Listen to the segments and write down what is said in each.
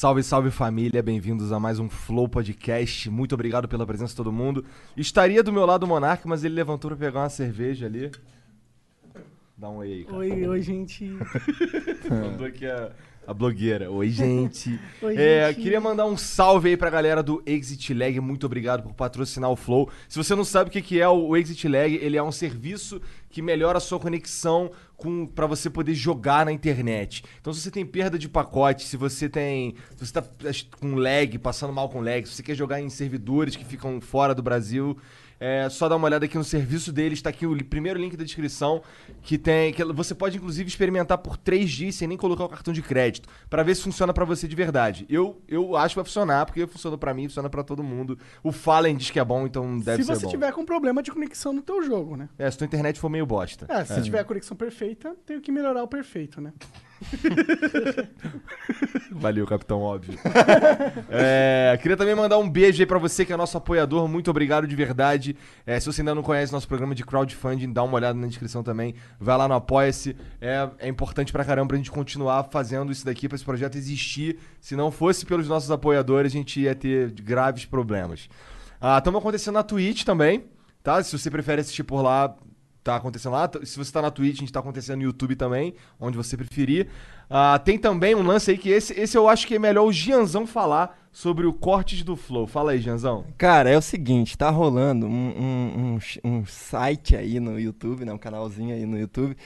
Salve, salve família, bem-vindos a mais um Flow Podcast. Muito obrigado pela presença de todo mundo. Estaria do meu lado o Monark, mas ele levantou pra pegar uma cerveja ali. Dá um oi aí, cara. Oi, oi, gente. Mandou aqui a, a blogueira. Oi, gente. Oi, É, gente. queria mandar um salve aí pra galera do Exit Lag. Muito obrigado por patrocinar o Flow. Se você não sabe o que que é o Exit Lag, ele é um serviço que melhora a sua conexão com para você poder jogar na internet. Então, se você tem perda de pacote, se você tem, se você tá com lag, passando mal com lag, se você quer jogar em servidores que ficam fora do Brasil, é só dar uma olhada aqui no serviço deles, está aqui o primeiro link da descrição, que tem que você pode inclusive experimentar por 3 dias sem nem colocar o cartão de crédito, para ver se funciona para você de verdade. Eu, eu acho que vai funcionar, porque funcionou para mim, funciona para todo mundo. O Fallen diz que é bom, então deve se ser você bom. tiver com problema de conexão no teu jogo, né? É, se tua internet for meio bosta. É, se tiver a conexão perfeita, tenho que melhorar o perfeito, né? Valeu, capitão, óbvio. É, queria também mandar um beijo aí pra você que é nosso apoiador. Muito obrigado de verdade. É, se você ainda não conhece nosso programa de crowdfunding, dá uma olhada na descrição também. Vai lá no Apoia-se. É, é importante pra caramba pra gente continuar fazendo isso daqui, pra esse projeto existir. Se não fosse pelos nossos apoiadores, a gente ia ter graves problemas. Estamos acontecendo na Twitch também, tá? Se você prefere assistir por lá, tá acontecendo lá. Se você tá na Twitch, a gente tá acontecendo no YouTube também, onde você preferir. Ah, tem também um lance aí que esse, esse eu acho que é melhor o Gianzão falar sobre o cortes do Flow. Fala aí, Gianzão. Cara, é o seguinte, tá rolando um, um, um, um site aí no YouTube, né? Um canalzinho aí no YouTube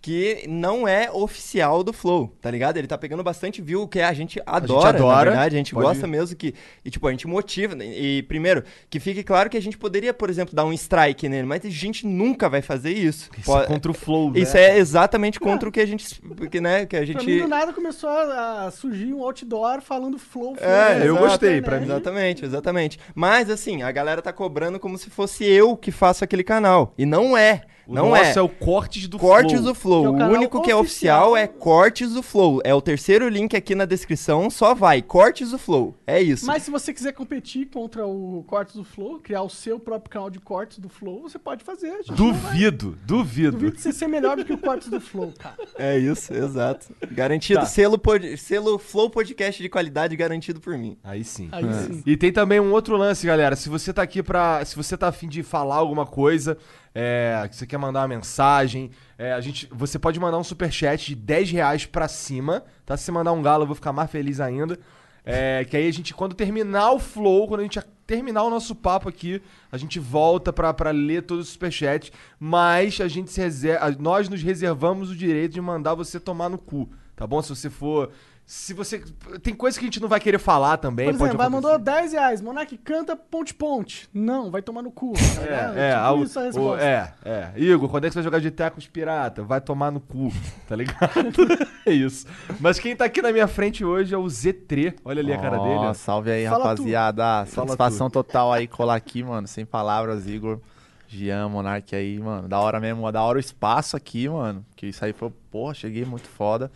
que não é oficial do Flow, tá ligado? Ele tá pegando bastante view, que a gente adora, adora, na verdade, a gente pode- gosta mesmo que... E, tipo, a gente motiva, né? e primeiro, que fique claro que a gente poderia, por exemplo, dar um strike nele, mas a gente nunca vai fazer isso. Isso Po- é contra o Flow, né? Isso é exatamente contra o que a gente... Que, né, que a Pra gente... mim, do nada, começou a, a surgir um outdoor falando flow, flow. É, eu exato, gostei, pra mim. Exatamente, exatamente. Mas assim, a galera tá cobrando como se fosse eu que faço aquele canal. E não é. O não nosso é. é o cortes do Cortes Flow. do Flow. É o o único que é oficial. oficial é Cortes do Flow. É o terceiro link aqui na descrição, só vai. Cortes do Flow. É isso. Mas se você quiser competir contra o Cortes do Flow, criar o seu próprio canal de Cortes do Flow, você pode fazer. gente. Duvido, duvido. Duvido você ser melhor do que o Cortes do Flow, cara. É isso, exato. Garantido. Tá. Selo, pod- selo Flow Podcast de qualidade garantido por mim. Aí sim. Aí sim. E tem também um outro lance, galera. Se você tá aqui pra. Se você tá afim de falar alguma coisa, é, que você quer mandar uma mensagem, é, a gente, você pode mandar um superchat de 10 reais pra cima, tá? Se você mandar um galo, eu vou ficar mais feliz ainda. É, que aí a gente, quando terminar o flow, quando a gente terminar o nosso papo aqui, a gente volta pra, pra ler todos os superchats, mas a gente se reserva, nós nos reservamos o direito de mandar você tomar no cu, tá bom? Se você for. Se você. Tem coisa que a gente não vai querer falar também. Por exemplo, pode vai mandou 10 reais. Monark canta ponte ponte. Não, vai tomar no cu. tá ligado? É, é, tipo a- isso a o- resposta. é, é. Igor, quando é que você vai jogar GTA com os pirata? Vai tomar no cu, tá ligado? é isso. Mas quem tá aqui na minha frente hoje é o Z3. Olha ali a cara dele. ó. Salve aí, Fala rapaziada. Fala Satisfação total aí colar aqui, mano. Sem palavras, Igor. Gian, Monark aí, mano. Da hora mesmo, da hora o espaço aqui, mano. Que isso aí foi, porra, cheguei muito foda.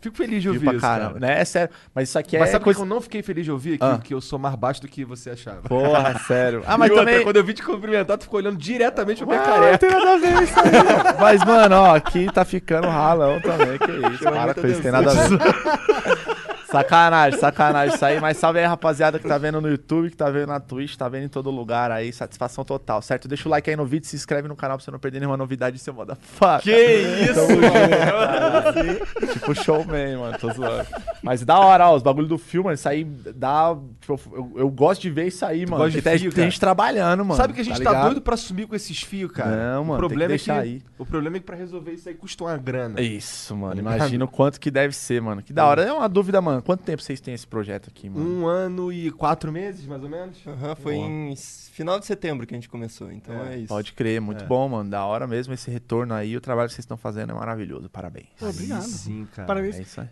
Fico feliz de ouvir pra isso, caramba. cara. Né? É sério. Mas isso aqui Mas é sabe por coisa... que eu não fiquei feliz de ouvir? Que, Ah. que eu sou mais baixo do que você achava. Porra, sério. Ah, mas outra, também... quando eu vi te cumprimentar, tu ficou olhando diretamente pra minha Ah, não careca. tem nada a ver isso aí. Mas, mano, ó, aqui tá ficando ralão também, que isso. Para com isso, tem nada a ver. Sacanagem, sacanagem isso aí. Mas salve aí, rapaziada, que tá vendo no YouTube, que tá vendo na Twitch, tá vendo em todo lugar aí. Satisfação total, certo? Deixa o like aí no vídeo, se inscreve no canal pra você não perder nenhuma novidade, seu motherfucker. Que isso, mano? Tipo showman, mano, tô zoando. Mas da hora, ó, os bagulho do filme, mano, isso aí dá. Tipo, eu, eu gosto de ver isso aí, mano. gosta de tem, fio, tem gente trabalhando, mano. Sabe que a gente tá, ligado? doido pra sumir com esses fios, cara? Não, mano, o problema tem que é que aí. O problema é que pra resolver isso aí custa uma grana. Isso, mano. Tá? Imagina o quanto que deve ser, mano. Que da hora. É uma dúvida, mano. Quanto tempo vocês têm esse projeto aqui, mano? Um ano e quatro meses, mais ou menos? Aham, foi Boa. em final de setembro que a gente começou, então é, isso. Pode crer, muito É. bom, mano. Da hora mesmo esse retorno aí. O trabalho que vocês estão fazendo é maravilhoso. Parabéns. Pô, obrigado. Sim, cara. Parabéns. É isso aí.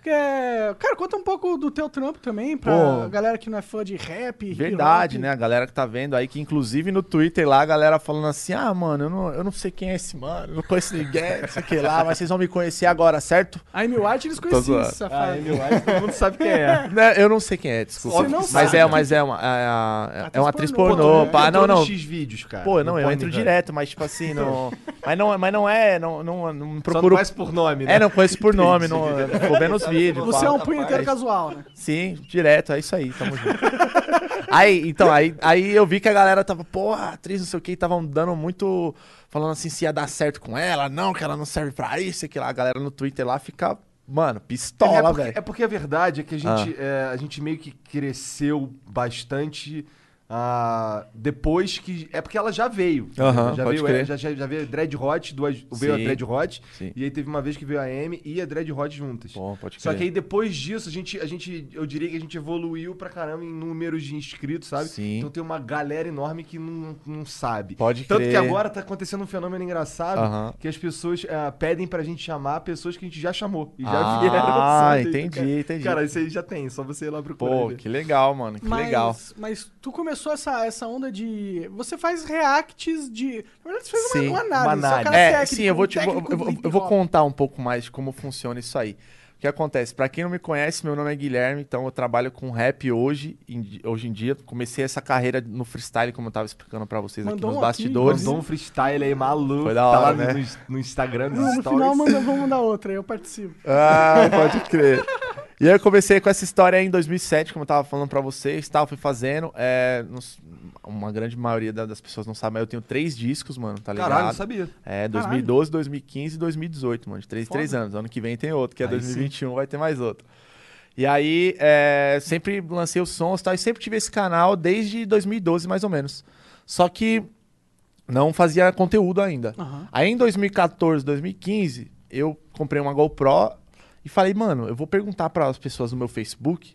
Cara, conta um pouco do teu trampo também, pra Pô. galera que não é fã de rap. Verdade, né? A galera que tá vendo aí, que inclusive no Twitter lá, a galera falando assim: ah, mano, eu não, eu não sei quem é esse mano, não conheço ninguém, não sei o que lá, mas vocês vão me conhecer agora, certo? A Amy White eles conheciam, esse Ah, safado. Amy White, todo mundo sabe quem é. Né, Eu não sei quem é, desculpa. Você não mas sabe. é, mas é uma, é, é- é Atriz uma atriz pornô. pornô. tu pá, não, não. X vídeos, cara. Pô, não, eu entro direto, mas tipo assim, não. Mas não, mas não é, não, não, não Só não procuro. conhece por nome, né? É, não conheço por nome, não. Tô vendo os vídeos. Você pá. é um punheteiro casual, né? Sim, direto, é isso aí, tamo junto. aí, então, aí, aí eu vi que a galera tava, porra, atriz, não sei o que, estavam dando muito. Falando assim se ia dar certo com ela, não, que ela não serve pra isso, que lá. A galera no Twitter lá fica, mano, é, pistola, velho. é porque a verdade é que a gente, é, a gente meio que cresceu bastante ah, depois que. É porque ela já veio. Aham, já, pode veio crer. já, já, já veio a Dread Hot, duas, veio a Sim. Dread Hot, Sim. e aí teve uma vez que veio a M e a Dread Hot juntas. Bom, pode Só crer. que aí depois disso, a gente, a gente, eu diria que a gente evoluiu pra caramba em números de inscritos, sabe? Sim. Então tem uma galera enorme que não, não sabe. Pode Tanto crer. que agora tá acontecendo um fenômeno engraçado que as pessoas ah, pedem pra gente chamar pessoas que a gente já chamou e já Ah, vieram. sabe? entendi, Cara, entendi. Cara, isso aí já tem, só você ir lá procurar. Pô, que legal, mano, que mas, legal. Mas tu começou essa, essa onda de. Você faz reacts de. Na verdade, você fez Sim, uma, uma análise. uma é um cara análise. É, técnico, sim, eu vou, te, eu, hip eu vou contar um pouco mais de como funciona isso aí. O que acontece? Pra quem não me conhece, meu nome é Guilherme, então eu trabalho com rap hoje, em- hoje em dia. Comecei essa carreira no freestyle, como eu tava explicando pra vocês Mandou aqui nos aqui, bastidores. Mandou um freestyle aí maluco. Foi da tá hora, lá né? no, no Instagram, nos No, no stories. final, manda, vamos mandar outra, aí eu participo. Ah, pode crer. E aí eu comecei com essa história aí em 2007, como eu tava falando pra vocês, tal, fui fazendo. É, uma grande maioria da- das pessoas não sabe, mas eu tenho três discos, mano, tá ligado? Caralho, não sabia. É, 2012, 2015 e 2018, mano. De 3 em 3 Foda. anos. Ano que vem tem outro, que é Aí 2021, vai ter mais outro. E aí, é, sempre lancei os sons e tal, e sempre tive esse canal desde 2012, mais ou menos. Só que não fazia conteúdo ainda. Aham. Aí em 2014, 2015, eu comprei uma GoPro e falei, mano, eu vou perguntar para as pessoas no meu Facebook,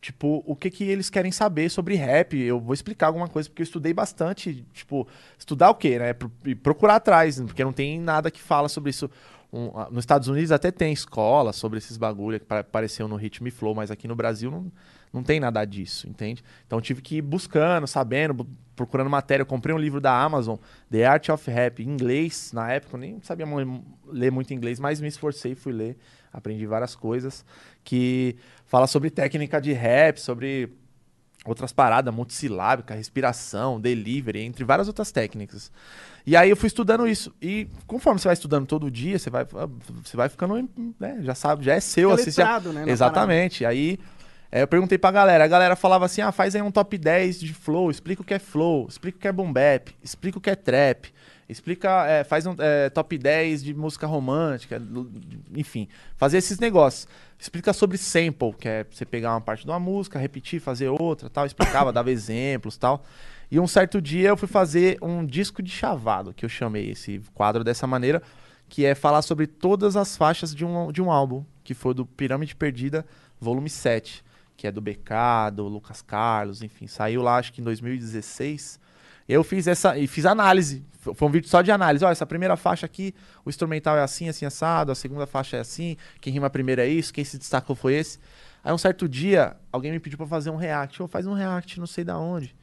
tipo, o que que eles querem saber sobre rap. Eu vou explicar alguma coisa, porque eu estudei bastante, tipo, estudar o quê, né? E procurar atrás, porque não tem nada que fala sobre isso. Um, nos Estados Unidos até tem escola sobre esses bagulho que pa- apareceu no Ritmo e Flow, mas aqui no Brasil não, não tem nada disso, entende? Então tive que ir buscando, sabendo, procurando matéria. Eu comprei um livro da Amazon, The Art of Rap, em inglês. Na época eu nem sabia ler muito inglês, mas me esforcei, fui ler, aprendi várias coisas que fala sobre técnica de rap, sobre outras paradas, multissilábica, respiração, delivery, entre várias outras técnicas. E aí eu fui estudando isso. E conforme você vai estudando todo dia, você vai, você vai ficando, né, já sabe, já é seu. Fica assim, já- letrado, né, na Exatamente. Aí é, eu perguntei pra galera, a galera falava assim, ah, faz aí um top 10 de flow, explica o que é flow, explica o que é boom bap, explica o que é trap, explica, é, faz um é, top 10 de música romântica, enfim, fazer esses negócios. Explica sobre sample, que é você pegar uma parte de uma música, repetir, fazer outra, tal, explicava, dava exemplos, tal. E um certo dia eu fui fazer um disco de chavado, que eu chamei esse quadro dessa maneira, que é falar sobre todas as faixas de um, de um álbum, que foi do Pirâmide Perdida, volume 7, que é do BK, do Lucas Carlos, enfim, saiu lá acho que em 2016. Eu fiz essa e fiz análise. Foi um vídeo só de análise. Olha, essa primeira faixa aqui, o instrumental é assim, assim, assado. A segunda faixa é assim. Quem rima primeiro é isso. Quem se destacou foi esse. Aí um certo dia, alguém me pediu pra fazer um react. Eu faz um react, não sei da onde.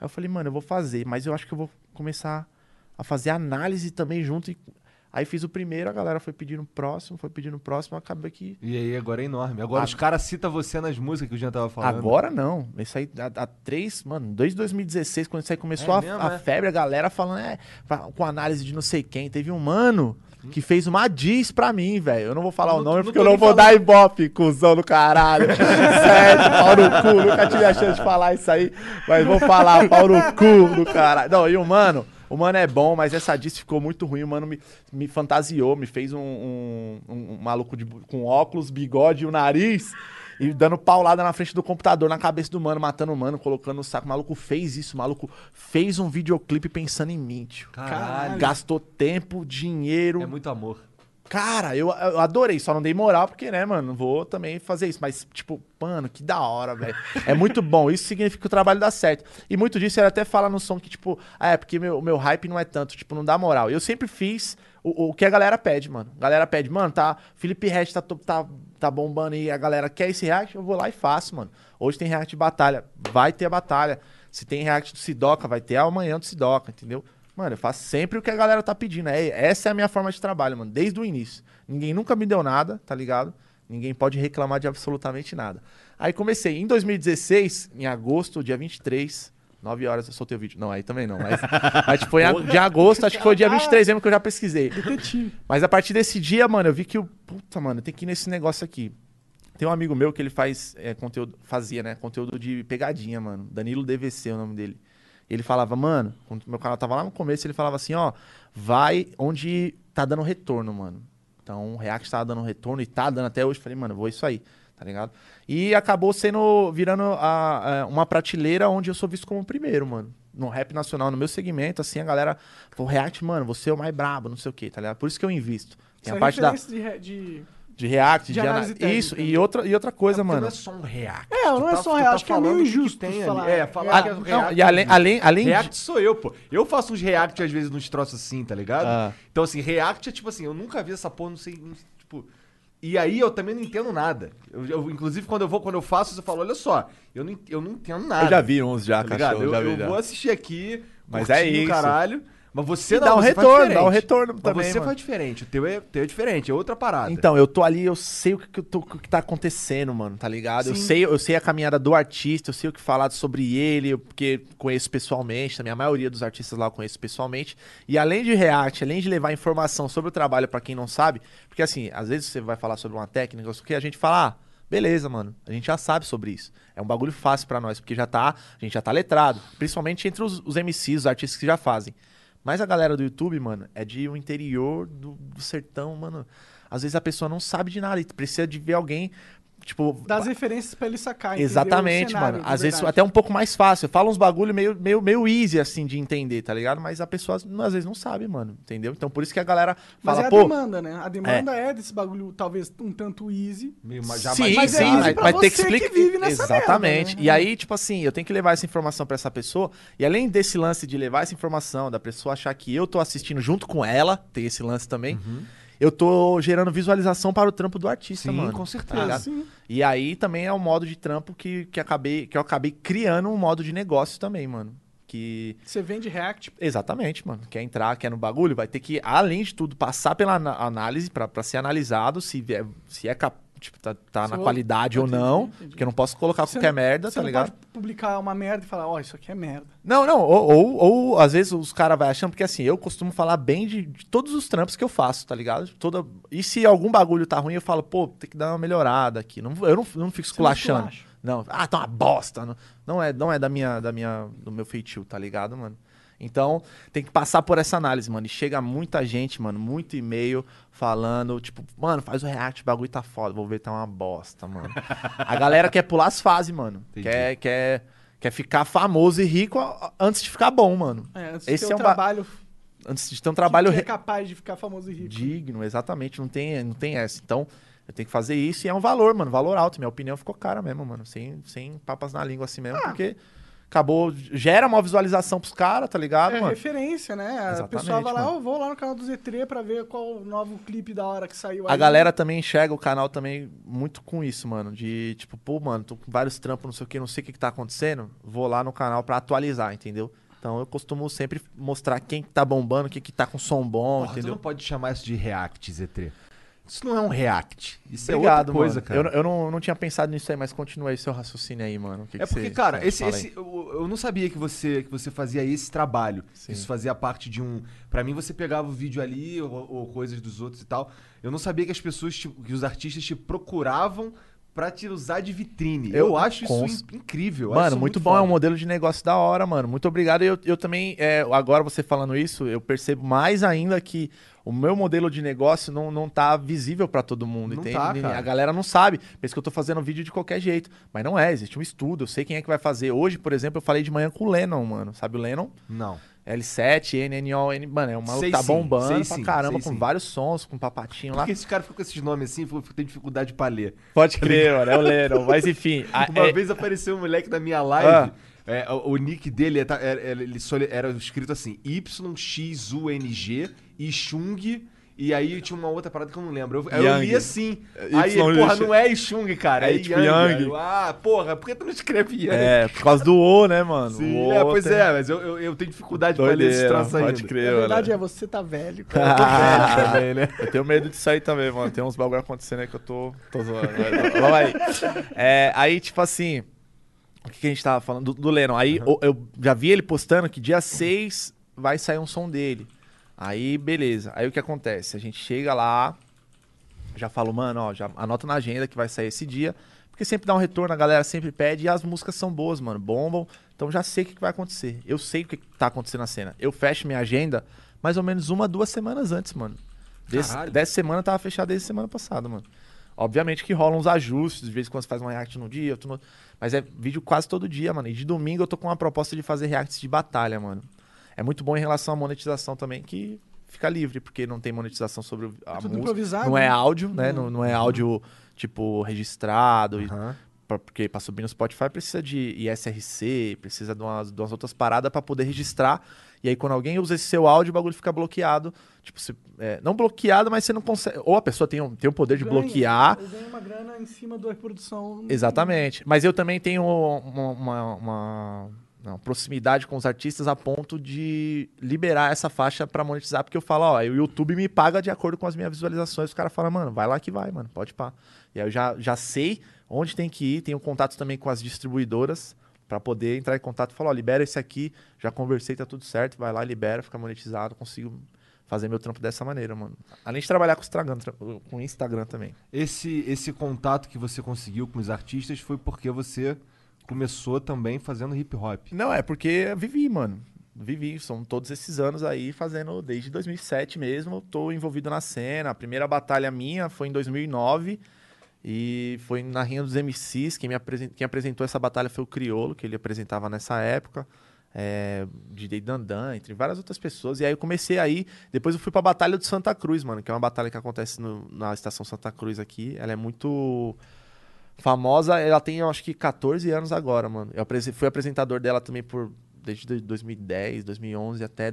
Aí eu falei, mano, eu vou fazer, mas eu acho que eu vou começar a fazer análise também junto. E... Aí fiz o primeiro, a galera foi pedindo o próximo, foi pedindo o próximo, acaba que. E aí agora é enorme. Agora Ah. os caras citam você nas músicas que o Jean tava falando. Agora não. Isso aí há, três, mano, desde 2016, quando isso aí começou É a, mesmo, a é? febre, a galera falando, é, com análise de não sei quem. Teve um mano que fez uma diz pra mim, velho. Eu não vou falar Não- o nome não porque tô eu não vou falando. dar ibope, cuzão do caralho. Certo, pau no cu. Nunca tive a chance de falar isso aí, mas vou falar, pau no cu do caralho. Não, e o mano. O mano é bom, mas essa diz ficou muito ruim. O mano me, me fantasiou, me fez um, um- um- um maluco de- com óculos, bigode e o nariz. E dando paulada na frente do computador, na cabeça do mano, matando o mano, colocando no saco. O maluco fez isso, o maluco fez um videoclipe pensando em mim, tio. Caralho. Gastou tempo, dinheiro. É muito amor. Cara, eu, eu adorei, só não dei moral, porque, né, mano, vou também fazer isso. Mas, tipo, mano, que da hora, velho. É muito bom. Isso significa que o trabalho dá certo. E muito disso ele até fala no som que, tipo, ah, é porque meu, meu hype não é tanto, tipo, não dá moral. Eu sempre fiz o, o que a galera pede, mano. A galera pede, mano, tá. Felipe Red tá, tá, tá bombando e a galera quer esse react, eu vou lá e faço, mano. Hoje tem react de batalha, vai ter a batalha. Se tem react do Sidoca, vai ter amanhã do Sidoca, entendeu? Mano, eu faço sempre o que a galera tá pedindo. É, essa é a minha forma de trabalho, mano, desde o início. Ninguém nunca me deu nada, tá ligado? Ninguém pode reclamar de absolutamente nada. Aí comecei em 2016, em agosto, dia 23, 9 horas eu soltei o vídeo. Não, aí também não. Mas, mas tipo, foi em a- de agosto, acho que foi dia 23 mesmo que eu já pesquisei. Mas a partir desse dia, mano, eu vi que o. Puta, mano, tem que ir nesse negócio aqui. Tem um amigo meu que ele faz é, conteúdo. Fazia, né? Conteúdo de pegadinha, mano. Danilo DVC é o nome dele. Ele falava, mano, quando meu canal tava lá no começo, ele falava assim, ó, vai onde tá dando retorno, mano. Então, o React tava dando retorno e tá dando até hoje. Falei, mano, vou isso aí, tá ligado? E acabou sendo, virando a- a- uma prateleira onde eu sou visto como o primeiro, mano. No rap nacional, no meu segmento, assim, a galera falou, React, mano, você é o mais brabo, não sei o quê, tá ligado? Por isso que eu invisto. Tem Isso a é parte da, de, de... de React, de, de ana- análise técnica, Isso, né? e outra, e outra coisa, Porque mano. Não é só um react. É, não é tá- só tu um tá react, acho que é meio injusto tem ali. falar. É, É, falar que é não, react. e além, além, além de- React sou eu, pô. Eu faço uns react às vezes nos troços assim, tá ligado? Ah. Então, assim, react é tipo assim, eu nunca vi essa porra, não sei, não- tipo... E aí eu também não entendo nada. Eu, eu, inclusive, quando eu vou, quando eu faço, você fala, olha só, eu não, eu não entendo nada. Eu já vi uns já, tá ligado? cachorro, Eu, já vi eu já. vou assistir aqui, Mas é o isso. caralho. Mas você não, dá um você retorno, dá um retorno Mas também, você mano. faz diferente, o teu é, o teu é diferente, é outra parada. Então, eu tô ali, eu sei o que, que tô- o que tá acontecendo, mano, tá ligado? Eu sei, eu sei a caminhada do artista, eu sei o que falar sobre ele, porque conheço pessoalmente, também a maioria dos artistas lá eu conheço pessoalmente. E além de react, além de levar informação sobre o trabalho pra quem não sabe, porque assim, às vezes você vai falar sobre uma técnica, o que a gente fala, ah, beleza, mano, a gente já sabe sobre isso. É um bagulho fácil pra nós, porque já tá, a gente já tá letrado, principalmente entre os, os MCs, os artistas que já fazem. Mas a galera do YouTube, mano, é de um interior do, do sertão, mano. Às vezes a pessoa não sabe de nada e precisa de ver alguém, tipo. Das referências pra ele sacar, Exatamente, cenário mano. Às vezes até um pouco mais fácil. Fala uns bagulho meio, meio, meio easy, assim, de entender, tá ligado? Mas a pessoa às vezes não sabe, mano. Entendeu? Então por isso que a galera Mas fala, é a pô. demanda, né? A demanda é. desse bagulho, talvez um tanto easy. Meio ma- já Sim, mais Mas é sim, easy mas, pra mas tem que explicar. vive nessa Exatamente. merda, né? E aí, tipo assim, eu tenho que levar essa informação pra essa pessoa. E além desse lance de levar essa informação, da pessoa achar que eu tô assistindo junto com ela, tem esse lance também. Eu tô gerando visualização para o trampo do artista, Sim, mano. com tá certeza. ligado? Sim. E aí também é um modo de trampo que, que, acabei, que eu acabei criando um modo de negócio também, mano. Que. Você vende React. Exatamente, mano. Quer entrar, quer no bagulho, vai ter que, além de tudo, passar pela análise pra ser analisado se é, se é cap- tipo, tá, tá na qualidade ou não. entendi. Porque eu não posso colocar Você qualquer não- merda, tá ligado? pode publicar uma merda e falar, ó, isso aqui é merda. Não, não, ou, ou, ou, às vezes os caras vão achando, porque assim, eu costumo falar bem de, de todos os trampos que eu faço, tá ligado? Toda... E se algum bagulho tá ruim, eu falo, pô, tem que dar uma melhorada aqui. Não, eu não, não fico não esculachando. esculacha. Não, ah, tá uma bosta. Não, não é, não é da minha, da minha, do meu feitio, tá ligado, mano? Então, tem que passar por essa análise, mano. E chega muita gente, mano, muito e-mail falando, tipo, mano, faz o react, o bagulho tá foda. Vou ver, tá uma bosta, mano. A galera quer pular as fases, mano. Entendi. Quer, quer, quer ficar famoso e rico antes de ficar bom, mano. É, antes Esse de ter é um ba- trabalho Antes de ter um trabalho que é capaz de ficar famoso e rico. digno, exatamente. Não tem, não tem essa. Então, eu tenho que fazer isso e é um valor, mano. Valor alto. Minha opinião ficou cara mesmo, mano. Sem, sem papas na língua assim Ah. mesmo, porque acabou. Gera uma visualização pros caras, tá ligado, É mano? referência, né? A Exatamente, pessoa vai lá, eu vou lá no canal do Z3 pra ver qual o novo clipe da hora que saiu A aí. galera também enxerga o canal também muito com isso, mano. De tipo, pô, mano, tô com vários trampos, não sei o que, não sei o que, que tá acontecendo. Vou lá no canal pra atualizar, entendeu? Então eu costumo sempre mostrar quem que tá bombando, quem que tá com som bom, Porra, tu entendeu? não pode chamar isso de react, Z3. Isso não é um react. Isso Obrigado, é outra coisa, mano. cara. Eu, eu não, não tinha pensado nisso aí, mas continua aí seu raciocínio aí, mano. O que É que porque, você- cara, você esse, esse, eu, eu não sabia que você, que você fazia esse trabalho. Sim. Isso fazia parte de um. Pra mim, você pegava o vídeo ali ou, ou coisas dos outros e tal. Eu não sabia que as pessoas, te- que os artistas te procuravam pra te usar de vitrine. Eu, Eu- acho com- isso in- incrível. Mano, isso muito, bom, é um modelo de negócio da hora, mano. Muito obrigado. Eu, eu também, é, agora você falando isso, eu percebo mais ainda que o meu modelo de negócio não, não tá visível pra todo mundo, Não entende? tá. A galera não sabe. Pensa que eu tô fazendo vídeo de qualquer jeito. Mas não é, existe um estudo. Eu sei quem é que vai fazer. Hoje, por exemplo, eu falei de manhã com o Lennon, mano. Sabe o Lennon? Não. L7, NNO, N... Mano, é uma Sei tá bombando sei pra sim, caramba, com sim. vários sons, com papatinho lá. Porque esse cara fica com esses nomes assim, eu tem dificuldade pra ler. Pode crer, mano, é o Lennon. Mas enfim. a- Uma é- vez apareceu um moleque na minha live. é, o, o nick dele era, era- ele só- era escrito assim: YXUNG e Chung E aí tinha uma outra parada que eu não lembro. Eu, eu li assim. É, Aí, Y, porra, não é Chung, cara. É É, tipo Yang. Yang. Aí eu, ah, porra, por que tu não escreve Yang? É, por causa do O, né, mano? Sim, o é, pois tem- é, mas eu, eu, eu tenho dificuldade pra ler esse Doideira, troço ainda. pode crer, A mano. verdade é, você tá velho, cara. Eu tô velho também, né? Eu tenho medo disso aí também, mano. Tem uns bagulho acontecendo aí que eu tô, tô zoando. Vamos aí. É, aí, tipo assim. O que, que a gente tava falando? Do, do Lennon. Aí o- eu já vi ele postando que dia 6 vai sair um som dele. Aí, beleza. Aí o que acontece? A gente chega lá, já falo, mano, ó, já anota na agenda que vai sair esse dia. Porque sempre dá um retorno, a galera sempre pede e as músicas são boas, mano, bombam. Então já sei o que, vai acontecer. Eu sei o que, tá acontecendo na cena. Eu fecho minha agenda mais ou menos uma, duas semanas antes, mano. Desse, dessa semana tava fechado desde semana passada, mano. Obviamente que rolam uns ajustes, de vez em quando você faz um react num dia, outro no... mas é vídeo quase todo dia, mano. E de domingo eu tô com uma proposta de fazer reacts de batalha, mano. É muito bom em relação à monetização também, que fica livre, porque não tem monetização sobre a tudo música. Não é né? áudio, né? Não, não é áudio, tipo, registrado. Aham. pra- porque pra subir no Spotify precisa de ISRC, precisa de umas, de umas outras paradas pra poder registrar. E aí, quando alguém usa esse seu áudio, o bagulho fica bloqueado. Tipo, se- é, não bloqueado, mas você não consegue. Ou a pessoa tem, um- tem o poder de Ganha, bloquear. Eu ganho uma grana em cima da reprodução. Exatamente. Mas eu também tenho uma, uma- uma- não, proximidade com os artistas a ponto de liberar essa faixa pra monetizar, porque eu falo, ó, o YouTube me paga de acordo com as minhas visualizações. O cara fala, mano, vai lá que vai, mano, pode pá. E aí eu já, já sei onde tem que ir, tenho contato também com as distribuidoras pra poder entrar em contato e falar, ó, libera esse aqui, já conversei, tá tudo certo, vai lá, libera, fica monetizado, consigo fazer meu trampo dessa maneira, mano. Além de trabalhar com o Instagram, com o Instagram também. Esse, esse contato que você conseguiu com os artistas foi porque você começou também fazendo hip hop. Não, é porque vivi, mano. Vivi, são todos esses anos aí fazendo, desde 2007 mesmo, tô envolvido na cena. A primeira batalha minha foi em 2009 e foi na Rinha dos MCs. Quem, me apresen- quem apresentou essa batalha foi o Criolo, que ele apresentava nessa época. É, DJ Dandan, entre várias outras pessoas. E aí eu comecei aí. Depois eu fui pra Batalha do Santa Cruz, mano, que é uma batalha que acontece no- na estação Santa Cruz aqui. Ela é muito famosa. Ela tem, eu acho que 14 anos agora, mano. Eu fui apresentador dela também por desde do- 2010, 2011 até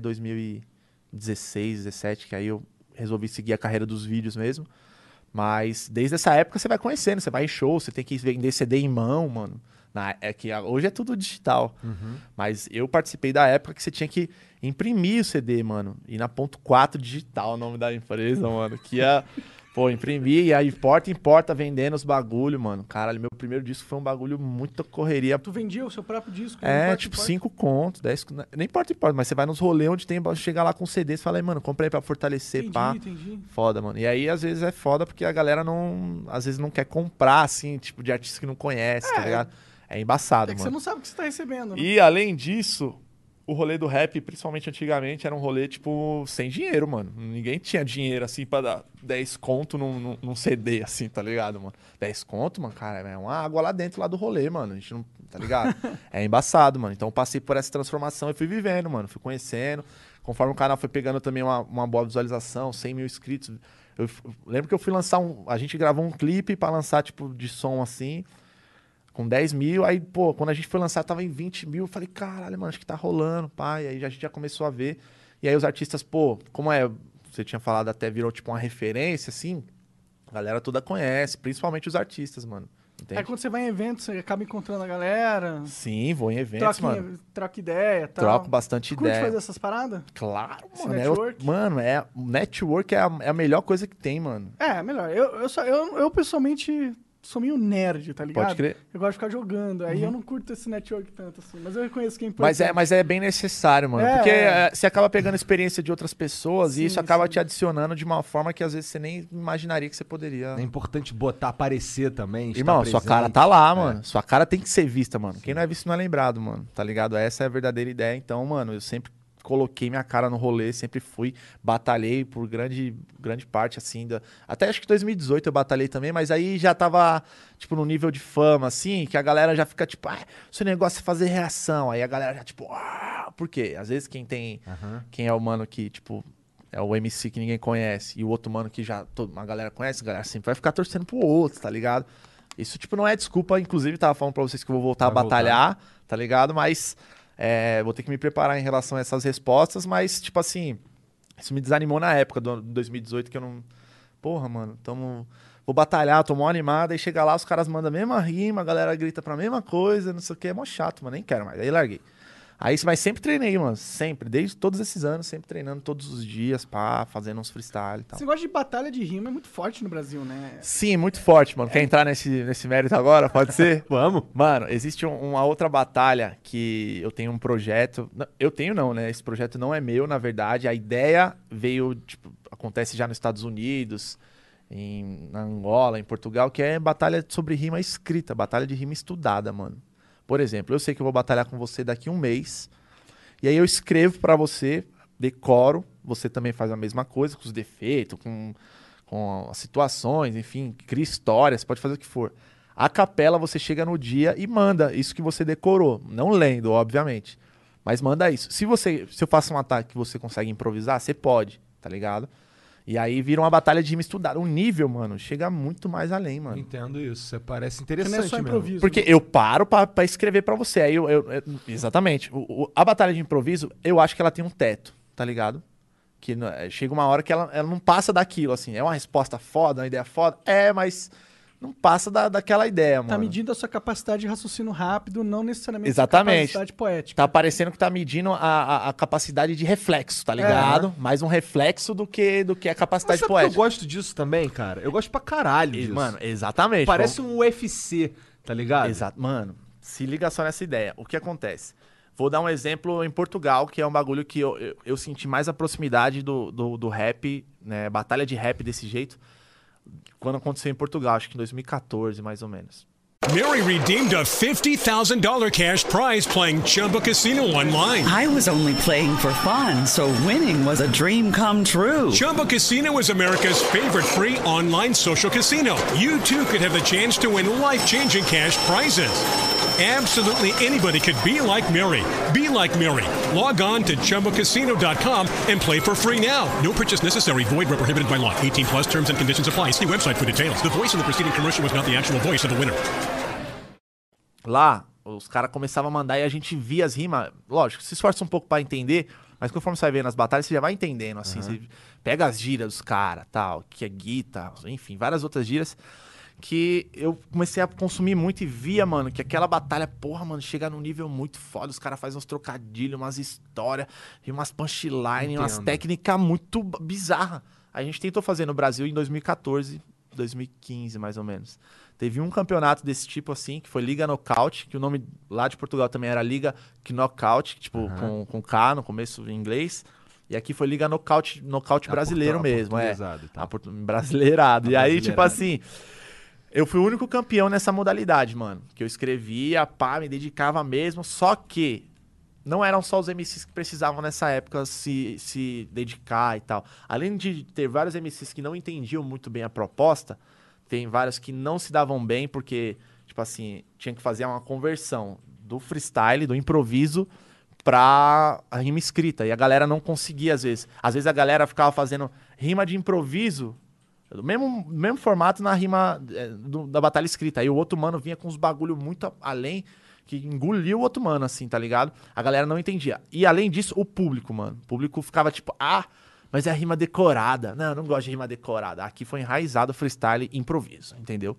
2016, 17, que aí eu resolvi seguir a carreira dos vídeos mesmo. Mas desde essa época você vai conhecendo, você vai em show, você tem que vender CD em mão, mano. Na, é que a- hoje é tudo digital. Mas eu participei da época que você tinha que imprimir o CD, mano. E na ponto 4 digital, o nome da empresa, mano. Que ia, pô, imprimir e aí porta em porta vendendo os bagulho, mano. Caralho, meu primeiro disco foi um bagulho muito correria. Tu vendia o seu próprio disco? É, importa, tipo, importa? 5 contos, 10 contos. Nem importa, importa, mas você vai nos rolês onde tem, chega lá com CD, você fala aí, mano, comprei pra fortalecer, Entendi, pá. entendi. Foda, mano. E aí, às vezes, é foda porque a galera não. Às vezes não quer comprar, assim, tipo, de artista que não conhece, tá ligado? É embaçado, É que você mano. não sabe o que você tá recebendo, né? E além disso, o rolê do rap, principalmente antigamente, era um rolê, tipo, sem dinheiro, mano. Ninguém tinha dinheiro, assim, pra dar 10 conto num, num- num CD, assim, tá ligado, mano? 10 conto, mano, cara, é uma água lá dentro lá do rolê, mano. A gente não. Tá ligado? é embaçado, mano. Então eu passei por essa transformação e fui vivendo, mano. Fui conhecendo. Conforme o canal foi pegando também uma, uma boa visualização, 100 mil inscritos. Eu f- lembro que eu fui lançar um. A gente gravou um clipe pra lançar, tipo, de som assim com 10 mil. Aí, pô, quando a gente foi lançar, tava em 20 mil. Eu falei, caralho, mano, acho que tá rolando, pai. Aí a gente já começou a ver. E aí os artistas, pô, como é. Você tinha falado, até virou tipo uma referência, assim. A galera toda conhece, principalmente os artistas, mano. Entende? Aí quando você vai em eventos, você acaba encontrando a galera, Sim, vou em eventos, troca, mano. troca ideia tal. Troco bastante Curte ideia. fazer essas paradas? Claro, Esse mano. é network? mano, é, o network é a, é a melhor coisa que tem, mano. É, melhor. Eu, eu, só, eu, eu pessoalmente sou meio nerd, tá ligado? Pode crer. Eu gosto de ficar jogando. Aí eu não curto esse network tanto assim. Mas eu reconheço que é importante. Mas é, mas é bem necessário, mano. É, porque é. é, você acaba pegando a experiência de outras pessoas Sim, e isso acaba sim. te adicionando de uma forma que às vezes você nem imaginaria que você poderia. É importante botar, aparecer também. estar Irmão, sua cara tá lá, mano. Sua cara tem que ser vista, mano. Quem não é visto não é lembrado, mano. Tá ligado? Essa é a verdadeira ideia. Então, mano, eu sempre coloquei minha cara no rolê, sempre fui, batalhei por grande, grande parte, assim, da... até acho que 2018 eu batalhei também, mas aí já tava, tipo, no nível de fama, assim, que a galera já fica, tipo, ah, seu negócio é fazer reação, aí a galera já, tipo, ah, por quê? Às vezes quem tem, quem é o mano que, tipo, é o MC que ninguém conhece, e o outro mano que já todo, uma galera conhece, a galera sempre vai ficar torcendo pro outro, tá ligado? Isso, tipo, não é desculpa. Inclusive, tava falando pra vocês que eu vou voltar Vai a batalhar, tá ligado? Mas é, vou ter que me preparar em relação a essas respostas. Mas, tipo assim, Isso me desanimou na época do 2018, que eu não. Porra, mano, tamo. Vou batalhar, tô mó animado, aí chega lá, os caras mandam a mesma rima, a galera grita pra mesma coisa, não sei o que, é mó chato, mano, nem quero mais. Aí larguei. Aí, mas sempre treinei, mano, sempre, desde todos esses anos, sempre treinando todos os dias, pá, fazendo uns freestyle e tal. Esse negócio de batalha de rima é muito forte no Brasil, né? Sim, muito forte, mano. Quer entrar nesse, nesse mérito agora? Pode ser? Vamos. Mano, existe um- uma outra batalha que eu tenho um projeto. Eu tenho não, né? Esse projeto não é meu, na verdade. A ideia veio, tipo, acontece já nos Estados Unidos, em na Angola, em Portugal, que é batalha sobre rima escrita, batalha de rima estudada, mano. Por exemplo, eu sei que eu vou batalhar com você daqui um mês. E aí eu escrevo pra você, decoro, você também faz a mesma coisa, com os defeitos, com, com as situações, enfim, cria histórias, pode fazer o que for. A capela você chega no dia e manda isso que você decorou, não lendo, obviamente. Mas manda isso. Se você, se eu faço um ataque que você consegue improvisar, você pode, tá ligado? E aí vira uma batalha de rima estudada. O nível, mano, chega muito mais além, mano. Entendo isso. Você parece interessante não é só mesmo. improviso. Porque né? eu paro pra, pra escrever pra você. Aí eu, eu- eu- exatamente. O- o- a batalha de improviso, eu acho que ela tem um teto, tá ligado? Que não- é, chega uma hora que ela, ela não passa daquilo, assim. É uma resposta foda, uma ideia foda. É, mas não passa da, daquela ideia, Tá mano. medindo a sua capacidade de raciocínio rápido, não necessariamente Exatamente. sua capacidade poética. Tá parecendo que tá medindo a, a, a capacidade de reflexo, tá ligado? Mais um reflexo do que, do que a Mas capacidade sabe que eu poética. gosto disso também, cara? Eu gosto pra caralho E, disso. Mano, exatamente. Parece um UFC, tá ligado? Exato. Mano, se liga só nessa ideia. O que acontece? Vou dar um exemplo em Portugal, que é um bagulho que eu, eu, eu senti mais a proximidade do, do, do rap, né? Batalha de rap desse jeito, quando aconteceu em Portugal, acho que em 2014, mais ou menos. Mary redeemed a $50,000 cash prize playing Chumba Casino online. I was only playing for fun, so winning was a dream come true. Chumba Casino is America's favorite free online social casino. You too could have the chance to win life changing cash prizes. Absolutely anybody could be like Mary. Be like Mary. Log on to chumbacasino.com and play for free now. No purchase necessary. Void where prohibited by law. 18 plus terms and conditions apply. See website for details. The voice in the preceding commercial was not the actual voice of the winner. Lá, os caras começavam a mandar e a gente via as rimas. Lógico, se esforça um pouco pra entender, mas conforme você vai vendo as batalhas, você já vai entendendo, assim. Você pega as gírias dos caras, tal, que é guita, enfim, várias outras gírias. Que eu comecei a consumir muito e via, mano, que aquela batalha, porra, mano, chega num nível muito foda. Os caras fazem uns trocadilhos, umas histórias, e umas punchline, umas técnicas muito bizarras. A gente tentou fazer no Brasil em 2014, 2015, mais ou menos. Teve um campeonato desse tipo, assim, que foi Liga Knockout, que o nome lá de Portugal também era Liga Knockout, tipo, com, com K no começo em inglês. E aqui foi Liga Knockout, knockout A brasileiro portu- mesmo, é. A portu- brasileirado. e aí, tipo assim, eu fui o único campeão nessa modalidade, mano. Que eu escrevia, pá, me dedicava mesmo. Só que não eram só os MCs que precisavam nessa época se, se dedicar e tal. Além de ter vários MCs que não entendiam muito bem a proposta, tem vários que não se davam bem porque, tipo assim, tinha que fazer uma conversão do freestyle, do improviso pra a rima escrita. E a galera não conseguia, às vezes. Às vezes a galera ficava fazendo rima de improviso, do mesmo, mesmo formato na rima é, do- da batalha escrita. Aí o outro mano vinha com uns bagulho muito a- além, que engoliu o outro mano, assim, tá ligado? A galera não entendia. E além disso, o público, mano. O público ficava tipo, ah, mas é rima decorada. Não, eu não gosto de rima decorada. Aqui foi enraizado freestyle improviso, entendeu?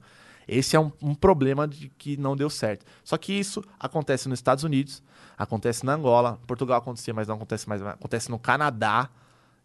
Esse é um, um problema de que não deu certo. Só que isso acontece nos Estados Unidos, acontece na Angola, Portugal acontecia, mas não acontece mais, acontece no Canadá.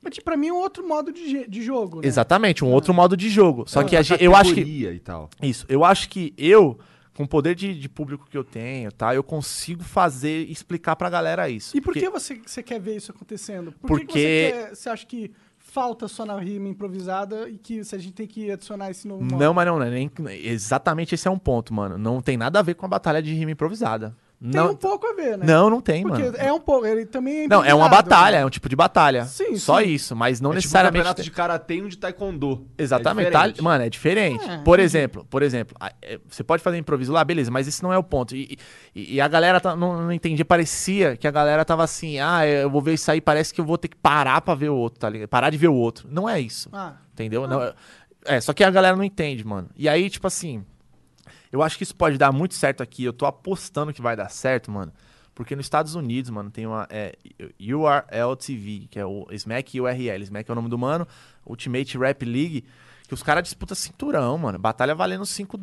Mas tipo, pra mim é um outro modo de, de jogo, né? Exatamente, um outro modo de jogo. Só É que a gente- eu acho que e tal. isso, eu acho que eu, com o poder de, de público que eu tenho, tá? Eu consigo fazer, explicar pra galera isso. E por Porque- que você, você quer ver isso acontecendo? Por que Porque- que você, quer- você acha que falta só na rima improvisada e que se a gente tem que adicionar esse novo modo? Não, mas não, não é nem, exatamente esse é um ponto, mano. Não tem nada a ver com a batalha de rima improvisada. Tem não, um pouco a ver, né? não, não tem, Porque mano. é um pouco, ele também é Não, é uma batalha, né? é um tipo de batalha. Sim, Só sim. isso, mas não é tipo um necessariamente. campeonato de karatê e um de taekwondo. Exatamente, É tá- mano, é diferente. É, por exemplo, por exemplo, é, você pode fazer improviso lá, beleza, mas esse não é o ponto. E, e- e a galera tá- não, não entendia, parecia que a galera tava assim, ah, eu vou ver isso aí, parece que eu vou ter que parar pra ver o outro, tá ligado? Parar de ver o outro. Não é isso. Ah, Entendeu? Não, é- é, só que a galera não entende, mano. E aí, tipo assim, eu acho que isso pode dar muito certo aqui. Eu tô apostando que vai dar certo, mano. Porque nos Estados Unidos, mano, tem uma. É, URL TV, que é o Smack URL. Smack é o nome do mano. Ultimate Rap League. Que os caras disputam cinturão, mano. Batalha valendo 5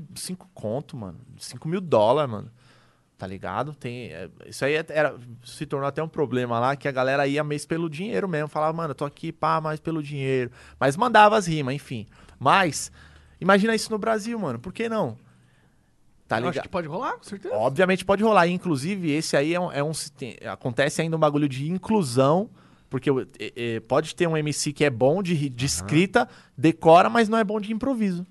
conto, mano. 5 mil dólares, mano. Tá ligado? Tem, é, isso aí era, se tornou até um problema lá, que a galera ia mês pelo dinheiro mesmo. Falava, mano, eu tô aqui, pá, mais pelo dinheiro. Mas mandava as rimas, enfim. Mas, imagina isso no Brasil, mano. Por que não? Tá Eu acho ligado? que pode rolar, com certeza. Obviamente pode rolar. Inclusive, esse aí é um. é um tem- acontece ainda um bagulho de inclusão. Porque é- pode ter um MC que é bom de, de escrita, decora, mas não é bom de improviso.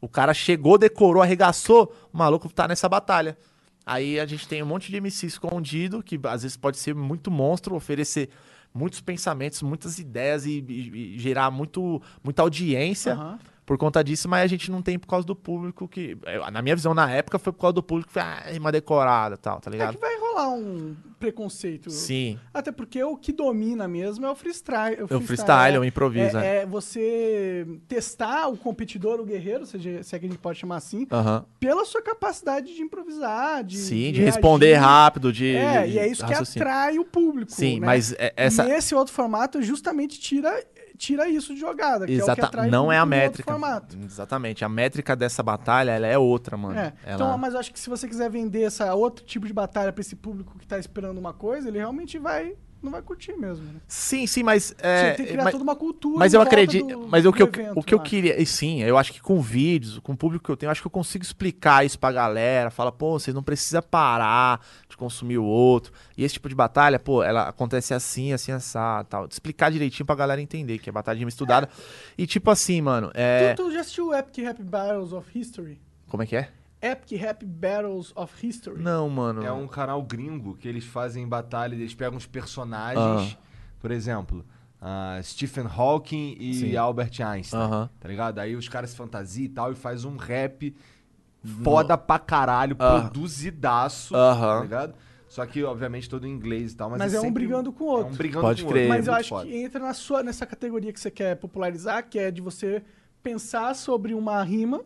O cara chegou, decorou, arregaçou, o maluco tá nessa batalha. Aí a gente tem um monte de MC escondido, que às vezes pode ser muito monstro, oferecer muitos pensamentos, muitas ideias e, e- e gerar muito, muita audiência Aham. Por conta disso, mas a gente não tem por causa do público que. Na minha visão, na época, foi por causa do público que foi ah, rima decorada e tal, tá É ligado? que vai rolar um preconceito. Sim. Até porque o que domina mesmo é o freestyle. É o freestyle, é o improviso, É, é. é você testar o competidor, o guerreiro, seja, se é que a gente pode chamar assim, pela sua capacidade de improvisar, de, Sim, de reagir. responder rápido, de. É, de e é isso que raciocínio. atrai o público. Sim, né? mas é- essa. E esse outro formato justamente tira, tira isso de jogada, que é o que Exata, atrai não é a métrica. formato. Exatamente. A métrica dessa batalha, ela é outra, mano. É, Ela- então, mas eu acho que se você quiser vender essa outro tipo de batalha pra esse público que tá esperando uma coisa, ele realmente vai não vai curtir mesmo. Né? Sim, sim, mas. É, tem que criar mas, toda uma cultura. mas eu acredito. do- mas o que eu, evento, o que eu queria. E sim, eu acho que com vídeos, com o público que eu tenho, eu acho que eu consigo explicar isso pra galera. Fala, pô, você não precisa parar de consumir o outro. E esse tipo de batalha, pô, ela acontece assim, assim, assado, tal. Explicar direitinho pra galera entender que é batalha de rima estudada. E tipo assim, mano, é. Tu, tu já assistiu o Epic Rap Battles of History? Como é que é? Epic Rap Battles of History. Não, mano. É um canal gringo que eles fazem batalha, eles pegam os personagens, por exemplo, ah, Stephen Hawking e Sim. Albert Einstein, Aham. tá ligado? Aí os caras se fantasiam e tal e faz um rap foda pra caralho, Ah. produzidaço, Aham. tá ligado? Só que, obviamente, todo em inglês e tal. Mas, Mas é um sempre- brigando com o outro. É um brigando Pode com o crer. outro. Mas eu acho foda. que entra na sua, nessa categoria que você quer popularizar, que é de você pensar sobre uma rima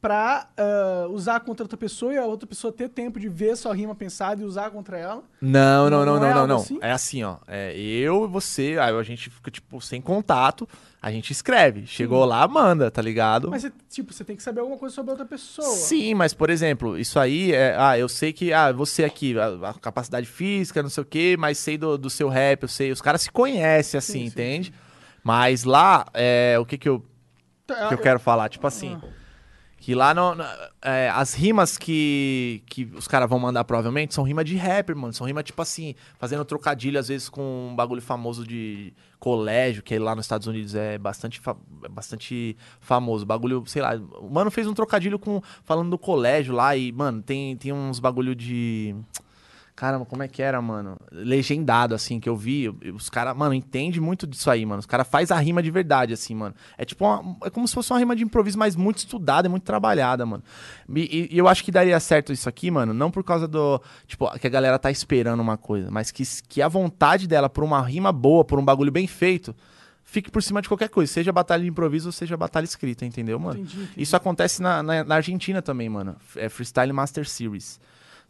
pra ah, usar contra outra pessoa e a outra pessoa ter tempo de ver sua rima pensada e usar contra ela. Não, não, Não não, é não, não, algo não. assim? É assim, ó. É eu e você, aí a gente fica, tipo, sem contato, a gente escreve. Chegou lá, manda, tá ligado? Mas, você, tipo, você tem que saber alguma coisa sobre a outra pessoa. Sim, mas, por exemplo, isso aí é. Ah, eu sei que. Ah, você aqui, a, a capacidade física, não sei o quê, mas sei do, do seu rap, eu sei. Os caras se conhecem assim, Sim, sim, entende? Mas lá, é, o que que eu, Tá, que eu quero falar? Tipo assim. Que lá no, no- é, as rimas que, que os caras vão mandar provavelmente são rima de rapper, mano. São rima, tipo assim, fazendo trocadilho, às vezes, com um bagulho famoso de colégio, que lá nos Estados Unidos é bastante, fa- é bastante famoso. Bagulho, sei lá. O mano fez um trocadilho com falando do colégio lá e, mano, tem, tem uns bagulho de. Caramba, como é que era, mano? Legendado, assim, que eu vi. Os caras, mano, entende muito disso aí, mano. Os caras faz a rima de verdade, assim, mano. É tipo uma- é como se fosse uma rima de improviso, mas muito estudada, e muito trabalhada, mano. E, e- eu acho que daria certo isso aqui, mano, não por causa do. Tipo, que a galera tá esperando uma coisa, mas que, que a vontade dela por uma rima boa, por um bagulho bem feito, fique por cima de qualquer coisa. Seja batalha de improviso ou seja batalha escrita, entendeu, mano? Entendi, entendi. Isso acontece na, na- na Argentina também, mano. É Freestyle Master Series.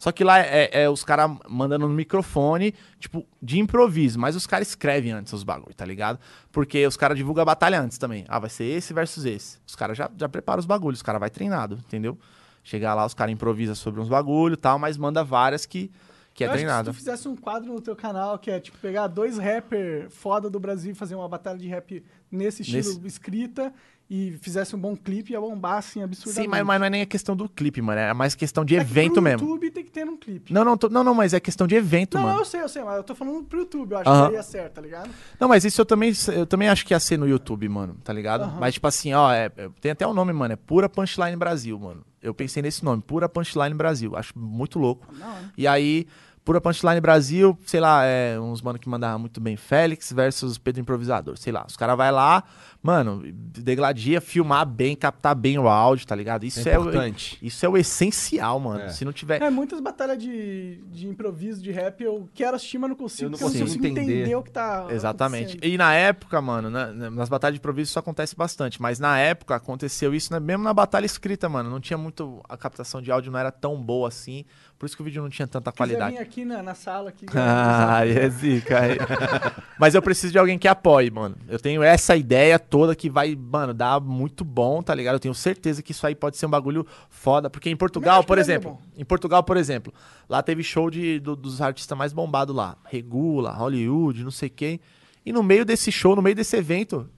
Só que lá é, é os caras mandando no microfone, tipo, de improviso. Mas os caras escrevem antes os bagulho, tá ligado? Porque os caras divulgam a batalha antes também. Ah, vai ser esse versus esse. Os caras já, já preparam os bagulhos, os caras vai treinado, entendeu? Chegar lá, os caras improvisam sobre uns bagulho e tal, mas manda várias que, que é eu acho treinado. que se tu fizesse um quadro no teu canal que é tipo pegar dois rappers foda do Brasil e fazer uma batalha de rap nesse estilo Nesse- escrita e fizesse um bom clipe, ia bombar assim absurdamente. Sim, mas, mas não é nem a questão do clipe, mano. É mais questão de É que evento pro mesmo. YouTube tem que ter um clipe. Não, não, tô- não, não, mas é questão de evento, Não, mano. eu sei, eu sei, mas eu tô falando pro YouTube, eu acho que é certo, tá ligado? Não, mas isso eu também, eu também acho que ia ser no YouTube, mano, tá ligado? Mas, tipo assim, ó, é- é- tem até o nome, mano, é Pura Punchline Brasil, mano. Eu pensei nesse nome, Pura Punchline Brasil. Acho muito louco. Não, né? E aí, Pura Punchline Brasil, sei lá, é uns mano que mandavam muito bem Félix versus Pedro Improvisador, sei lá. Os caras vai lá, mano, degladia, filmar bem, captar bem o áudio, tá ligado? Isso É é, o- importante. isso é o essencial, mano. É. Se não tiver. É, muitas batalhas de, de improviso, de rap, eu quero assistir, mas não consigo, Eu não eu consigo consigo entender. entender. o que tá Exatamente. E na época, mano, na- na- nas batalhas de improviso isso acontece bastante, mas na época aconteceu isso né, mesmo na batalha escrita, mano. Não tinha muito. A captação de áudio não era tão boa assim, por isso que o vídeo não tinha tanta quiser qualidade. vir aqui na, na sala. Aqui, Ah, aí é zica. Mas eu preciso de alguém que apoie, mano. Eu tenho essa ideia toda que vai, mano, dar muito bom, tá ligado? Eu tenho certeza que isso aí pode ser um bagulho foda. Porque em Portugal, por ser exemplo, em Portugal, por exemplo, lá teve show de, do- dos artistas mais bombados lá. Regula, Hollywood, não sei quem. E no meio desse show, no meio desse evento,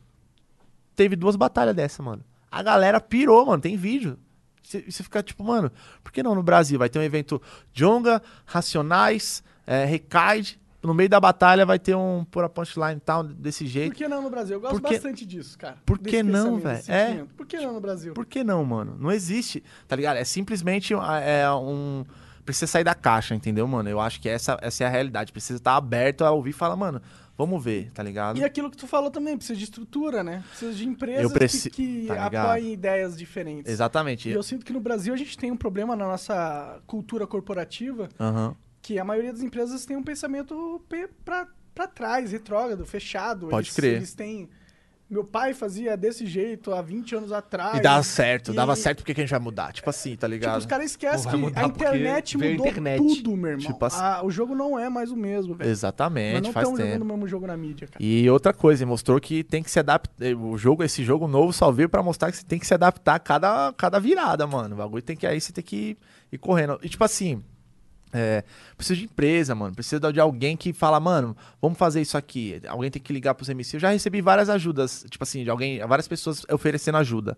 teve duas batalhas dessa, mano. A galera pirou, mano. Tem vídeo. Você você fica tipo, mano, por que não no Brasil? Vai ter um evento Jonga, Racionais, é, Recaide. No meio da batalha vai ter um pura punchline e tal, desse Por jeito. que não no Brasil? Eu gosto Por que- bastante disso, cara. Por que não, velho? É. Por que não no Brasil? Por que não, mano? Não existe, tá ligado? É simplesmente ah, é um. Precisa sair da caixa, entendeu, mano? Eu acho que essa, essa é a realidade. Precisa estar aberto a ouvir e falar, mano, vamos ver, tá ligado? E aquilo que tu falou também, precisa de estrutura, né? Precisa de empresas preci- que, que tá apoiem ideias diferentes. Exatamente. E eu sinto que no Brasil a gente tem um problema na nossa cultura corporativa, Aham. Que a maioria das empresas tem um pensamento pra trás, retrógrado, fechado. Pode eles, crer. Eles têm... Meu pai fazia desse jeito há 20 anos atrás. E dava certo, e- dava certo porque que a gente vai mudar. Tipo assim, tá Tipo, ligado? os caras esquecem que a internet a mudou internet. tudo, meu irmão. Tipo assim- Ah, o jogo não é mais o mesmo, velho. Exatamente, não faz estamos jogando tempo. o mesmo jogo na mídia, cara. E outra coisa, mostrou que tem que se adaptar. O jogo, esse jogo novo só veio pra mostrar que você tem que se adaptar a cada, cada virada, mano. O bagulho tem que aí você tem que ir, ir correndo. E tipo assim, é, precisa de empresa, mano. Precisa de alguém que fala, mano, vamos fazer isso aqui. Alguém tem que ligar pros MC. Eu já recebi várias ajudas, tipo assim, de alguém, várias pessoas oferecendo ajuda.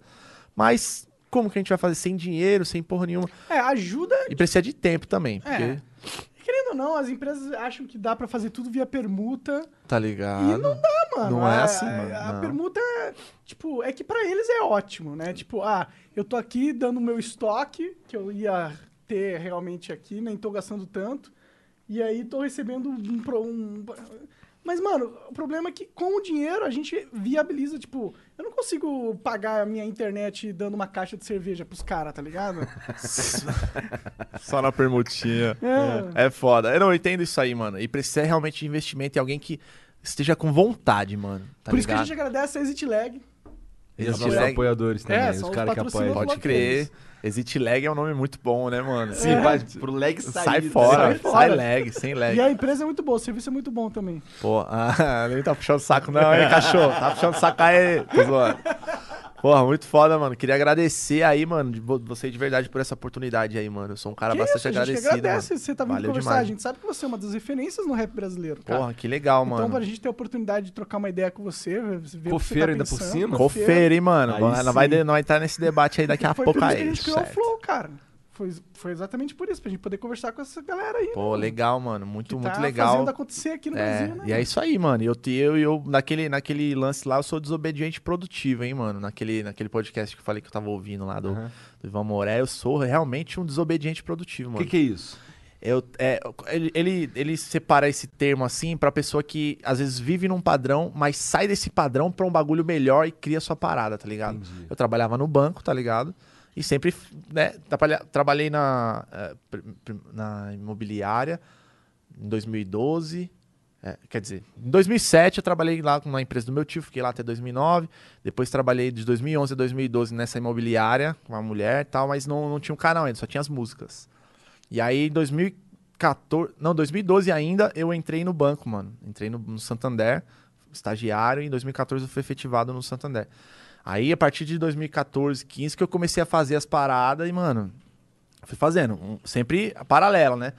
Mas como que a gente vai fazer sem dinheiro, sem porra nenhuma? É, ajuda E precisa de tempo também, porque, É. Querendo ou não, as empresas acham que dá pra fazer tudo via permuta. tá ligado? E não dá, mano. Não é A- assim, a- mano, A não. permuta é, tipo, é que pra eles é ótimo, né? Tipo, ah, eu tô aqui dando meu estoque, que eu ia ter realmente aqui, nem tô gastando tanto. E aí tô recebendo um, um... Mas, mano, o problema é que com o dinheiro a gente viabiliza, tipo, eu não consigo pagar a minha internet dando uma caixa de cerveja pros caras, tá ligado? Só na permutinha. É. É foda. Eu não entendo isso aí, mano. E precisa realmente de investimento em alguém que esteja com vontade, mano. Tá Por isso que a ligado? gente agradece a Exit Lag. E os nossos apoiadores também, É, os são os caras que apoiam. Pode crer. Exit lag é um nome muito bom, né, mano? Sim, vai pro lag sair. Sai tá fora? Sai sai, fora. lag, sem lag. E a empresa é muito boa, o serviço é muito bom também. Pô, ah, nem tá puxando o saco não, hein, cachorro? Tá puxando o saco aí. Tô zoando. Porra, muito foda, mano. Queria agradecer aí, mano, de vo- você de verdade por essa oportunidade aí, mano. Eu sou um cara Que bastante isso, a gente que agradecido, agradece mano. você tá vindo Valeu conversar. demais. A gente sabe que você é uma das referências no rap brasileiro, cara. Porra, que legal, então, mano. pra gente ter a oportunidade de trocar uma ideia com você, ver o que você Cofeiro tá ainda por cima? Cofeiro, hein, mano. Aí Não vai, não vai entrar nesse debate aí daqui a pouco aí. a gente criou o. Flow, cara. Foi, foi exatamente por isso, pra gente poder conversar com essa galera aí. Pô, mano, legal, mano. Muito, que muito tá legal. fazendo acontecer aqui no É, Brasil, né? e é isso aí, mano. Eu, eu, eu naquele, naquele lance lá, eu sou desobediente produtivo, hein, mano. Naquele, naquele podcast que eu falei que eu tava ouvindo lá do, Aham. do Ivan Moré, eu sou realmente um desobediente produtivo, O mano. que, que é isso? Eu, é, ele, ele, ele separa esse termo assim pra pessoa que às vezes vive num padrão, mas sai desse padrão pra um bagulho melhor e cria sua parada, tá ligado? Entendi. Eu trabalhava no banco, tá ligado? E sempre, né, trabalhei na, eh, na imobiliária em 2012. é, quer dizer, em 2007 eu trabalhei lá na empresa do meu tio, fiquei lá até 2009. Depois trabalhei de 2011 a 2012 nessa imobiliária com uma mulher e tal, mas não, não tinha um canal ainda, só tinha as músicas. E aí em 2014, não, 2012 ainda, eu entrei no banco, mano. Entrei no, no Santander, estagiário, e em 2014 eu fui efetivado no Santander. Aí a partir de 2014, 15 que eu comecei a fazer as paradas e, mano, fui fazendo, um- sempre paralelo, né?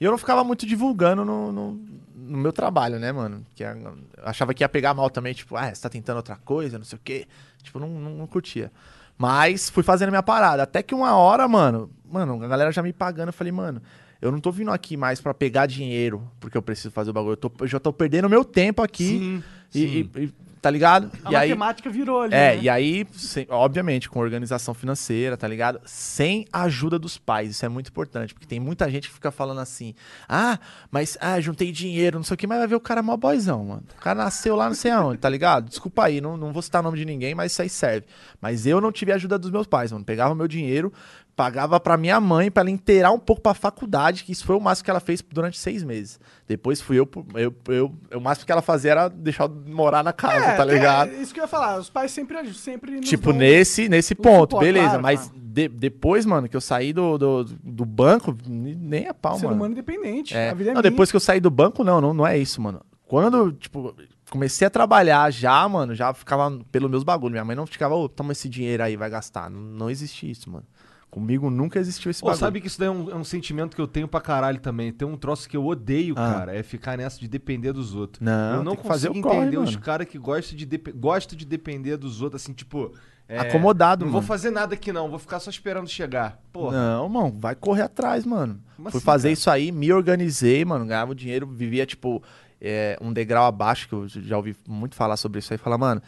E eu não ficava muito divulgando no, no, no meu trabalho, né, mano? Que a- eu achava que ia pegar mal também, tipo, ah, você tá tentando outra coisa, não sei o quê. Tipo, não, não, não curtia. Mas fui fazendo minha parada. Até que uma hora, mano, mano, a galera já me pagando, eu falei, mano, eu não tô vindo aqui mais pra pegar dinheiro, porque eu preciso fazer o bagulho. Eu, tô- eu já tô perdendo meu tempo aqui. Sim, e, sim. e- e- tá ligado? A e aí, matemática virou ali. é, né? e aí, sem- obviamente, com organização financeira, tá ligado? Sem a ajuda dos pais, isso é muito importante, porque tem muita gente que fica falando assim: ah, mas ah, juntei dinheiro, não sei o que, mas vai ver o cara mó boizão, mano. O cara nasceu lá não sei aonde, tá ligado? Desculpa aí, não, não vou citar o nome de ninguém, mas isso aí serve. Mas eu não tive a ajuda dos meus pais, mano. Pegava meu dinheiro, pagava pra minha mãe pra ela inteirar um pouco pra faculdade, que isso foi o máximo que ela fez durante seis meses. Depois fui eu, pro- eu, eu, o máximo que ela fazia era deixar eu morar na casa, É, tá ligado? É, isso que eu ia falar, os pais sempre, sempre Tipo, nesse, nesse ponto, suporte, beleza. claro, mas claro. de- depois, mano, que eu saí do, do, do banco, nem a pau, Ser mano. humano independente. É. A é Não, minha. depois que eu saí do banco, não, não, não é isso, mano. Quando, tipo, comecei a trabalhar já, mano, já ficava pelos meus bagulhos. Minha mãe não ficava, ô, toma esse dinheiro aí, vai gastar. Não, não existe isso, mano. Comigo nunca existiu esse Pô, bagulho. sabe que isso daí é um, é um sentimento que eu tenho pra caralho também. Tem um troço que eu odeio, Ah. cara. É ficar nessa de depender dos outros. Não, eu não que fazer consigo o corre, entender os caras que gostam de, gostam de depender dos outros, assim, tipo. é, Acomodado, Não vou mano. fazer nada aqui, não. Vou ficar só esperando chegar. Porra. Não, mano, vai correr atrás, mano. Como Fui assim, fazer cara? isso aí, me organizei, mano, ganhava dinheiro, vivia, tipo, é, um degrau abaixo, que eu já ouvi muito falar sobre isso aí. Fala, mano,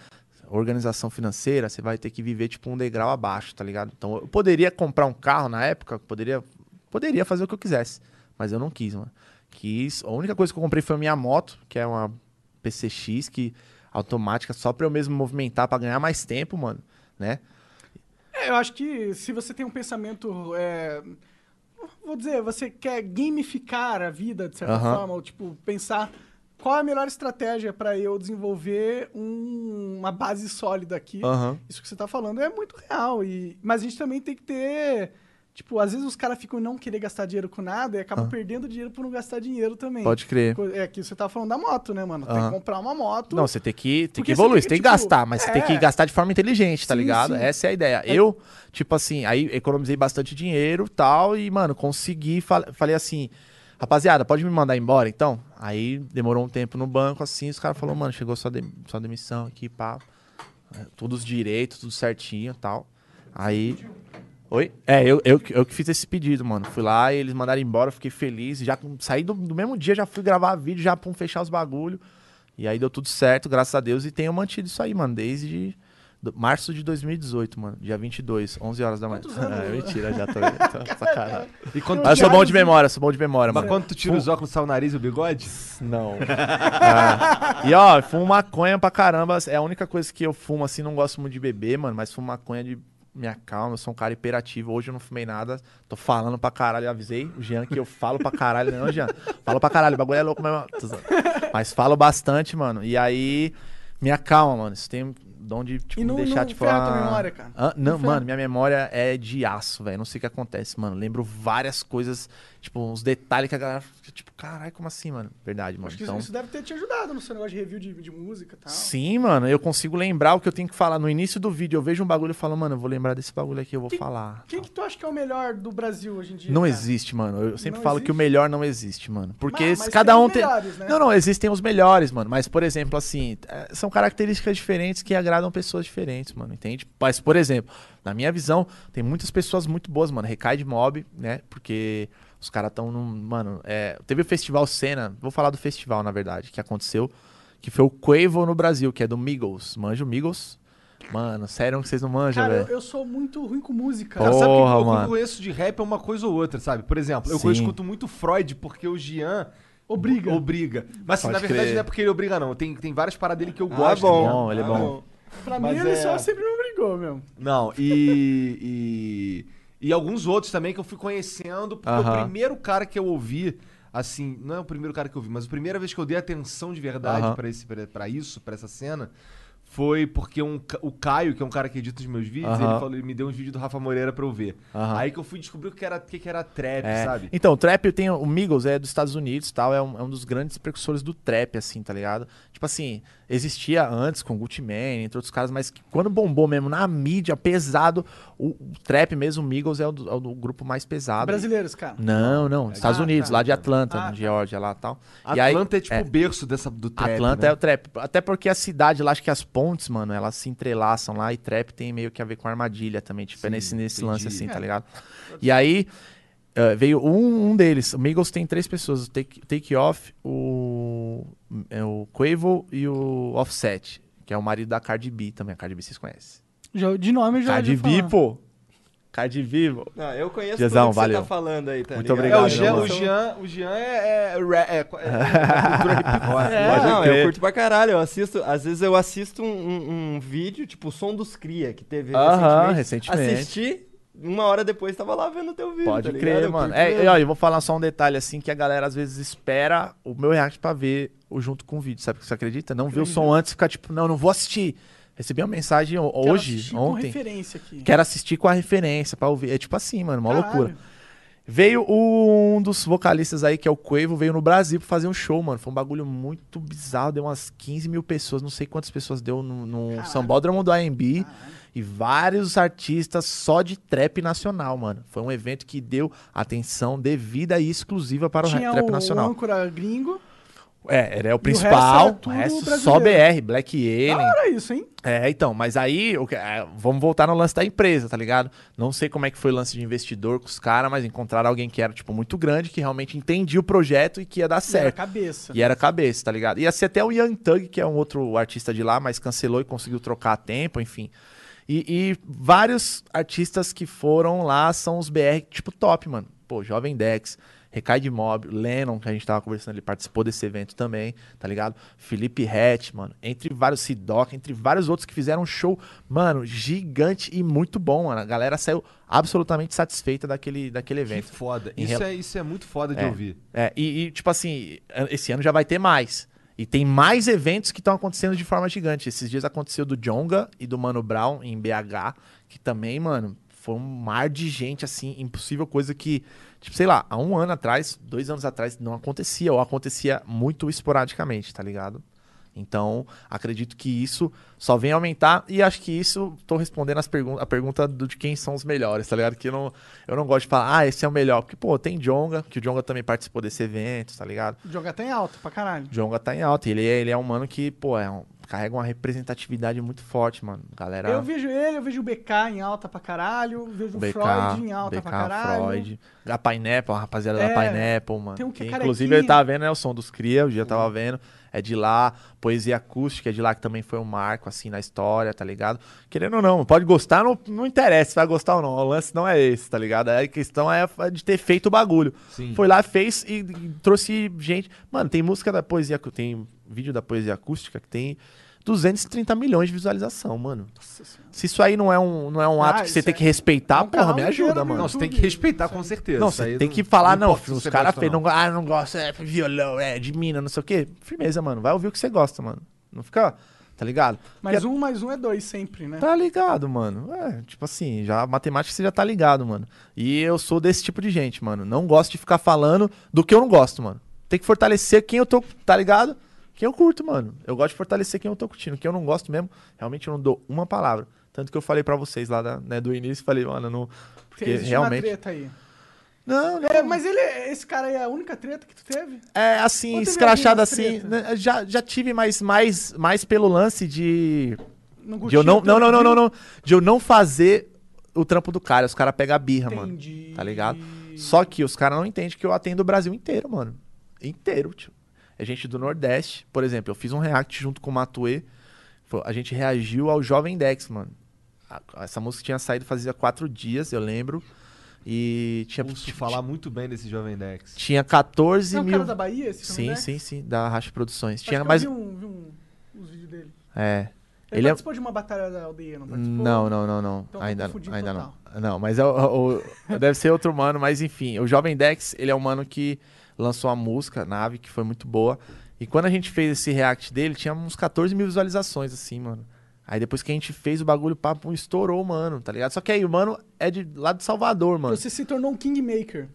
organização financeira, você vai ter que viver, tipo, um degrau abaixo, tá ligado? Então, eu poderia comprar um carro na época, poderia, poderia fazer o que eu quisesse, mas eu não quis, mano. Quis, a única coisa que eu comprei foi a minha moto, que é uma PCX, que automática, só pra eu mesmo movimentar, pra ganhar mais tempo, mano, né? É, eu acho que se você tem um pensamento. é, vou dizer, você quer gamificar a vida de certa Aham. forma, ou tipo, pensar qual é a melhor estratégia para eu desenvolver um- uma base sólida aqui. Aham. Isso que você tá falando é muito real. E, mas a gente também tem que ter. Tipo, às vezes os caras ficam não querer gastar dinheiro com nada e acabam perdendo dinheiro por não gastar dinheiro também. Pode crer. É que você tá falando da moto, né, mano? Tem Aham. que comprar uma moto. Não, você tem que, tem que você evoluir, tem você que, tem que tipo, gastar, mas você tem que é. gastar de forma inteligente, tá Sim, ligado? sim. Essa é a ideia. Eu, tipo assim, aí economizei bastante dinheiro tal, e, mano, consegui, fal- falei assim, rapaziada, pode me mandar embora então? Aí demorou um tempo no banco, assim, os caras falaram, mano, chegou sua, dem- sua demissão aqui, pá. É, Todos os direitos, tudo certinho tal. Aí. Oi? É, eu, eu, que- eu que fiz esse pedido, mano. Fui lá e eles mandaram embora, fiquei feliz. Já saí do, do mesmo dia, já fui gravar vídeo, já pra fechar os bagulho. E aí deu tudo certo, graças a Deus, e tenho mantido isso aí, mano, desde março de 2018, mano. Dia 22, 11 horas da manhã. É, mentira, já tô, tô sacanagem. E quando Mas eu sou bom de memória, sou bom de memória, Mas mano. quando tu tira os óculos, sai o nariz e o bigode? Não. É. E ó, fumo maconha pra caramba. É a única coisa que eu fumo assim, não gosto muito de beber, mano, mas fumo maconha de minha calma, eu sou um cara hiperativo. Hoje eu não fumei nada, tô falando pra caralho. Eu avisei o Jean que eu falo pra caralho, não, Jean? Falo pra caralho, o bagulho é louco mesmo. Mas falo bastante, mano. E aí, minha calma, mano. Isso tem de tipo, E não- me deixar, não tipo. a tua ah, memória, cara. Hã? Não, Não mano, minha memória é de aço, velho. Não sei o que acontece, mano. Lembro várias coisas, tipo, uns detalhes que a galera fica, tipo, caralho, como assim, mano? Verdade, mano. Acho que Então, isso deve ter te ajudado no seu negócio de review de, de música e tal. sim, mano, eu consigo lembrar o que eu tenho que falar. No início do vídeo, eu vejo um bagulho e falo, mano, eu vou lembrar desse bagulho aqui, eu vou Que- falar. Quem que tu acha que é o melhor do Brasil hoje em dia? Não cara? existe, mano. Eu sempre Não falo que o existe? melhor não existe, mano. Porque Mas- mas cada tem um tem. melhores, né? Não, não, existem os melhores, mano. Mas, por exemplo, assim, é, são características diferentes que agradam pessoas diferentes, mano. Entende? Mas, por exemplo, na minha visão, tem muitas pessoas muito boas, mano. Recai de mob, né? Porque os caras estão num. Mano, é, teve o Festival Cena. Vou falar do festival, na verdade, que aconteceu. Que foi o Quavo no Brasil, que é do Migos. Manja o Migos? Mano, sério que vocês não manjam, Cara, eu, velho? eu sou muito ruim com música. Cara, sabe que Porra, eu, eu conheço de rap é uma coisa ou outra, sabe? Por exemplo, eu Sim. escuto muito Freud porque o Jean Obriga. obriga. Mas assim, Pode na verdade crer. não é porque ele obriga, não. Tem, tem várias paradas dele que eu Ah, gosto. bom. né? Bom, ele é Ah, bom. Pra Mas mim, ele é- só sempre obrigou, mesmo. Não, e, e. E alguns outros também que eu fui conhecendo, porque o primeiro cara que eu ouvi, assim, não é o primeiro cara que eu ouvi, mas a primeira vez que eu dei atenção de verdade pra esse pra- pra isso, pra essa cena, foi porque um, ca- o Caio, que é um cara que edita os meus vídeos, Aham. ele, falou, ele me deu uns vídeos do Rafa Moreira pra eu ver. Aham. Aí que eu fui descobrir o que era, o que que era trap, É. sabe? Então, o trap tem. O Migos é dos Estados Unidos tal, é um, é um dos grandes precursores do trap, assim, tá ligado? Tipo assim, existia antes com Gucci Mane, entre outros caras, mas que quando bombou mesmo na mídia, pesado, o, o trap mesmo, o Migos é o, do- é o do grupo mais pesado. Brasileiros, cara. Não, não, Estados Ah, Unidos, tá. lá de Atlanta, Ah, no tá. Georgia lá e tal. E aí- Atlanta é tipo o berço dessa, do trap, Atlanta né? é o trap. Até porque a cidade lá, acho que as pontes, mano, elas se entrelaçam lá e trap tem meio que a ver com armadilha também. Tipo, é Sim, nesse, nesse entendi. lance assim, É. tá ligado? E aí eh, veio um, um deles. O Migos tem três pessoas: o Take, Take Off, o, é, o Quavo e o Offset, que é o marido da Cardi B também. A Cardi B vocês conhecem. Já, de nome eu já Cardi B, pô. Cardi B, pô. Não, eu conheço Jezão, tudo que valeu. você tá falando aí, tá Muito ligado? É, obrigado, o Jean, o. Jean, o Jean é, é, é, é, é. É, não, eu curto pra caralho. Eu assisto, às vezes eu assisto um, um- um vídeo, tipo o Som dos Cria, que teve Aham, recentemente. recentemente. Assisti, uma hora depois tava lá vendo o teu vídeo. Pode tá crer, Eu mano. curto É, e, eu vou falar só um detalhe assim que a galera às vezes espera o meu react pra ver o junto com o vídeo, sabe? Você acredita? Não vê o som antes e fica tipo, não, não vou assistir. Recebi uma mensagem ho- Quero hoje, assistir com ontem. referência aqui. Quero assistir com a referência pra ouvir. É tipo assim, mano, uma Caralho. loucura. Veio o- um dos vocalistas aí, que é o Quavo, veio no Brasil pra fazer um show, mano. Foi um bagulho muito bizarro, deu umas 15 mil pessoas, não sei quantas pessoas deu no, no Sambódromo do AMB. E vários artistas só de trap nacional, mano. Foi um evento que deu atenção devida e exclusiva para o Tinha trap o nacional. âncora gringo. É, ele é o resto principal, era o tudo resto, só. BR, Black Alien. hora isso, hein? É, então, mas aí, o é, vamos voltar no lance da empresa, tá ligado? Não sei como é que foi o lance de investidor com os caras, mas encontraram alguém que era, tipo, muito grande, que realmente entendia o projeto e que ia dar Era certo. cabeça. E era cabeça, tá ligado? Ia ser até o Young Thug, que é um outro artista de lá, mas cancelou e conseguiu trocar a tempo, enfim. E, e vários artistas que foram lá são os BR, tipo, top, mano. Pô, Jovem Dex, Recai de Mob, Lennon, que a gente tava conversando, ele participou desse evento também, tá ligado? Felipe Hatch, mano. Entre vários, Sidoc, entre vários outros que fizeram um show, mano, gigante e muito bom, mano. A galera saiu absolutamente satisfeita daquele, daquele Que evento. foda. Em Isso rel- é, isso é muito foda de É. ouvir. É, e, e, tipo assim, esse ano já vai ter mais. E tem mais eventos que estão acontecendo de forma gigante. Esses dias aconteceu do Jonga e do Mano Brown em BH, que também, mano, foi um mar de gente, assim, impossível, coisa que, tipo, sei lá, há um ano atrás, dois anos atrás, não acontecia, ou acontecia muito esporadicamente, tá ligado? Então, acredito que isso só vem aumentar e acho que isso tô respondendo as pergun a pergunta do- de quem são os melhores, tá ligado? Que eu não, eu não gosto de falar, ah, esse é o melhor, porque, pô, tem Jonga, que o Jonga também participou desse evento, tá ligado? Jogar até em alta pra caralho. O Jonga tá em alta, ele é, ele é um mano que, pô, é um- carrega uma representatividade muito forte, mano. Galera, Eu vejo ele, eu vejo o BK em alta pra caralho, vejo o BK, Freud em alta BK, pra caralho. Freud, a Pineapple, a rapaziada É, da Pineapple, mano. tem um que que é inclusive ele tava vendo, né, o som dos Cria, o dia tava vendo, é de lá. Poesia acústica é de lá, que também foi um marco, assim, na história, tá ligado? Querendo ou não, pode gostar, não, não interessa se vai gostar ou não, o lance não é esse, tá ligado? A questão é de ter feito o bagulho. Sim. Foi lá, fez e, e trouxe gente. Mano, tem música da poesia, tem vídeo da poesia acústica que tem 230 milhões de visualização, mano. Se isso aí não é um, não é um Ah, ato que você tem é- que respeitar, um porra, me ajuda, no mano. Não, você tem que respeitar com certeza. Não, você tem que falar, não, se os caras fez, não, ah, não gosta, é violão, é de mina, não sei o quê. Firmeza, mano. Vai ouvir o que você gosta, mano. Não fica, tá ligado? Mas Porque- um mais um é dois sempre, né? Tá ligado, mano. É, tipo assim, já a matemática você já tá ligado, mano. E eu sou desse tipo de gente, mano. Não gosto de ficar falando do que eu não gosto, mano. Tem que fortalecer quem eu tô, tá ligado? Quem eu curto, mano. Eu gosto de fortalecer quem eu tô curtindo. Quem eu não gosto mesmo, realmente eu não dou uma palavra. Tanto que eu falei pra vocês lá da- né, do início, falei, mano, não. Porque Existe realmente. uma treta aí. Não, não. É, mas ele, esse cara aí é a única treta que tu teve? É, assim, escrachado assim. né, Já, já tive, mas mais, mais pelo lance de. Não De eu não, não, não, não, não, não. De eu não fazer o trampo do cara. Os caras pegam a birra, mano. Entendi. Tá ligado? Só que os caras não entendem que eu atendo o Brasil inteiro, mano. Inteiro, tio. É gente do Nordeste. Por exemplo, eu fiz um react junto com o Matue. A gente reagiu ao Jovem Dex, mano. Essa música tinha saído fazia quatro dias, eu lembro. E tinha, Ouço tipo, falar muito bem desse Jovem Dex. tinha 14 Não é mil. cara da Bahia, esse Sim, Jovem sim, Dex? sim, da Racha Produções. Acho Tinha que mais. Eu vi, um, vi um, uns vídeos dele. É. Ele, Ele é- participou de uma batalha da aldeia, não participou? Não, não, não, não. Então ainda ainda total. não. Não, mas é o, o- deve ser outro mano, mas enfim. O Jovem Dex, ele é um mano que lançou a música, Nave, que foi muito boa. E quando a gente fez esse react dele, tinha uns 14 mil visualizações, assim, mano. Aí depois que a gente fez o bagulho, o papo estourou, mano, tá ligado? Só que aí o mano é de lá de Salvador, mano. Você se tornou um Kingmaker.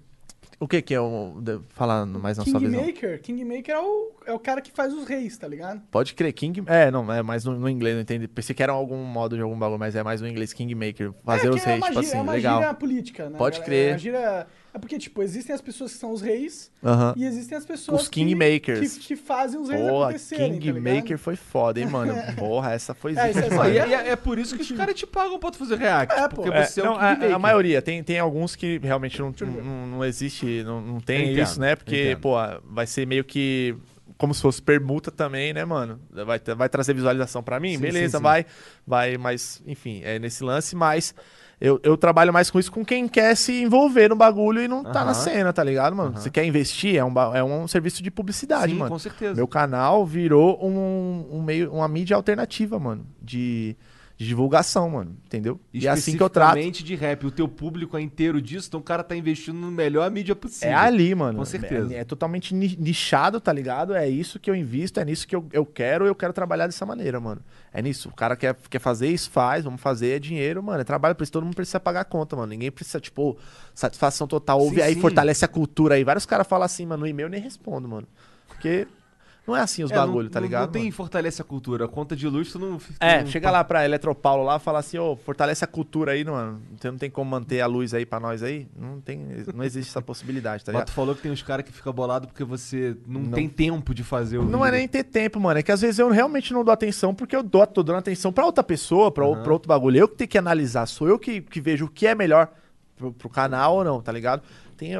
O que que é o... Falando mais na sua visão. Kingmaker? Kingmaker é o, é o cara que faz os reis, tá ligado? Pode crer, King... É, não, é mais no, no inglês, não entendi. Pensei que era algum modo de algum bagulho, mas é mais no inglês, Kingmaker. Fazer é, os é reis, uma tipo gíria, assim, é uma legal. gíria política, né? Pode É- crer. É, uma gíria... é porque, tipo, existem as pessoas que são os reis Aham. e existem as pessoas Os que- Kingmakers. Que, que fazem os reis Pô, acontecerem, tá Kingmaker ligado? foi foda, hein, mano? Porra, essa foi É, zica isso é demais. e é, é por isso que os caras te pagam pra tu fazer react. É, porque pô. É, você é, não, o a, a maioria, tem, tem alguns que realmente não, não, não existe, não, não tem entendo, isso, né? Porque, entendo. pô, vai ser meio que como se fosse permuta também, né, mano? Vai, vai trazer visualização pra mim? Sim, Beleza, sim, sim. vai. Vai, mas, enfim, é nesse lance, mas eu, eu trabalho mais com isso com quem quer se envolver no bagulho e não tá na cena, tá ligado, mano? Você quer investir, é um, é um serviço de publicidade, Sim, mano. com certeza. Meu canal virou um, um meio, uma mídia alternativa, mano. De, de divulgação, mano. Entendeu? E é assim que eu trato. De rap. O teu público é inteiro disso, então o cara tá investindo no melhor mídia possível. É ali, mano. Com certeza. É, é totalmente ni- nichado, tá ligado? É isso que eu invisto, é nisso que eu, eu quero, eu quero trabalhar dessa maneira, mano. É nisso. O cara quer, quer fazer isso, faz, vamos fazer, é dinheiro, mano. É trabalho pra isso, todo mundo precisa pagar a conta, mano. Ninguém precisa, tipo, satisfação total. Ouve Sim, aí, sim. fortalece a cultura aí. Vários caras falam assim, mano, no e-mail eu nem respondo, mano. Porque não é assim os É, bagulho, não, tá ligado? Não tem fortalece a cultura. Conta de luz, tu não. tu É, não- chega lá pra Eletropaulo lá e fala assim, ô, fortalece a cultura aí, mano. Você não tem como manter a luz aí pra nós aí? Não tem, não existe essa possibilidade, tá Mas ligado? tu falou que tem uns caras que ficam bolados porque você não, Não. tem tempo de fazer o Não é vídeo. nem ter tempo, mano. É que às vezes eu realmente não dou atenção porque eu dou, tô dando atenção pra outra pessoa, pra, pra outro bagulho. Eu que tenho que analisar, sou eu que, que vejo o que é melhor pro, pro canal ou não, tá ligado? Tem,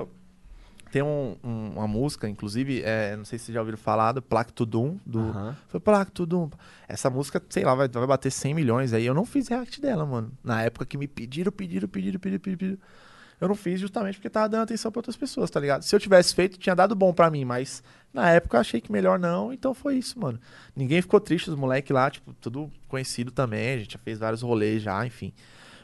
tem um- um- uma música, inclusive, é, não sei se vocês já ouviram falar, do Plaque Tudum, do... Aham. Foi Plaque Tudum. Essa música, sei lá, vai, vai bater 100 milhões aí. Eu não fiz react dela, mano. Na época que me pediram, pediram, pediram, pediram, pediram. Eu não fiz justamente porque tava dando atenção pra outras pessoas, tá ligado? Se eu tivesse feito, tinha dado bom pra mim, mas na época eu achei que melhor não, então foi isso, mano. Ninguém ficou triste, os moleques lá, tipo, tudo conhecido também, a gente já fez vários rolês já, enfim.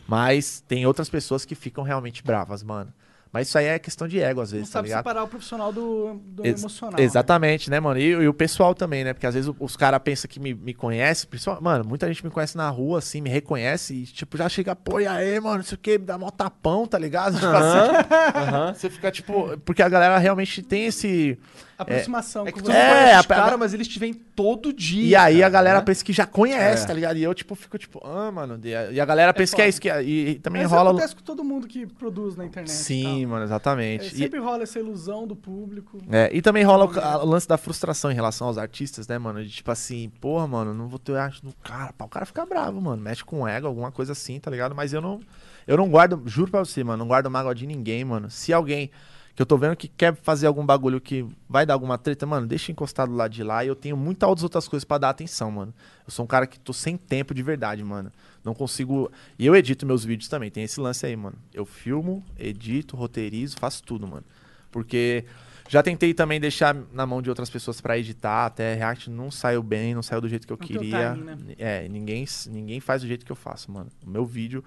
Mas tem outras pessoas que ficam realmente bravas, mano. Mas isso aí é questão de ego, às Não vezes, tá sabe ligado? separar o profissional do, do Ex- emocional. né? Exatamente, né, mano? E, e o pessoal também, né? Porque às vezes os caras pensam que me, me conhece, principal- mano, muita gente me conhece na rua, assim, me reconhece e, tipo, já chega, pô, e aí, mano, não sei o que, me dá mó tapão, tá ligado? Tipo assim, você fica, tipo, porque a galera realmente tem esse. Aproximação É com que não É, conhece a- os caras, mas eles te veem todo dia. E aí a cara, galera né? pensa que já conhece, É. tá ligado? E eu, tipo, fico, tipo, ah, mano. E a, e a galera pensa que é foda. isso, que é- e, e também Mas rola. acontece com todo mundo que produz na internet. e Sim, tal. mano, É, exatamente. E- sempre rola essa ilusão do público. É, e também rola o, a- o lance da frustração em relação aos artistas, né, mano? De tipo assim, porra, mano, não vou ter arte no cara. Pá, o cara fica bravo, mano. Mexe com ego, alguma coisa assim, tá ligado? Mas eu não. Eu não guardo, juro pra você, mano, não guardo mágoa de ninguém, mano. Se alguém que eu tô vendo que quer fazer algum bagulho que vai dar alguma treta, mano, deixa encostado lá de lá e eu tenho muitas outras coisas pra dar atenção, mano. Eu sou um cara que tô sem tempo de verdade, mano. Não consigo. E eu edito meus vídeos também, tem esse lance aí, mano. Eu filmo, edito, roteirizo, faço tudo, mano. Porque já tentei também deixar na mão de outras pessoas pra editar, até React não saiu bem, não saiu do jeito que eu Não queria. né? É, ninguém, ninguém faz do jeito que eu faço, mano. O meu vídeo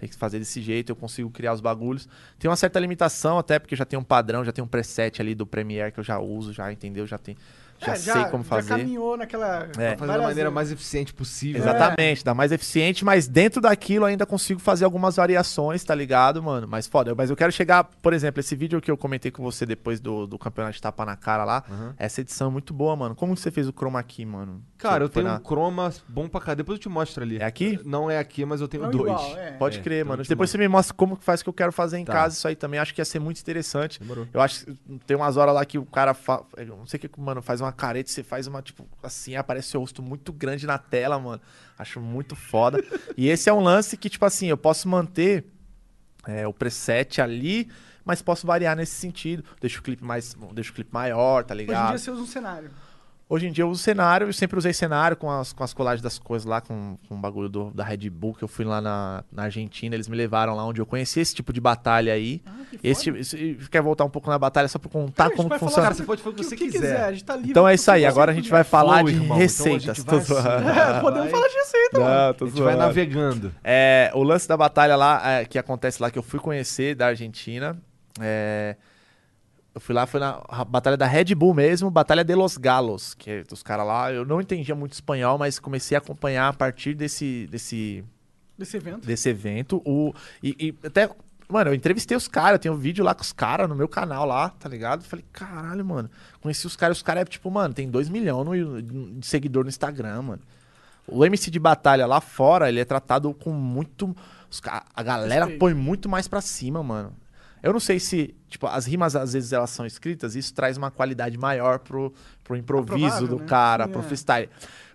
tem que fazer desse jeito, eu consigo criar os bagulhos. Tem uma certa limitação, até porque já tem um padrão, já tem um preset ali do Premiere que eu já uso, já, entendeu? Já tem. Já É, sei como Já fazer. caminhou naquela. É. Fazer da maneira mais eficiente possível. Exatamente, dá mais eficiente, mas dentro daquilo ainda consigo fazer algumas variações, tá ligado, mano? Mas foda, mas eu quero chegar, por exemplo, esse vídeo que eu comentei com você depois do, do campeonato de tapa na cara lá, essa edição é muito boa, mano. Como que você fez o chroma key, mano? Cara, eu tenho na- um chroma bom pra cá. Depois eu te mostro ali. É aqui? Não é aqui, mas eu tenho Não dois. igual, é. Pode É, crer, então mano. Depois você me mostra como que faz que eu quero fazer em Tá. casa isso aí também. Acho que ia ser muito interessante. Demorou. Eu acho que tem umas horas lá que o cara fa... eu não sei o que, mano, faz uma careta, você faz uma, tipo, assim, aparece seu rosto muito grande na tela, mano. Acho muito foda. e esse é um lance que, tipo assim, eu posso manter é, o preset ali, mas posso variar nesse sentido. Deixa o clipe mais. Deixa o clipe maior, tá Hoje em ligado? dia você usa um cenário. Hoje em dia eu uso cenário, eu sempre usei cenário com as, com as colagens das coisas lá, com, com o bagulho do- da Red Bull, que eu fui lá na, na Argentina, eles me levaram lá onde eu conheci esse tipo de batalha aí. Ah, que esse, tipo- esse- quer voltar um pouco na batalha só pra contar Cara, como que falar funciona? Cara, você pode fazer o que você quiser. A gente tá livre Então é isso aí, agora a gente vai quiser. falar de irmão, receitas. vai. É, podemos falar de receita, mano. Não, A gente vai navegando. É, o lance da batalha lá, é, que acontece lá, que eu fui conhecer da Argentina. é, eu fui lá, foi na batalha da Red Bull mesmo, Batalha de los Galos, que é dos caras lá. Eu não entendia muito espanhol, mas comecei a acompanhar a partir desse, desse, Desse evento. desse evento. O, e, e até, mano, eu entrevistei os caras, eu tenho um vídeo lá com os caras no meu canal lá, tá ligado? Falei, caralho, mano. Conheci os caras, os caras é tipo, mano, tem 2 milhões de seguidor no Instagram, mano. O MC de batalha lá fora, ele é tratado com muito. a galera Respeito. põe muito mais pra cima, mano. Eu não sei se, tipo, as rimas às vezes elas são escritas, isso traz uma qualidade maior pro, pro improviso do né? cara, pro é. freestyle.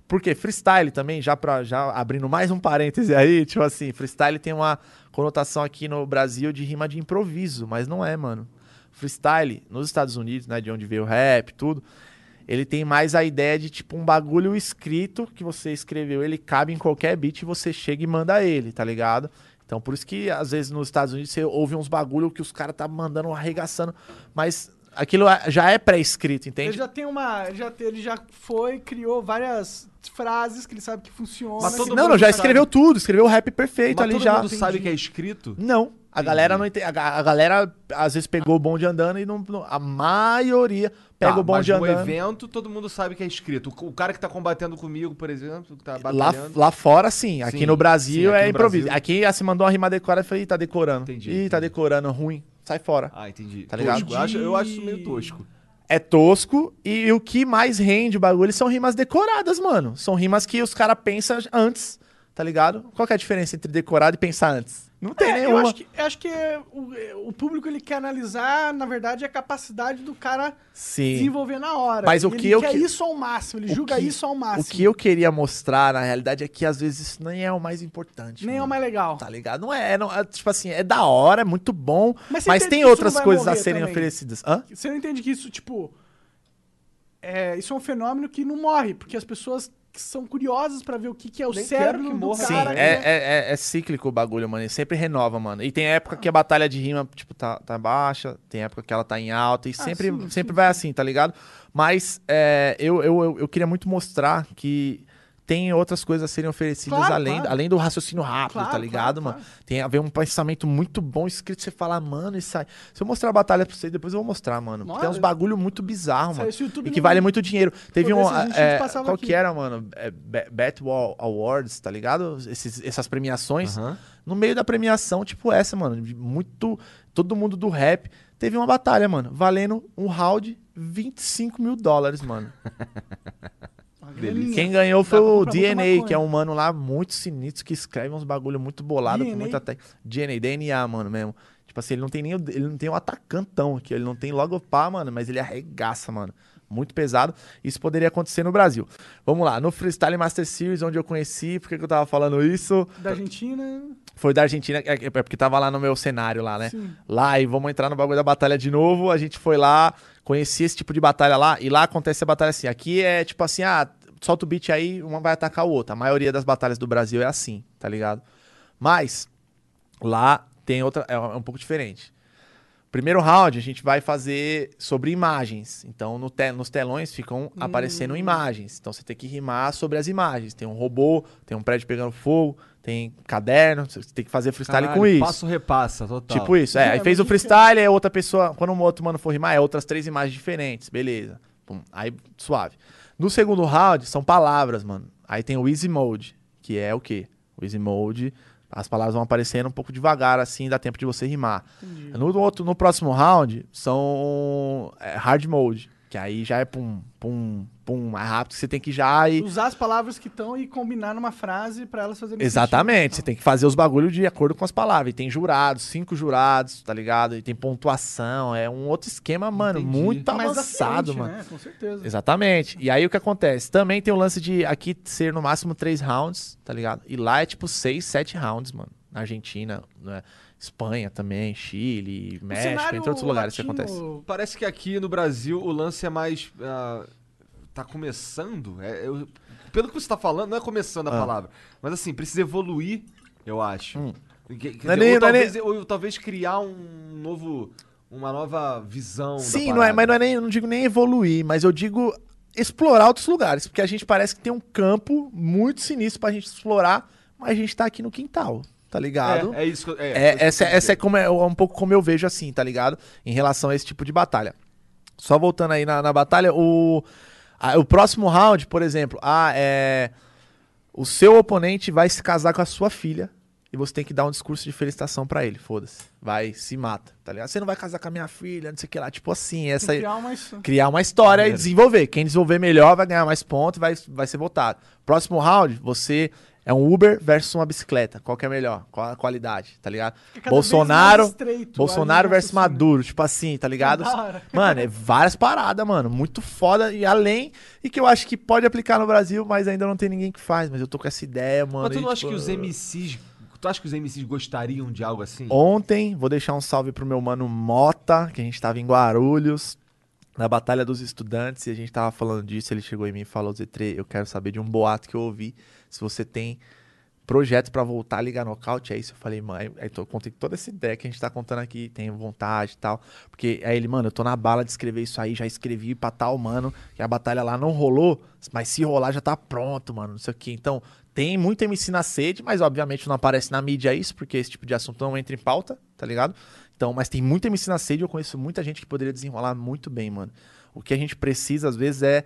Porque freestyle também, já, pra, já abrindo mais um parêntese aí, tipo assim, freestyle tem uma conotação aqui no Brasil de rima de improviso, mas não é, mano. Freestyle, nos Estados Unidos, né, de onde veio o rap, tudo, ele tem mais a ideia de, tipo, um bagulho escrito que você escreveu, ele cabe em qualquer beat e você chega e manda ele, tá ligado? Então, por isso que, às vezes, nos Estados Unidos, você ouve uns bagulho que os caras tá mandando, arregaçando, mas aquilo é- já é pré-escrito, Ele entende? já tem uma. Já, ele já foi, criou várias frases que ele sabe que funcionam. Mas todo que- Não, não, já escreveu tudo, escreveu o rap perfeito Mas ali todo já. mundo sabe que é escrito? Não, a galera não entende. A, a galera às vezes pegou o bonde andando e não. não- a maioria pega Tá, o bonde mas no andando. evento todo mundo sabe que é escrito. O, o cara que tá combatendo comigo, por exemplo, que tá Lá, batalhando... lá fora, sim. Aqui Sim, no Brasil sim, aqui é no improviso. Brasil. Aqui ah, se mandou uma rima decorada e falei, Ih, tá decorando. Entendi, Ih, tá entendi. decorando, ruim. Sai fora. Ah, entendi. Tá ligado? Tosco. Eu acho, eu acho isso meio tosco. É tosco e, o que mais rende o bagulho são rimas decoradas, mano. São rimas que os caras pensam antes, tá ligado? Qual que é a diferença entre decorado e pensar antes? Não tem É, eu nenhuma. acho que, eu acho que o, o público ele quer analisar, na verdade, a capacidade do cara Sim. desenvolver na hora. Mas o que ele eu quer que- isso ao máximo, ele julga que- isso ao máximo. O que eu queria mostrar, na realidade, é que às vezes isso nem é o mais importante. Nem é o mano. mais legal. Tá ligado? Não é, não, é, tipo assim, é da hora, é muito bom, Mas mas, tem outras coisas a serem também? oferecidas. Hã? Você não entende que isso, tipo. É, isso é um fenômeno que não morre, porque as pessoas que são curiosas pra ver o que, que é o Nem cérebro que do morra. Sim, cara. é, é, é- é cíclico o bagulho, mano. Ele sempre renova, mano. E tem época que a batalha de rima, tipo, tá, tá baixa, tem época que ela tá em alta, e sempre, sim, sempre sim, vai sim. assim, tá ligado? Mas é, eu, eu, eu, eu queria muito mostrar que tem outras coisas a serem oferecidas Claro, além, claro. além do raciocínio rápido, Claro, tá ligado, claro, mano? Tem a ver um pensamento muito bom escrito, você fala, mano, isso aí. Se eu mostrar a batalha pra vocês, depois eu vou mostrar, mano. Porque tem uns bagulho muito bizarro, mano. E que vale muito dinheiro. Teve um. desse a gente é, passava qual aqui. que era, mano? É, Ba- Batwall Awards, tá ligado? Esses, essas premiações. Aham. No meio da premiação, tipo essa, mano. Muito. Todo mundo do rap. Teve uma batalha, mano. Valendo um round 25 mil dólares, mano. Quem ganhou foi Dá o DNA, que é um mano lá muito sinistro que escreve uns bagulho muito bolado com DNA? muita técnica. DNA, DNA, mano, mesmo. Tipo assim, ele não tem nem o, ele não tem um atacantão aqui, ele não tem logo pá, mano, mas ele arregaça, mano. Muito pesado. Isso poderia acontecer no Brasil. Vamos lá, no Freestyle Master Series, onde eu conheci, por que que eu tava falando isso? Da Argentina. Foi da Argentina, é é porque tava lá no meu cenário lá, né? Sim. Lá, e vamos entrar no bagulho da batalha de novo. A gente foi lá, conheci esse tipo de batalha lá, e lá acontece a batalha assim. Aqui é tipo assim, ah, solta o beat aí, uma vai atacar o outro. A maioria das batalhas do Brasil é assim, tá ligado? Mas, lá tem outra, é um pouco diferente. Primeiro round a gente vai fazer sobre imagens. Então no te- nos telões ficam aparecendo imagens. Então você tem que rimar sobre as imagens. Tem um robô, tem um prédio pegando fogo, tem caderno, você tem que fazer freestyle Caralho, com isso. Passo repassa, total. Tipo isso, é. É, Aí fez o freestyle, aí outra pessoa, quando um outro mano for rimar, é outras três imagens diferentes, beleza. Pum, aí suave. No segundo round, são palavras, mano. Aí tem o easy mode, que é o quê? O easy mode, as palavras vão aparecendo um pouco devagar, assim, dá tempo de você rimar. No, outro, no próximo round, são é, hard mode, que aí já é pum, pum, pum, mais rápido, que você tem que já ir... Usar as palavras que estão e combinar numa frase pra elas fazerem Exatamente, você sentido. tem que fazer os bagulhos de acordo com as palavras. E tem jurados, cinco jurados, tá ligado? E tem pontuação, é um outro esquema, mano, Entendi. muito Mais avançado, frente, mano. Né? Com certeza. Exatamente. E aí o que acontece? Também tem o lance de aqui ser no máximo três rounds, tá ligado? E lá é tipo seis, sete rounds, mano. Na Argentina, né? Espanha também, Chile, México, entre outros lugares que latino- acontece. Parece que aqui no Brasil o lance é mais. ah, tá começando? É, eu- pelo que você tá falando, não é começando a Ah. palavra. Mas assim, precisa evoluir, eu acho. Hum. Que- quer é dizer, nem- ou, é talvez, ou talvez criar um novo. Uma nova visão. Sim, não é, mas não é nem, não digo nem evoluir, mas eu digo explorar outros lugares, porque a gente parece que tem um campo muito sinistro pra gente explorar, mas a gente tá aqui no quintal, tá ligado? É, é isso que eu- é, É, essa, eu essa é quis como é um pouco como eu vejo assim, tá ligado? Em relação a esse tipo de batalha. Só voltando aí na, na batalha, o, a- o próximo round, por exemplo, ah, é. O seu oponente vai se casar com a sua filha e você tem que dar um discurso de felicitação pra ele, foda-se. Vai, se mata, tá ligado? Você não vai casar com a minha filha, não sei o que lá. Tipo assim, essa aí Criar uma... criar uma história e desenvolver. Quem desenvolver melhor vai ganhar mais pontos e vai, vai ser votado. Próximo round, você é um Uber versus uma bicicleta. Qual que é melhor? Qual a qualidade, tá ligado? Cada Bolsonaro, estreito Bolsonaro versus raciocínio. Maduro, tipo assim, tá ligado? Hora. Mano, é várias paradas, mano. Muito foda e além e que eu acho que pode aplicar no Brasil, mas ainda não tem ninguém que faz, mas eu tô com essa ideia, mano. Mas tu e, não acha tipo, que os MCs. Tu acha que os MCs gostariam de algo assim? Ontem, vou deixar um salve pro meu mano Mota, que a gente tava em Guarulhos, na Batalha dos Estudantes, e a gente tava falando disso. Ele chegou em mim e falou: Z3, eu quero saber de um boato que eu ouvi. Se você tem projetos pra voltar a ligar nocaute, é isso. Eu falei, mãe, aí tô, contei toda essa ideia que a gente tá contando aqui, tenho vontade e tal. Porque aí ele, mano, eu tô na bala de escrever isso aí, já escrevi pra tal, mano, que a batalha lá não rolou, mas se rolar já tá pronto, mano, não sei o quê. Então, tem muito MC na sede, mas obviamente não aparece na mídia isso, porque esse tipo de assunto não entra em pauta, tá ligado? Então, mas tem muita MC na sede, eu conheço muita gente que poderia desenrolar muito bem, mano. O que a gente precisa, às vezes, é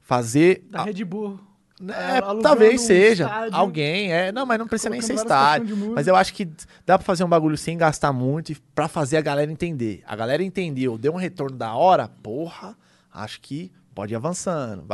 fazer. Da Red Bull. É, alugando talvez um seja. estádio, alguém, é. Não, mas não precisa nem ser estádio. Mas eu acho que dá pra fazer um bagulho sem gastar muito e pra fazer a galera entender. A galera entendeu, deu um retorno da hora, porra, acho que pode ir avançando.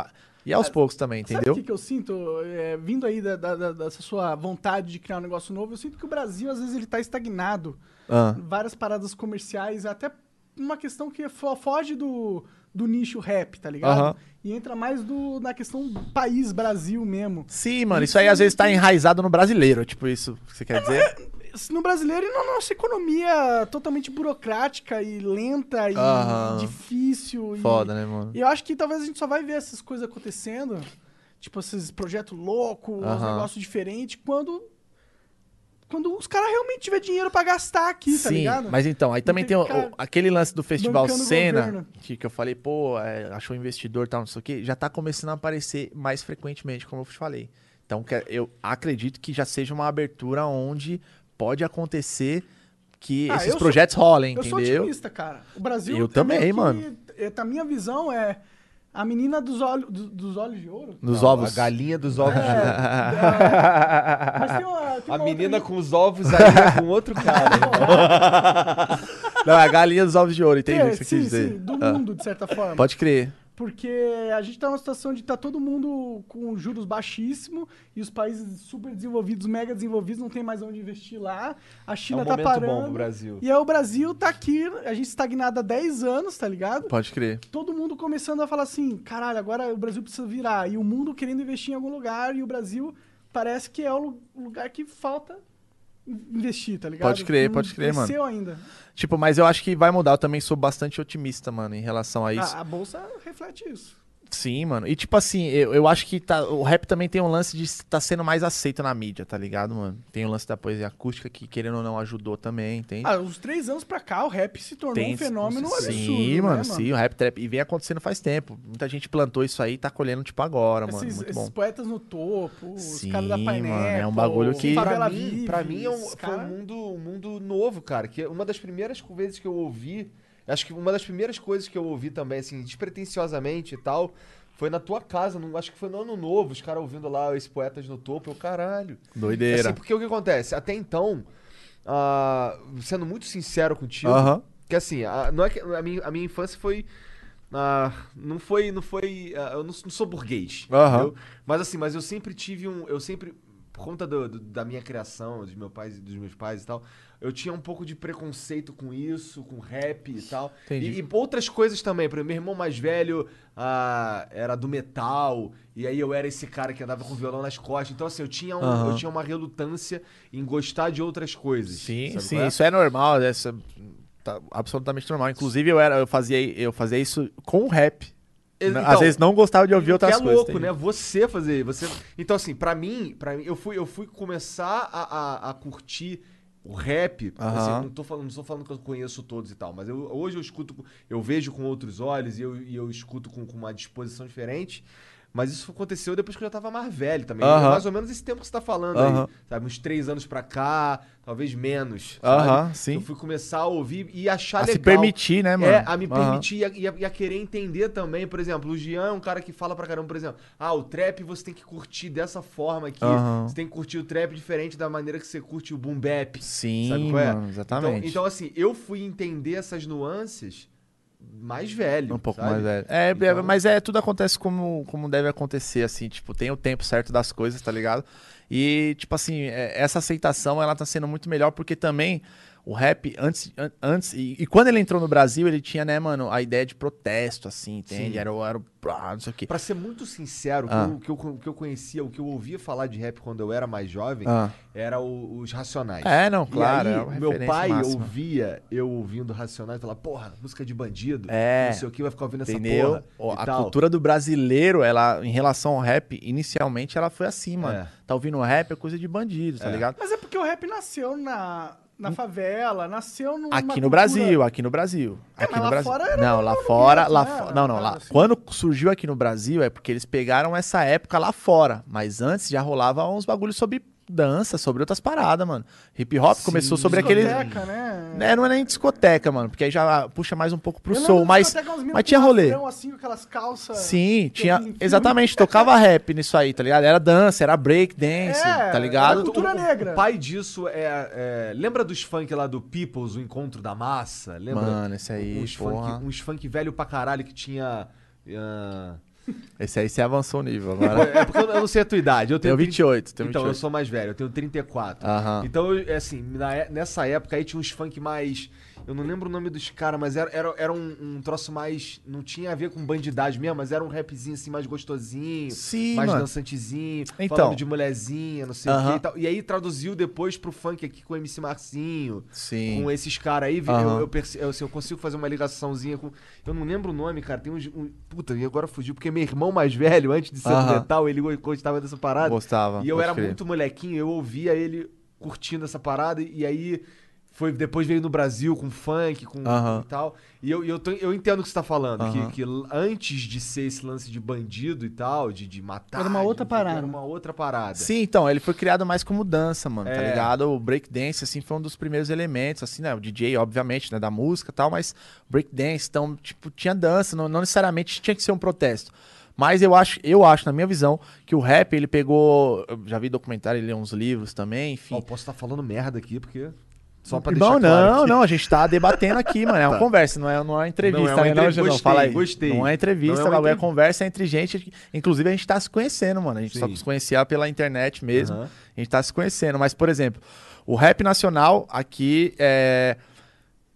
E aos poucos também, Sabe entendeu? o que, que eu sinto? É, vindo aí da, da- da- dessa sua vontade de criar um negócio novo, eu sinto que o Brasil, às vezes, ele tá estagnado. Ah. Várias paradas comerciais, até uma questão que fo- foge do, do nicho rap, tá ligado? Aham. E entra mais do, na questão do país, Brasil mesmo. Sim, mano, isso aí às vezes tá enraizado no brasileiro, tipo isso que você quer dizer? No brasileiro e na nossa economia totalmente burocrática e lenta e Aham. difícil. e- Foda, né, mano? E eu acho que talvez a gente só vai ver essas coisas acontecendo, tipo esses projetos loucos, Aham. negócios diferentes, quando quando os caras realmente tiver dinheiro pra gastar aqui, tá Sim, ligado? mas então, aí também tem o- aquele lance do festival Cena, que, que eu falei, pô, é, achou investidor e tal, não sei o quê, já tá começando a aparecer mais frequentemente, como eu te falei. Então, que- eu acredito que já seja uma abertura onde pode acontecer que Ah, esses sou- projetos rolem, Eu sou entendeu? otimista, cara. O Brasil. Eu é também, meio que- mano. é, A minha visão é a menina dos olhos, do- dos olhos de ouro. Nos Não, ovos. A galinha dos ovos É, de ouro. é, mas tem uma, tem A menina outra- com os ovos aí é com outro cara. Não, a galinha dos ovos de ouro, entendi É, o que você sim, quis dizer. sim, do Ah, mundo, de certa forma. Pode crer. Porque a gente tá numa situação de tá todo mundo com juros baixíssimos e os países super desenvolvidos, mega desenvolvidos, não tem mais onde investir lá. A China É um tá parando. bom pro Brasil. E aí o Brasil tá aqui, a gente estagnado há 10 anos, tá ligado? Pode crer. Todo mundo começando a falar assim, caralho, agora o Brasil precisa virar. E o mundo querendo investir em algum lugar, e o Brasil parece que é o lu- lugar que falta investir, tá ligado? Pode crer, Não pode crer, mano. ainda. Tipo, mas eu acho que vai mudar. Eu também sou bastante otimista, mano, em relação a isso. A, a bolsa reflete isso. Sim, mano. E tipo assim, eu, eu acho que tá, o rap também tem um lance de estar sendo mais aceito na mídia, tá ligado, mano? Tem o lance da poesia acústica que, querendo ou não, ajudou também, entende? Ah, uns três anos pra cá, o rap se tornou Tem- um fenômeno sim, absurdo. mano, né, sim, o rap trap. E vem acontecendo faz tempo. Muita gente plantou isso aí e tá colhendo, tipo, agora, mano. Esses, Muito esses bom. poetas no topo, os Sim, caras da Painel. mano, é um bagulho que- pra mim, Vive, pra mim é um, esses foi um cara- mundo, um mundo novo, cara. Que uma das primeiras vezes que eu ouvi, acho que uma das primeiras coisas que eu ouvi também, assim, despretensiosamente e tal, foi na tua casa, num- acho que foi no ano novo, os caras ouvindo lá esse Poetas no Topo, eu, caralho. Doideira. Assim, porque o que acontece? Até então, ah, sendo muito sincero contigo, Aham. que assim, a, não é que, a, minha, a minha infância foi. ah, não foi. Não foi. ah, eu não, não sou burguês. Entendeu? Mas assim, mas eu sempre tive um. Eu sempre. Por conta do- do- da minha criação, dos meus pais dos meus pais e tal, eu tinha um pouco de preconceito com isso, com rap e tal. E, e outras coisas também. Por exemplo, meu irmão mais velho ah, era do metal, e aí eu era esse cara que andava com violão nas costas. Então, assim, eu tinha, um- eu tinha uma relutância em gostar de outras coisas. Sim, sim, é? isso é normal, essa, tá absolutamente normal. Inclusive, eu, era, eu, fazia, eu fazia isso com rap. Então, Às vezes não gostava de ouvir outras é coisas. louco, entende? né? Você fazer. Você... Então, assim, pra mim, pra mim eu, fui, eu fui começar a, a, a curtir o rap. Aham. Assim, não, tô falando, não tô falando que eu conheço todos e tal, mas eu- hoje eu escuto, eu vejo com outros olhos e eu, e eu escuto com, com uma disposição diferente. Mas isso aconteceu depois que eu já tava mais velho também. Aham. É mais ou menos esse tempo que você tá falando Aham. aí. Sabe? Uns três anos pra cá, talvez menos. Aham, sim. Eu fui começar a ouvir e achar A legal. se permitir, né, mano? É, a me permitir e a, e a- e a querer entender também. Por exemplo, o Jean é um cara que fala pra caramba, por exemplo, ah, o trap você tem que curtir dessa forma aqui. Você tem que curtir o trap diferente da maneira que você curte o boom bap. Sim, Sabe qual é? mano, exatamente. Então, então, assim, eu fui entender essas nuances mais velho. Um pouco sabe? mais velho. É, Então- é, mas é, tudo acontece como, como deve acontecer, assim, tipo, tem o tempo certo das coisas, tá ligado? E, tipo assim, é, essa aceitação, ela tá sendo muito melhor, porque também o rap, antes, an- antes e, e quando ele entrou no Brasil, ele tinha, né, mano, a ideia de protesto, assim, entende? Sim. Era, o- era ah, não sei o quê. Pra ser muito sincero, o que Ah. eu- o que, eu, o que eu conhecia, o que eu ouvia falar de rap quando eu era mais jovem, Ah. era o- os Racionais. É, não, E claro, aí, é meu pai máxima. ouvia eu ouvindo Racionais e falava, porra, música de bandido, É. não sei o que, vai ficar ouvindo essa Entendeu? porra. Ó, e a tal. cultura do brasileiro, ela, em relação ao rap, inicialmente ela foi assim, mano. É. Tá ouvindo rap é coisa de bandido, tá É. ligado? Mas é porque o rap nasceu na, na favela, nasceu numa Aqui no Brasil, aqui no Brasil. É, aqui mas no lá Brasil. fora era não, lá no fora, lá né? fo- Não, não, lá. assim. Quando surgiu aqui no Brasil é porque eles pegaram essa época lá fora, mas antes já rolava uns bagulhos sobre dança, sobre outras paradas, mano. Hip hop começou sobre aquele Discoteca, né? né, não é nem discoteca, mano, porque aí já puxa mais um pouco pro Eu soul, mas mas tinha rolê. assim, com aquelas calças... Sim, tinha. Exatamente, tocava rap nisso aí, tá ligado? Era dança, era break dance, É, tá ligado? era cultura negra. O pai disso é, é- Lembra dos funk lá do Peoples, o Encontro da Massa? Lembra? Mano, esse aí, uns porra. funk, uns funk velho pra caralho que tinha. ah, Esse aí você avançou o nível agora. É porque eu eu não sei a tua idade. Eu tenho Tenho 28, tenho Então, eu 28. sou mais velho, eu tenho 34. Aham. Então, eu, é assim, na é- nessa época aí tinha uns funk mais. Eu não lembro o nome dos caras, mas era, era, era um, um troço mais. Não tinha a ver com bandidagem mesmo, mas era um rapzinho assim mais gostosinho. Sim, mais mano. dançantezinho, Então. falando de mulherzinha, não sei o Aham. que e tal. E aí traduziu depois pro funk aqui com o MC Marcinho. Sim. Com esses caras aí, Aham. eu, eu, perce- eu, assim, eu consigo fazer uma ligaçãozinha com. Eu não lembro o nome, cara. Tem uns. Um, puta, e agora fugiu, porque meu irmão mais velho, antes de ser do Aham. metal, ele gostava dessa parada. Gostava, E eu era crer. muito molequinho, eu ouvia ele curtindo essa parada, e aí. Foi, depois veio no Brasil com funk, com e tal. E eu, eu, tô- eu entendo o que você tá falando. Que, que antes de ser esse lance de bandido e tal, de, de matar. Era uma outra parada. Era uma outra parada. Sim, então, ele foi criado mais como dança, mano, tá É. ligado? O breakdance, assim, foi um dos primeiros elementos, assim, né? O DJ, obviamente, né? Da música e tal, mas breakdance, então, tipo, tinha dança, não, não necessariamente tinha que ser um protesto. Mas eu acho, eu acho, na minha visão, que o rap, ele pegou. Eu já vi documentário, ele lê uns livros também, enfim. Ó, eu posso estar falando merda aqui, porque. Só pra Irmão, deixar claro não, aqui. não, a gente tá debatendo aqui, mano. É uma conversa, não é, não é uma entrevista, Não, é uma né? entre- Não, gostei, Fala aí. gostei. Não é entrevista, Não é uma é conversa entre gente. Inclusive, a gente tá se conhecendo, mano. A gente só Sim. se conhecia pela internet mesmo. Aham. A gente tá se conhecendo. Mas, por exemplo, o rap nacional aqui é.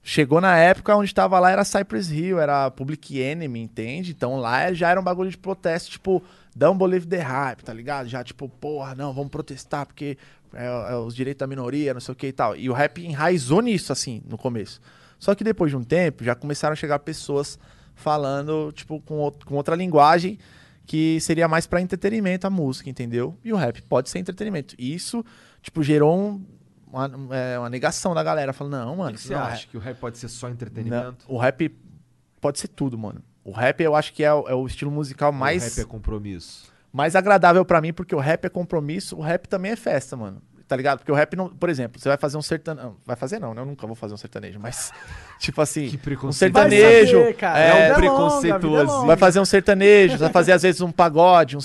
Chegou na época onde tava lá era Cypress Hill, era Public Enemy, entende? Então lá já era um bagulho de protesto, tipo, don't believe the hype, tá ligado? Já tipo, porra, não, vamos protestar porque é, é os direitos da minoria, não sei o que e tal. E o rap enraizou nisso, assim, no começo. Só que depois de um tempo, já começaram a chegar pessoas falando, tipo, com, out- com outra linguagem que seria mais pra entretenimento a música, entendeu? E o rap pode ser entretenimento. E isso, tipo, gerou um- uma, é, uma negação da galera. Falando, não, O mano, que você não, acha? Que o rap pode ser só não, entretenimento? o rap pode ser tudo, mano. O rap eu acho que é, o- é o estilo musical O mais, rap é compromisso. Mais agradável pra mim, porque o rap é compromisso, o rap também é festa, mano. Tá ligado? Porque o rap não. Por exemplo, você vai fazer um sertanejo. Vai fazer não, né? Eu nunca vou fazer um sertanejo, mas. Tipo assim. Que um sertanejo. cara. é, vida um longa, preconceituosinho. a vida é longa. Vai fazer um sertanejo, vai fazer às vezes um pagode, um,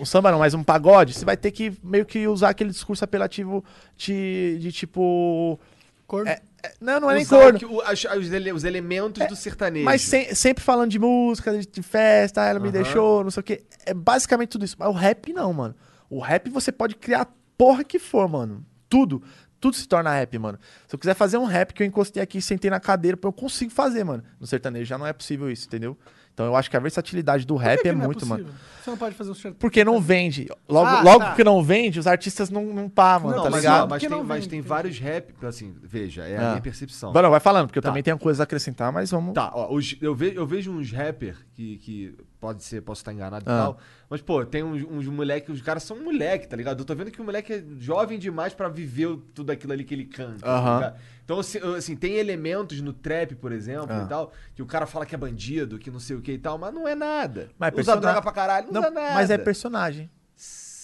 um samba não, mas um pagode, você vai ter que meio que usar aquele discurso apelativo de, de tipo. Corno. é- é- não, não é nem corno. que o- as- os, ele- os elementos do sertanejo. Mas sem- sempre falando de música, de, de festa, ah, ela me Aham. deixou, não sei o quê. É basicamente tudo isso. Mas o rap não, mano. O rap você pode criar a porra que for, mano. Tudo. Tudo se torna rap, mano. Se eu quiser fazer um rap que eu encostei aqui, sentei na cadeira, eu consigo fazer, mano. No sertanejo já não é possível isso, entendeu? Então eu acho que a versatilidade do Por rap que é que não muito, mano. possível? Você não pode fazer um sertanejo. Porque não vende. Logo, Ah, logo tá. que não vende, os artistas não, não pá, mano, Não, tá mas, ligado? mas tem, não mas tem entendi. vários rap. Assim, veja, é Ah. a minha percepção. Vai, não, vai falando, porque eu Tá. também tenho coisas a acrescentar, mas vamos. Tá, ó, os- eu, ve- eu vejo uns rapper que, que pode ser, posso estar enganado e Ah. tal, mas, pô, tem uns, uns moleque, os caras são moleque, tá ligado? Eu tô vendo que o moleque é jovem demais pra viver tudo aquilo ali que ele canta, tá Aham. ligado? Então, assim, tem elementos no trap, por exemplo, Ah. e tal, que o cara fala que é bandido, que não sei o que e tal, mas não é nada. Mas é usa persona- droga pra caralho, não, Não, usa nada. mas é personagem.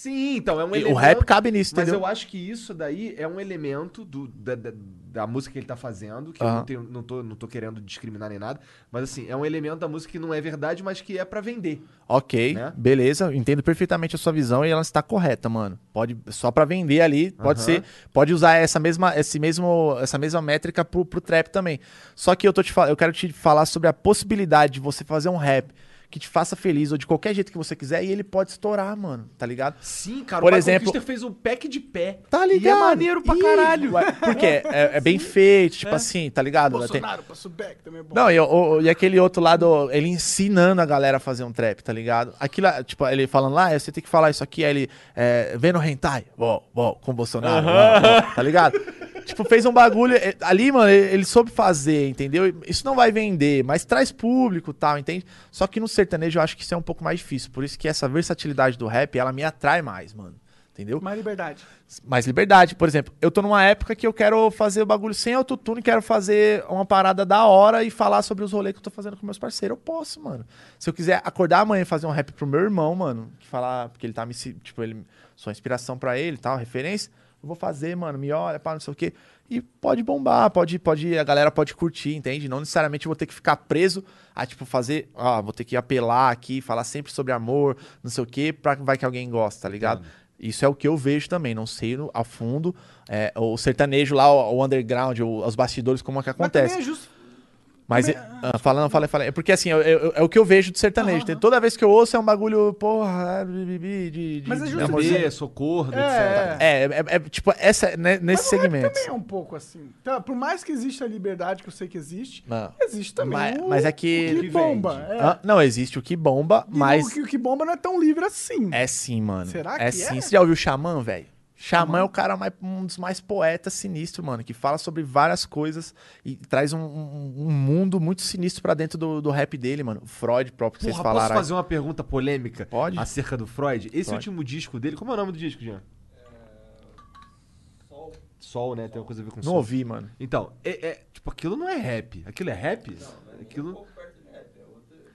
Sim, então, é um elemento... o rap cabe nisso, Mas entendeu? eu acho que isso daí é um elemento do, da, da, da música que ele tá fazendo, que eu não, tenho, não, tô, não tô querendo discriminar nem nada, mas assim, é um elemento da música que não é verdade, mas que é pra vender. Ok, Né? beleza, entendo perfeitamente a sua visão e ela está correta, mano. Pode só pra vender ali, pode ser, pode usar essa mesma, esse mesmo, essa mesma métrica pro, pro trap também. Só que eu tô te eu quero te falar sobre a possibilidade de você fazer um rap que te faça feliz, ou de qualquer jeito que você quiser, e ele pode estourar, mano, tá ligado? Sim, cara. Por o exemplo- fez um pack de pé. Tá E é ligado? maneiro pra Ih, caralho. Porque é, é bem feito, tipo assim, tá ligado? Tem- Bolsonaro, passou back, também é bom. Não, e, o- o- e aquele outro lado, ele ensinando a galera a fazer um trap, tá ligado? Aquilo, tipo, ele falando lá, "Ah, você tem que falar isso aqui, aí ele, é, vendo hentai, bom, bom, com Bolsonaro, tá ligado? tipo, fez um bagulho, é, ali, mano, ele, ele soube fazer, entendeu? Isso não vai vender, mas traz público e tal, entende? Só que no sertanejo eu acho que isso é um pouco mais difícil, por isso que essa versatilidade do rap, ela me atrai mais, mano. Entendeu? Mais liberdade. mais liberdade. Por exemplo, eu tô numa época que eu quero fazer o bagulho sem autotune, quero fazer uma parada da hora e falar sobre os rolês que eu tô fazendo com meus parceiros. Eu posso, mano. Se eu quiser acordar amanhã e fazer um rap pro meu irmão, mano, que falar, porque ele tá me. Tipo, ele. Sou inspiração pra ele e tal, referência. Eu vou fazer, mano, me olha, pá, não sei o quê. E pode bombar, pode, pode, a galera pode curtir, entende? Não necessariamente vou ter que ficar preso a, tipo, fazer, ah, vou ter que apelar aqui, falar sempre sobre amor, não sei o quê, pra vai que alguém gosta, tá ligado? Isso é o que eu vejo também, não sei no- a fundo. é, o sertanejo lá, o, o underground, o- os bastidores, como é que Mas acontece. também é justo. Mas, é, ah, falando, falei, falei. É porque assim, eu- eu- é o que eu vejo do sertanejo. Tem- Toda vez que eu ouço é um bagulho, porra, de, de, de, Mas é de justo. Bebê, socorro, É, etc. É, é, é, tipo, essa, né, nesse segmento. também é um pouco assim. Então, por mais que exista a liberdade, que eu sei que existe, Não. existe também Mas- o, mas é que- o que que bomba. É. Ah, não, existe o que bomba, E mas. o, que, o que bomba não é tão livre assim. É sim, mano. Será é que sim. é? Você já ouviu o Xamã, velho? Xamã é o cara mais, um dos mais poetas sinistros, mano, que fala sobre várias coisas e traz um, um- um mundo muito sinistro pra dentro do, do rap dele, mano. Freud próprio que Porra, vocês posso falaram. aí. fazer uma pergunta polêmica Pode. acerca do Freud? Esse Pode. último disco dele, como é o nome do disco, Jean? Sol, né? Tem uma coisa a ver com Não sol. ouvi, mano. Então, é, é- tipo, aquilo não é rap. Aquilo é rap? Aquilo...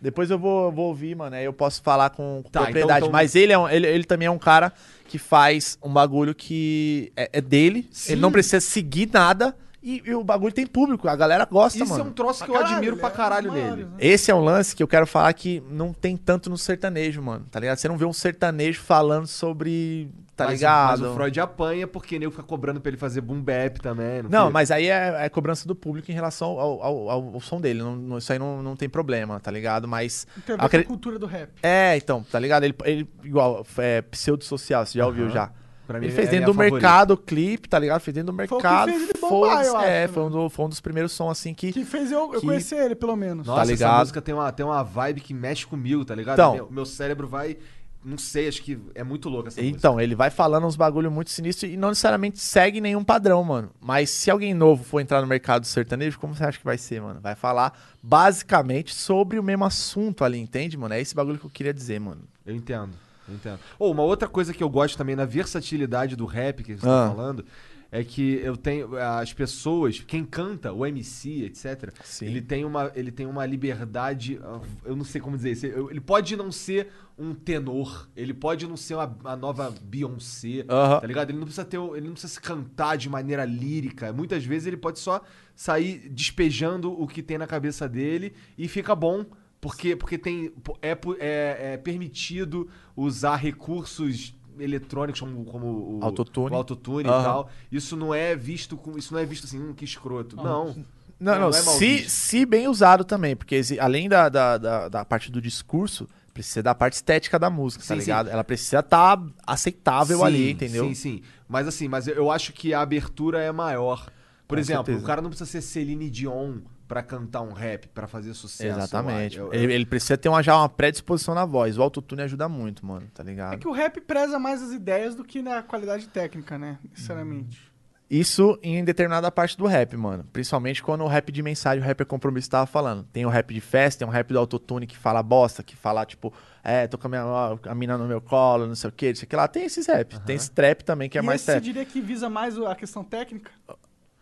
Depois eu vou, vou ouvir, mano. Aí eu posso falar com, com Tá, propriedade. então- então- Mas ele, é um- ele, ele também é um cara que faz um bagulho que é, é dele. Sim. Ele não precisa seguir nada. E, e o bagulho tem público. A galera gosta, Isso mano. é um troço que eu caralho, admiro pra é caralho dos nele. né? Esse é um lance que eu quero falar que não tem tanto no sertanejo, mano. Tá ligado? Você não vê um sertanejo falando sobre. Tá mas, ligado? Mas o Freud apanha porque nego fica cobrando pra ele fazer boom bap também. Não, fica? mas aí é, é cobrança do público em relação ao, ao, ao- ao som dele. Não- não- isso aí não, não tem problema, tá ligado? Mas. Tem a ver acre- com a cultura do rap. É, então, tá ligado? Ele, ele igual, é pseudo-social, você já ouviu já. Pra mim Ele é fez dentro do favorita. mercado clipe, tá ligado? Fez dentro do Foi o mercado. fez ele bombar, eu é, acho, foi né? um, do- foi um dos primeiros sons assim que. Que fez eu, eu que- conhecer ele, pelo menos. Nossa, essa ligado? música tem uma, tem uma vibe que mexe comigo, tá ligado? Então. meu, meu cérebro vai. Não sei, acho que é muito louco essa música. Então, ele vai falando uns bagulho muito sinistro e não necessariamente segue nenhum padrão, mano. Mas se alguém novo for entrar no mercado sertanejo, como você acha que vai ser, mano? Vai falar basicamente sobre o mesmo assunto ali, entende, mano? É esse bagulho que eu queria dizer, mano. Eu entendo, eu entendo. Ou uma outra coisa que eu gosto também na versatilidade do rap que você Ah. tá falando é que eu tenho as pessoas, quem canta, o MC, etc. Sim. Ele tem uma ele tem uma liberdade, eu não sei como dizer, isso, ele pode não ser um tenor, ele pode não ser uma, a nova Beyoncé, tá ligado? Ele não precisa ter, ele não precisa se cantar de maneira lírica. Muitas vezes ele pode só sair despejando o que tem na cabeça dele e fica bom. Porque, porque tem, é, é, é permitido usar recursos eletrônicos como, como o Autotune. o autotune e Aham. tal. Isso não é visto com, isso não é visto assim, hum, que escroto. Não. Não, não, Não é se, se bem usado também, porque além da, da, da, da parte do discurso, precisa da parte estética da música, tá Sim, sim. ligado? Ela precisa estar aceitável Sim, ali, entendeu? Sim, sim. Mas assim, mas eu acho que a abertura é maior. Por Com exemplo, certeza. o cara não precisa ser Celine Dion pra cantar um rap, pra fazer sucesso. Exatamente. Eu- eu- Ele, ele precisa ter uma, já uma predisposição na voz. O autotune ajuda muito, mano, tá ligado? É que o rap preza mais as ideias do que na qualidade técnica, né? Sinceramente. Isso em determinada parte do rap, mano. Principalmente quando o rap de mensagem, o rapper compromisso tava falando. Tem o rap de festa, tem o rap do autotune que fala bosta, que fala, tipo, é, tô com a, minha, a mina no meu colo, não sei o que, não sei o que lá. Tem esses rap. Tem esse trap também, que é e mais esse você trap. diria que visa mais a questão técnica?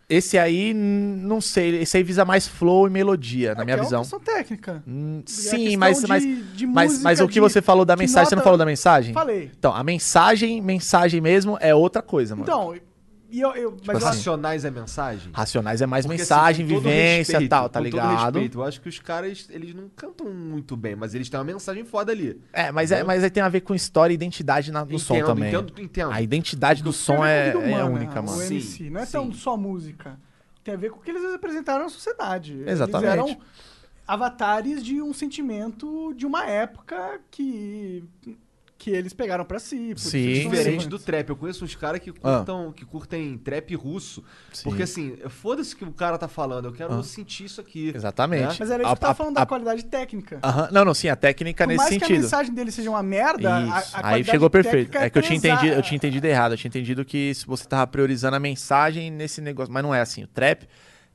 Esse aí, não sei. Esse aí visa mais flow e melodia, na É minha que É visão. uma técnica. Hum, a Sim, mas, de- mas, de mas, música, mas o que de- você falou da mensagem, você não nota- falou da mensagem? Falei. Então, a mensagem, mensagem mesmo, é outra coisa, mano. Então, e eu, eu, mas eu acho- Racionais é mensagem? Racionais é mais Porque, mensagem, assim, com todo vivência e respeito, tal, tá com todo ligado? respeito, eu acho que os caras, eles não cantam muito bem, mas eles têm uma mensagem foda ali. É, mas, é, mas aí tem a ver com história e identidade na- no som Entendo, também. entendo, entendo. A identidade do som é, é humana, única, O mano. Sim, MC, não é tão sim. só música. Tem a ver com o que eles apresentaram na sociedade. Eles Exatamente. eram- avatares de um sentimento de uma época que, que eles pegaram pra si. por isso Sim, Diferente relevantes. do trap. Eu conheço uns caras que Ah. que curtem trap russo. Sim. Porque assim, foda-se o que o cara tá falando, eu quero Ah. sentir isso aqui. Exatamente. Mas era isso A- que tava a- falando a- da qualidade técnica. Aham. Não, não, sim, a técnica Por nesse mais que a sentido. mensagem dele seja uma merda, a, a Isso. Aí chegou perfeito. técnica É que eu tinha, entendido, eu tinha entendido errado. Eu tinha entendido que se você tava priorizando a mensagem nesse negócio. Mas não é assim. O trap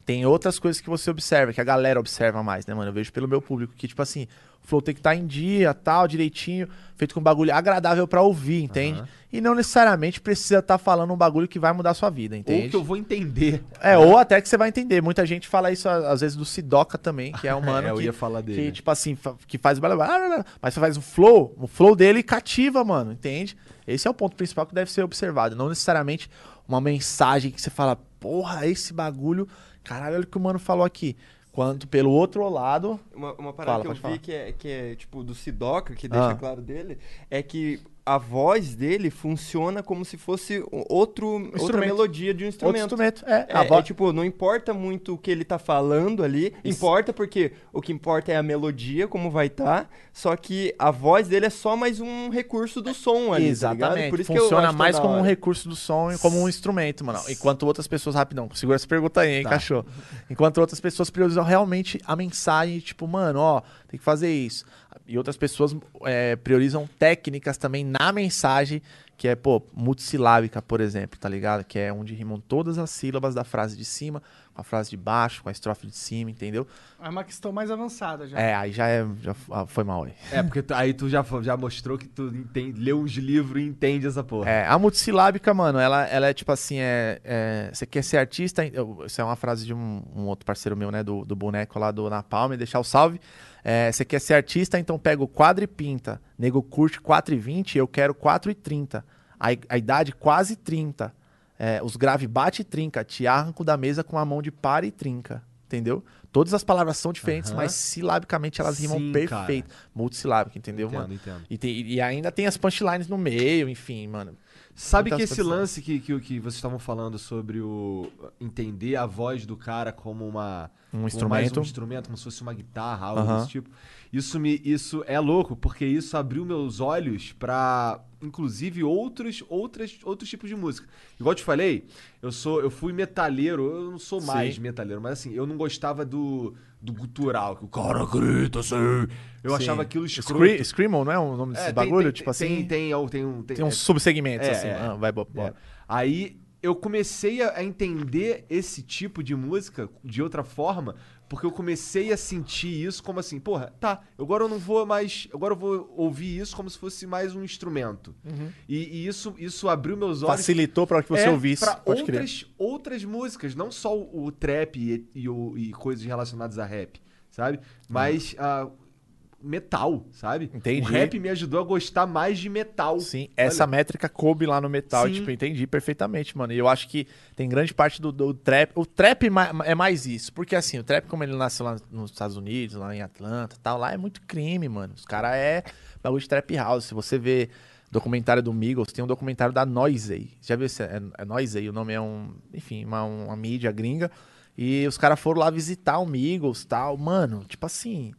tem outras coisas que você observa, que a galera observa mais, né, mano? Eu vejo pelo meu público que, tipo assim, o flow tem que estar em dia, tal, direitinho, feito com um bagulho agradável pra ouvir, entende? E não necessariamente precisa estar falando um bagulho que vai mudar a sua vida, Ou entende? que eu vou entender. É, ou até que você vai entender. Muita gente fala isso às vezes do Sidoca também, que é um mano É, eu que, ia falar dele. que, tipo assim, que faz blá, blá, blá, blá, blá, mas faz o flow, o flow dele cativa, mano, entende? Esse é o ponto principal que deve ser observado, não necessariamente uma mensagem que você fala, porra, esse bagulho, caralho, olha o que o mano falou aqui. Quanto pelo outro lado, Uma, uma parada Fala, que eu falar. vi que é, que é, tipo, do Sidoca, que deixa Ah. claro dele, é que a voz dele funciona como se fosse outro, outra Instrumento. melodia de um outro instrumento. instrumento. É, É, a é, voz. tipo, não importa muito o que ele tá falando ali, Isso. importa porque o que importa é a melodia, como vai estar, só que a voz dele é só mais um recurso do som ali, tá Exatamente. ligado? Por isso que eu Funciona acho tão mais como um recurso do som e como um instrumento, mano. Enquanto outras pessoas, rapidão, segura essa pergunta aí, hein, Tá. cachorro. Enquanto outras pessoas priorizam realmente a mensagem, tipo, mano, ó, tem que fazer isso. E outras pessoas é, priorizam técnicas também na mensagem, que é, pô, multissilábica, por exemplo, tá ligado? Que é onde rimam todas as sílabas da frase de cima com a frase de baixo, com a estrofe de cima, entendeu? É uma questão mais avançada já. É, aí já, é, já ah, foi mal aí. É, porque tu- aí tu já, já mostrou que tu entende, leu uns livros e entende essa porra. É, a multissilábica, mano, ela, ela é tipo assim, é, é, você quer ser artista, eu- isso é uma frase de um, um outro parceiro meu, né, do, do boneco lá do Napalm, deixar o salve. É, você quer ser artista, então pega o quadro e pinta. Nego curte 4,20, eu quero 4,30. A, a idade quase 30. É, os grave bate e trinca, te arranco da mesa com a mão de para e trinca. Entendeu? Todas as palavras são diferentes, mas silabicamente elas rimam Sim, perfeito. Multissilábica, entendeu, entendo, mano? entendo. E, tem- e ainda tem as punchlines no meio, enfim, mano. Sabe Muitas que esse lance que, que, que vocês estavam falando sobre o entender a voz do cara como uma Um como mais instrumento. um instrumento, como se fosse uma guitarra, algo desse tipo. Isso me isso é louco, porque isso abriu meus olhos pra inclusive outros outras outros tipos de música. Igual eu te falei, eu sou eu fui metalheiro, eu não sou mais Sim. metalheiro, mas assim, eu não gostava do do gutural, que o cara grita assim. Eu Sim. achava aquilo escroto. Scre Screamo, não é o nome desse É, bagulho? tem- tipo tem, assim. Tem, tem, tem, um- Tem, tem- uns subsegmentos, é, assim. é. Ah, vai, bo- é. bora. Aí eu comecei a entender esse tipo de música de outra forma, porque eu comecei a sentir isso como assim, porra, tá, agora eu não vou mais. Agora eu vou ouvir isso como se fosse mais um instrumento. E, e isso, isso abriu meus olhos. Facilitou para que você é, ouvisse. pra Pode crer. outras, outras músicas, não só o, o trap e, e o- e coisas relacionadas a rap, sabe? Mas ah, metal, sabe? Entendi. O rap me ajudou a gostar mais de metal. Sim, essa métrica coube lá no metal, Sim. tipo, entendi perfeitamente, mano. E eu acho que tem grande parte do, do trap. O trap é mais isso, porque assim, o trap, como ele nasceu lá nos Estados Unidos, lá em Atlanta e tal, lá é muito crime, mano. Os caras é bagulho de trap house. Se você vê documentário do Migos, tem um documentário da Noisey. Já viu esse? É, é Noisey, o nome é um, enfim, uma, uma mídia gringa. E os caras foram lá visitar o Migos tal. Mano, tipo assim.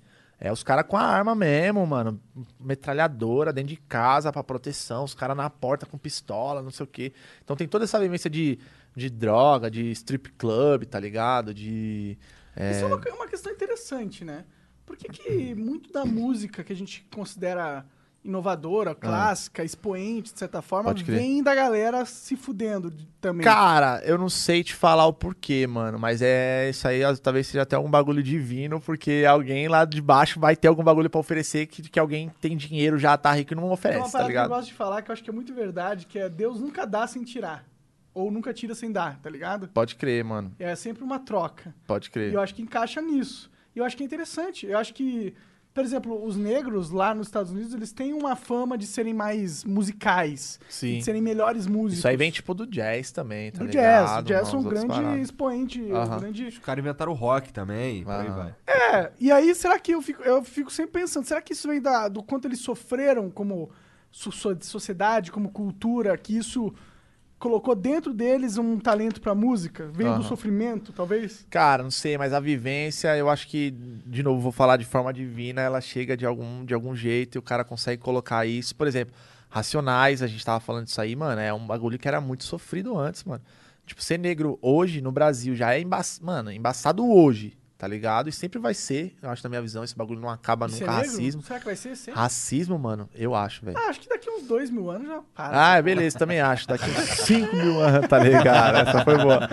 É os caras com a arma mesmo, mano. Metralhadora dentro de casa pra proteção. Os caras na porta com pistola, não sei o quê. Então tem toda essa vivência de, de droga, de strip club, tá ligado? De. é, Isso é uma, uma questão interessante, né? Por que, que muito da música que a gente considera inovadora, clássica, expoente, de certa forma, Ah. Vem da galera se fudendo de- também? Cara, eu não sei te falar o porquê, mano. Mas é isso aí, talvez seja até um bagulho divino, porque alguém lá de baixo vai ter algum bagulho pra oferecer que, que alguém tem dinheiro, já tá rico e não Tem uma oferece, tá parada que eu ligado? gosto de falar que eu acho que é muito verdade, que é Deus nunca dá sem tirar. Ou nunca tira sem dar, tá ligado? Pode crer, mano. É sempre uma troca. Pode E crer. eu acho que encaixa nisso. E eu acho que é interessante. Eu acho que, por exemplo, os negros lá nos Estados Unidos, eles têm uma fama de serem mais musicais. Sim. De serem melhores músicos. Isso aí vem tipo do jazz também, tá do ligado? jazz. O jazz é um grande paradas. expoente. um Aham. grande... Os caras inventaram o rock também, por aí Aham. vai. É, e aí será que eu fico, eu fico sempre pensando, será que isso vem da, do quanto eles sofreram como so- so- sociedade, como cultura, que isso colocou dentro deles um talento pra música? Veio do Aham. sofrimento, talvez? Cara, não sei, mas a vivência, eu acho que, de novo, vou falar de forma divina, ela chega de algum, de algum jeito e o cara consegue colocar isso. Por exemplo, Racionais, a gente tava falando disso aí, mano, é um bagulho que era muito sofrido antes, mano. Tipo, ser negro hoje no Brasil já é emba mano, embaçado hoje, tá ligado? E sempre vai ser, eu acho, na minha visão, esse bagulho não acaba Ser nunca. negro? Racismo. Será que vai ser sempre? Racismo, mano, eu acho, velho. Ah, acho que daqui uns dois mil anos já para. Ah, beleza, também acho. Daqui uns 5 mil anos, tá ligado? Essa foi boa.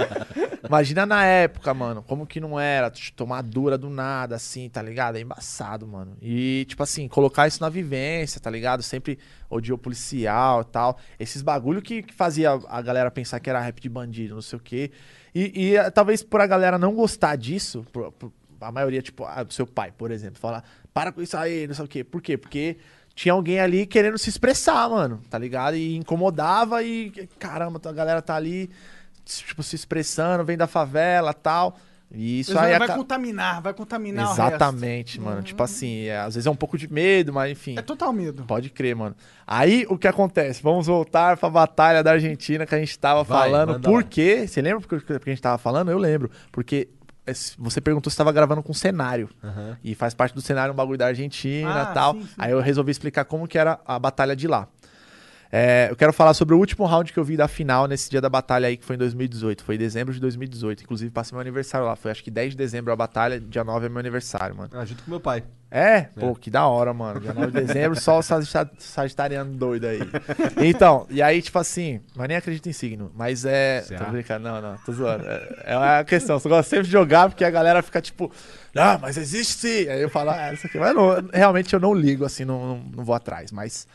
Imagina na época, mano, como que não era tomar dura do nada, assim, tá ligado? É embaçado, mano. E, tipo assim, colocar isso na vivência, tá ligado? Sempre odiou policial e tal. Esses bagulho que, que fazia a galera pensar que era rap de bandido, não sei o quê. E, e, eh, talvez por a galera não gostar disso, por- por- a maioria, tipo, ah, seu pai, por exemplo, falar, para com isso aí, não sei o quê. Por quê? Porque tinha alguém ali querendo se expressar, mano, tá ligado? E incomodava e, caramba, a galera tá ali, tipo, se expressando, vem da favela tal. E isso aí vai aca- contaminar, vai contaminar o resto. Exatamente, mano. Tipo assim, é, às vezes é um pouco de medo, mas enfim. É total medo. Pode crer, mano. Aí o que acontece? Vamos voltar pra batalha da Argentina que a gente tava Vai, falando. Por quê? Você lembra porque, a gente tava falando? Eu lembro. Porque esse- você perguntou se tava gravando com cenário. E faz parte do cenário um bagulho da Argentina Ah, e tal. sim, sim. Aí eu resolvi explicar como que era a batalha de lá. É, eu quero falar sobre o último round que eu vi da final nesse dia da batalha aí, que foi em 2018. Foi em dezembro de 2018. Inclusive, passei meu aniversário lá. Foi acho que 10 de dezembro a batalha, dia 9 é meu aniversário, mano. Ah, junto com meu pai. É? Pô, que da hora, mano. Dia 9 de dezembro, só o sagita- sagitariano doido aí. Então, e aí, tipo assim, mas nem acredito em signo, mas é. Tô acha? brincando, não, não, tô zoando. É, é uma questão, eu gosto sempre de jogar porque a galera fica tipo, ah, mas existe sim. Aí eu falo, ah, isso aqui. Mas não, realmente eu não ligo, assim, não, não, não vou atrás, mas.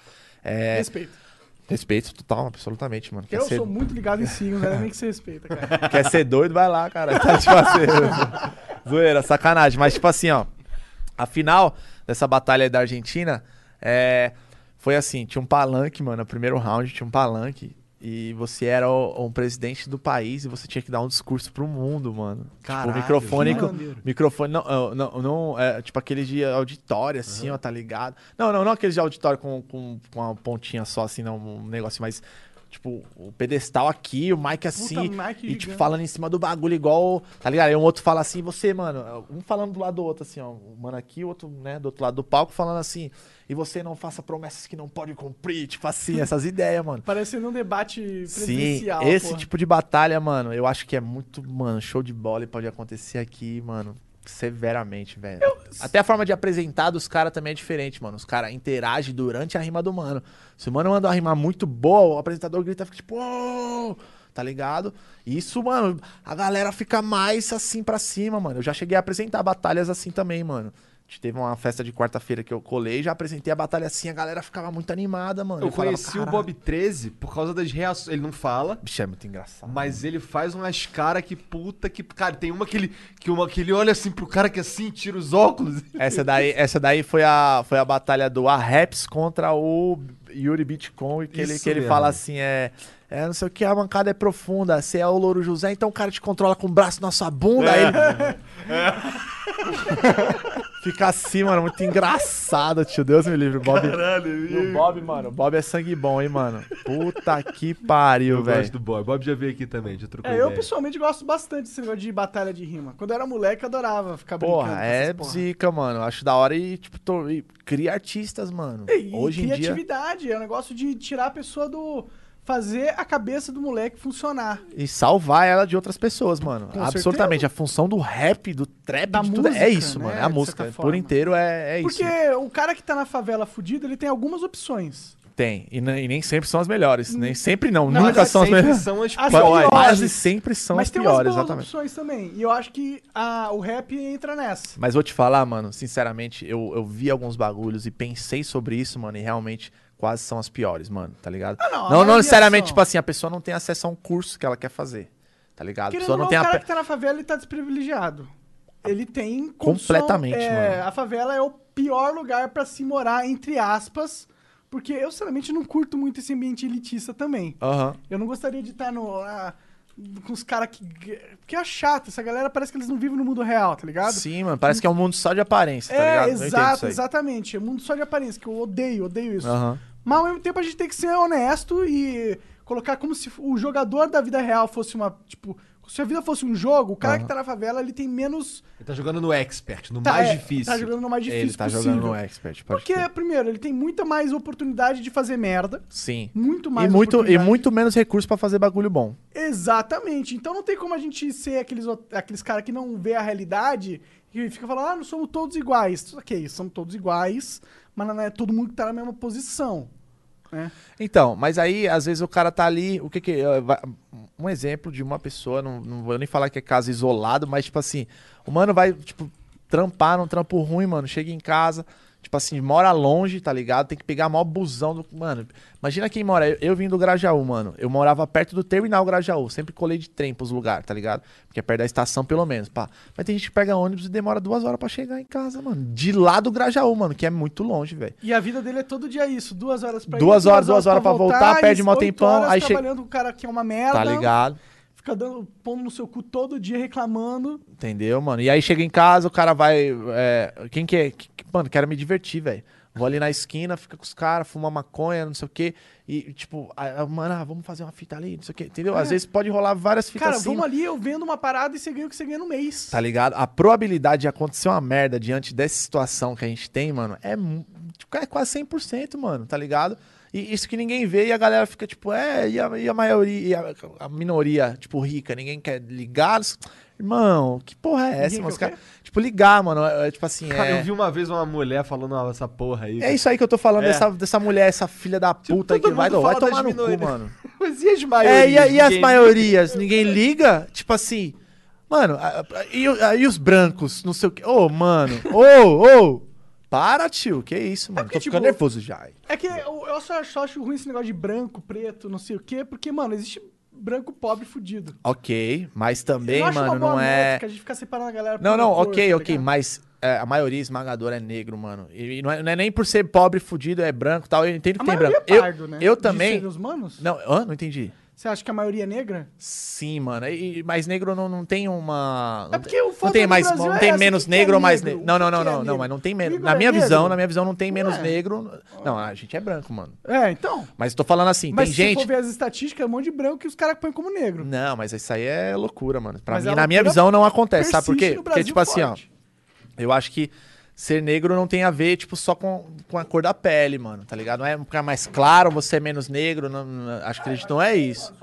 É, Respeito. Respeito total, absolutamente, mano. Quer Eu ser, sou muito ligado em signos, não é nem que você respeita, cara. quer ser doido, vai lá, cara. Tá, tipo assim, zoeira, sacanagem. Mas, tipo assim, ó. A final dessa batalha da Argentina é, foi assim: tinha um palanque, mano. No primeiro round tinha um palanque. E você era o, um presidente do país e você tinha que dar um discurso pro mundo, mano. Caralho, tipo, microfone. Microfone, não, não, não é, tipo aqueles de auditório, assim, ó, tá ligado? Não, não, não aqueles de auditório com, com, com uma pontinha só, assim, não, um negócio mais. Tipo, o pedestal aqui, o mic assim, mic e tipo, gigante. falando em cima do bagulho igual, tá ligado? Aí um outro fala assim, você, mano, um falando do lado do outro, assim, ó, o mano aqui, o outro, né, do outro lado do palco, falando assim, e você não faça promessas que não pode cumprir, tipo assim, essas ideias, mano. Parecendo um debate Sim, presidencial. esse porra. tipo de batalha, mano, eu acho que é muito, mano, show de bola e pode acontecer aqui, mano, severamente, velho. Até a forma de apresentar dos caras também é diferente, mano. Os caras interagem durante a rima do mano. Se o mano manda uma rima muito boa, o apresentador grita, fica tipo, "Ô!", tá ligado? Isso, mano, a galera fica mais assim pra cima, mano. Eu já cheguei a apresentar batalhas assim também, mano. Teve uma festa de quarta-feira que eu colei, já apresentei a batalha assim, a galera ficava muito animada, mano. Eu falava, conheci o "Caralho". Bob 13 por causa das reações. Ele não fala, Bicho, é muito engraçado. mas ele faz umas caras que puta que. Cara, tem uma que ele, que uma que ele olha assim pro cara que assim, tira os óculos. Essa daí, essa daí foi, a, foi a batalha do Arreps contra o Yuri Bitcoin, que ele, que ele mesmo. fala assim, é, é, não sei o que, a mancada é profunda, você é o Louro José, então o cara te controla com o braço na sua bunda, aí ele... Fica assim, mano, muito engraçado, tio, Deus me livre, Bob... E o Bob, mano, o Bob é sangue bom, hein, mano. Puta que pariu, Eu velho. gosto do Bob. Bob já veio aqui também, já trocou É, eu ideia. pessoalmente gosto bastante desse negócio de batalha de rima. Quando eu era moleque, eu adorava ficar brincando. Porra, com é porra. zica, mano. Acho da hora e, tipo, tô, e cria artistas, mano. E, e Hoje em dia... criatividade, é um negócio de tirar a pessoa do. Fazer a cabeça do moleque funcionar. E salvar ela de outras pessoas, mano. Com Absolutamente. A função do rap, do trap, Da de tudo. música, É isso, né, mano. É a de música. certa Por inteiro é, é isso. Porque o cara que tá na favela fudido, ele tem algumas opções. Tem. E, e nem sempre são as melhores. Nem sempre não. Não, Nunca mas são as melhores. são as piores. Quase sempre são Mas as tem piores, umas boas exatamente. opções também. E eu acho que a- o rap entra nessa. Mas vou te falar, mano, sinceramente, eu, eu vi alguns bagulhos e pensei sobre isso, mano, e realmente quase são as piores, mano, tá ligado? Ah, não, a não, não necessariamente, tipo assim, a pessoa não tem acesso a um curso que ela quer fazer, tá ligado? A Querendo pessoa ou não não, tem o a. cara pe- que tá na favela, ele tá desprivilegiado. Ele tem condição- Completamente, é, mano. A favela é o pior lugar pra se morar, entre aspas. Porque eu, sinceramente, não curto muito esse ambiente elitista também. Aham. Eu não gostaria de estar no. ah, com os caras que. Porque é chato, essa galera parece que eles não vivem no mundo real, tá ligado? Sim, mano, parece que é um mundo só de aparência, tá é, ligado? Eu entendo exato, exatamente. É mundo só de aparência, que eu odeio, odeio isso. Aham. Mas ao mesmo tempo a gente tem que ser honesto e colocar como se o jogador da vida real fosse uma. Tipo, se a vida fosse um jogo, o cara que tá na favela ele tem menos. Ele tá jogando no Expert, no tá, mais é, difícil. Tá jogando no mais difícil. Ele tá possível. jogando no Expert. pode Porque, crer. primeiro, ele tem muita mais oportunidade de fazer merda. Sim. Muito mais E muito, e oportunidade. muito menos recurso pra fazer bagulho bom. Exatamente. Então não tem como a gente ser aqueles, ot- aqueles caras que não vê a realidade e fica falando, ah, não somos todos iguais. Ok, somos todos iguais, mas não é todo mundo que tá na mesma posição. né? Então, mas aí, às vezes, o cara tá ali. O que que. eh, vai- Um exemplo de uma pessoa, não, não vou nem falar que é caso isolado, mas, tipo assim, o mano vai, tipo, trampar num trampo ruim, mano. Chega em casa, tipo assim, mora longe, tá ligado? Tem que pegar maior busão do. Mano, imagina quem mora. Eu, eu vim do Grajaú, mano. Eu morava perto do terminal Grajaú. Sempre colei de trem pros lugares, tá ligado? Porque é perto da estação, pelo menos, pá. Mas tem gente que pega ônibus e demora duas horas pra chegar em casa, mano. De lá do Grajaú, mano, que é muito longe, velho. E a vida dele é todo dia isso, duas horas pra Duas ir, horas, duas horas pra voltar, e perde mó tempão, horas aí chega- trabalhando com o cara que é uma merda, Tá ligado? Fica dando, pondo no seu cu todo dia, reclamando. Entendeu, mano? E aí chega em casa, o cara vai. é, quem que é? Mano, quero me divertir, velho. Vou ali na esquina, fica com os caras, fuma maconha, não sei o quê. E, tipo, ah, mano, ah, vamos fazer uma fita ali, não sei o quê. Entendeu? Às vezes pode rolar várias fitas É. Cara, assim. vamos ali, eu vendo uma parada e você ganha o que você ganha no mês. Tá ligado? A probabilidade de acontecer uma merda diante dessa situação que a gente tem, mano, é, tipo, é quase 100%, mano, tá ligado? E isso que ninguém vê e a galera fica tipo, é, e a, e a maioria, e a, a minoria, tipo, rica, ninguém quer ligar. Irmão, que porra é essa, mano? Cara- tipo, ligar, mano, é, é, tipo assim, Cara, é... eu vi uma vez uma mulher falando "Ah, essa porra aí. É isso aí que eu tô falando, É. dessa, dessa mulher, essa filha da puta aí todo que vai, vai tomar no cu, mano. Mas e as maiorias? É, e, e as Ninguém- maiorias? Ninguém liga? Tipo assim, mano, e, e os brancos? Não sei o quê. Ô, mano, ô, ô, para, tio, que isso, mano. porque, Tô ficando tipo, nervoso já. É que eu, eu só, só acho ruim esse negócio de branco, preto, não sei o quê, porque, mano, existe branco pobre fudido. Ok, mas Eu também, uma mano, não é. a gente ficar separando a galera Não, não, cor, ok, tá ok, mas é, a maioria esmagadora é negro, mano. E, não, é, não é nem por ser pobre, fudido, é branco e tal. Eu entendo A que tem maioria branco. é pardo, eu, né? eu também. Não, hã? não entendi. Você acha que a maioria é negra? Sim, mano. E, mas negro não, não tem uma. É porque o não foda tem do mais, Brasil não é tem essa, menos o que que é negro ou mais negro? negro. Não, não, O não, que é não, não, negro? mas não tem menos. Na é minha negro? visão, na minha visão não tem menos é. negro. Não, a gente é branco, mano. É, então. Mas tô falando assim, Mas tem se gente. for ver as estatísticas, é um monte de branco que os caras põem como negro. Não, mas isso aí é loucura, mano. Pra Mas mim, na minha visão, não acontece. Sabe por quê? Porque, tipo assim, ó. forte. Eu acho que ser negro não tem a ver, tipo, só com, com a cor da pele, mano, tá ligado? Não é ficar mais claro, você é menos negro. Não, não- acho que não é isso.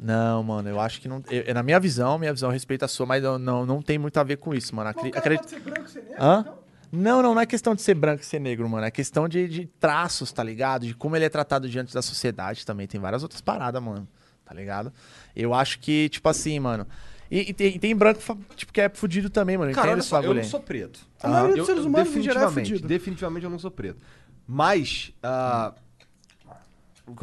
Não, mano, eu acho que não. eu- na minha visão, minha visão respeita a sua, mas eu- não, não tem muito a ver com isso, mano. Acredito- pode ser branco, ser negro, Hã? então? Não, não, não é questão de ser branco e ser negro, mano. É questão de, de traços, tá ligado? De como ele é tratado diante da sociedade também. Tem várias outras paradas, mano. Tá ligado? Eu acho que, tipo assim, mano. E, e tem, e tem branco, tipo, que é fudido também, mano. Cara, olha só, eu não sou preto. A maioria dos Eu- seres humanos, em geral, é definitivamente, fudido. definitivamente eu não sou preto. Mas, ah,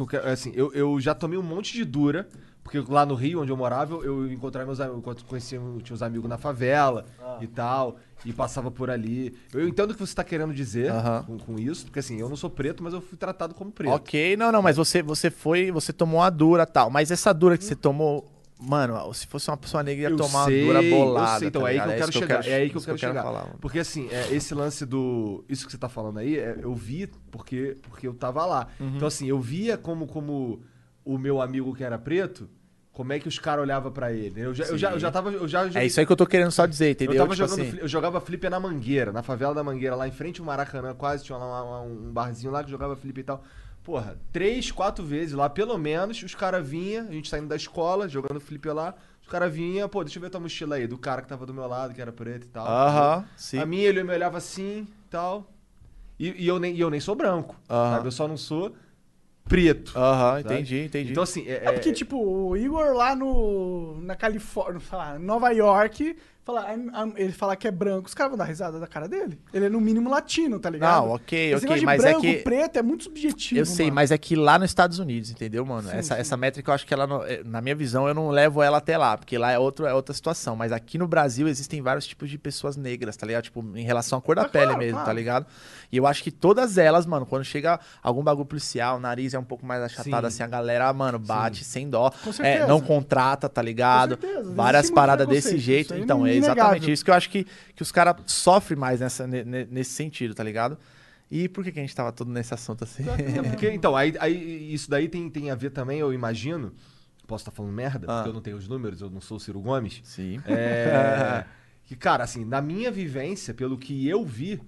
quero, assim, eu, eu já tomei um monte de dura, porque lá no Rio, onde eu morava, eu, eu encontrava meus amigos, eu conhecia, tinha uns amigos na favela Ah. e tal, e passava por ali. Eu entendo o que você tá querendo dizer Aham. com, com isso, porque assim, eu não sou preto, mas eu fui tratado como preto. Ok, não, não, mas você, você foi, você tomou a dura tal. Mas essa dura que você tomou, mano, se fosse uma pessoa negra, ia Eu tomar sei, uma dura eu bolada. sei, então tá é aí que eu quero chegar. é aí que eu isso quero chegar. falar, porque assim, é, esse lance do. Isso que você tá falando aí, é, eu vi porque, porque eu tava lá. Uhum. Então, assim, eu via como, como o meu amigo que era preto, como é que os caras olhavam pra ele. Eu já, eu já, eu já tava. Eu já, É isso aí que eu tô querendo só dizer, entendeu? eu tava Tipo jogando, assim, eu jogava flipper na Mangueira, na favela da Mangueira, lá em frente ao Maracanã, quase tinha lá um barzinho lá que jogava flipper e tal. Porra, três, quatro vezes lá, pelo menos, os caras vinham, a gente saindo da escola, jogando flipper lá, os caras vinham, pô, deixa eu ver tua mochila aí, do cara que tava do meu lado, que era preto e tal. Aham, sim. A minha, ele me olhava assim e tal. E, e eu, nem, e eu nem sou branco, Aham. sabe? Eu só não sou preto. Aham, entendi, entendi. Então, assim, é, É porque, tipo, o Igor lá no. na Califórnia, sei lá, Nova York, fala, I'm- I'm- ele fala que é branco, os caras vão dar risada da cara dele. Ele é no mínimo latino, tá ligado? Não, ok, Esse ok, mas é branco, que- preto é muito subjetivo. Eu sei, mano. mas é que lá nos Estados Unidos, entendeu, mano? essa, essa métrica eu acho que ela, não- é, na minha visão, eu não levo ela até lá, porque lá é, outro, é outra situação. Mas aqui no Brasil existem vários tipos de pessoas negras, tá ligado? Tipo, em relação à cor da Ah, pele claro, mesmo, tá claro. ligado? E eu acho que todas elas, mano, quando chega algum bagulho policial, o nariz é um pouco mais achatado, Sim. assim, a galera, mano, bate sem dó. Com É, não contrata, tá ligado? Com certeza. Várias paradas desse jeito. Então, é é exatamente isso que eu acho que, que os caras sofrem mais nessa, ne- ne- nesse sentido, tá ligado? E por que, que a gente tava todo nesse assunto assim? É porque, então, aí, aí isso daí tem, tem a ver também, eu imagino. Posso estar falando merda, Ah. porque eu não tenho os números, eu não sou o Ciro Gomes. Sim. É. que, cara, assim, na minha vivência, pelo que eu vi,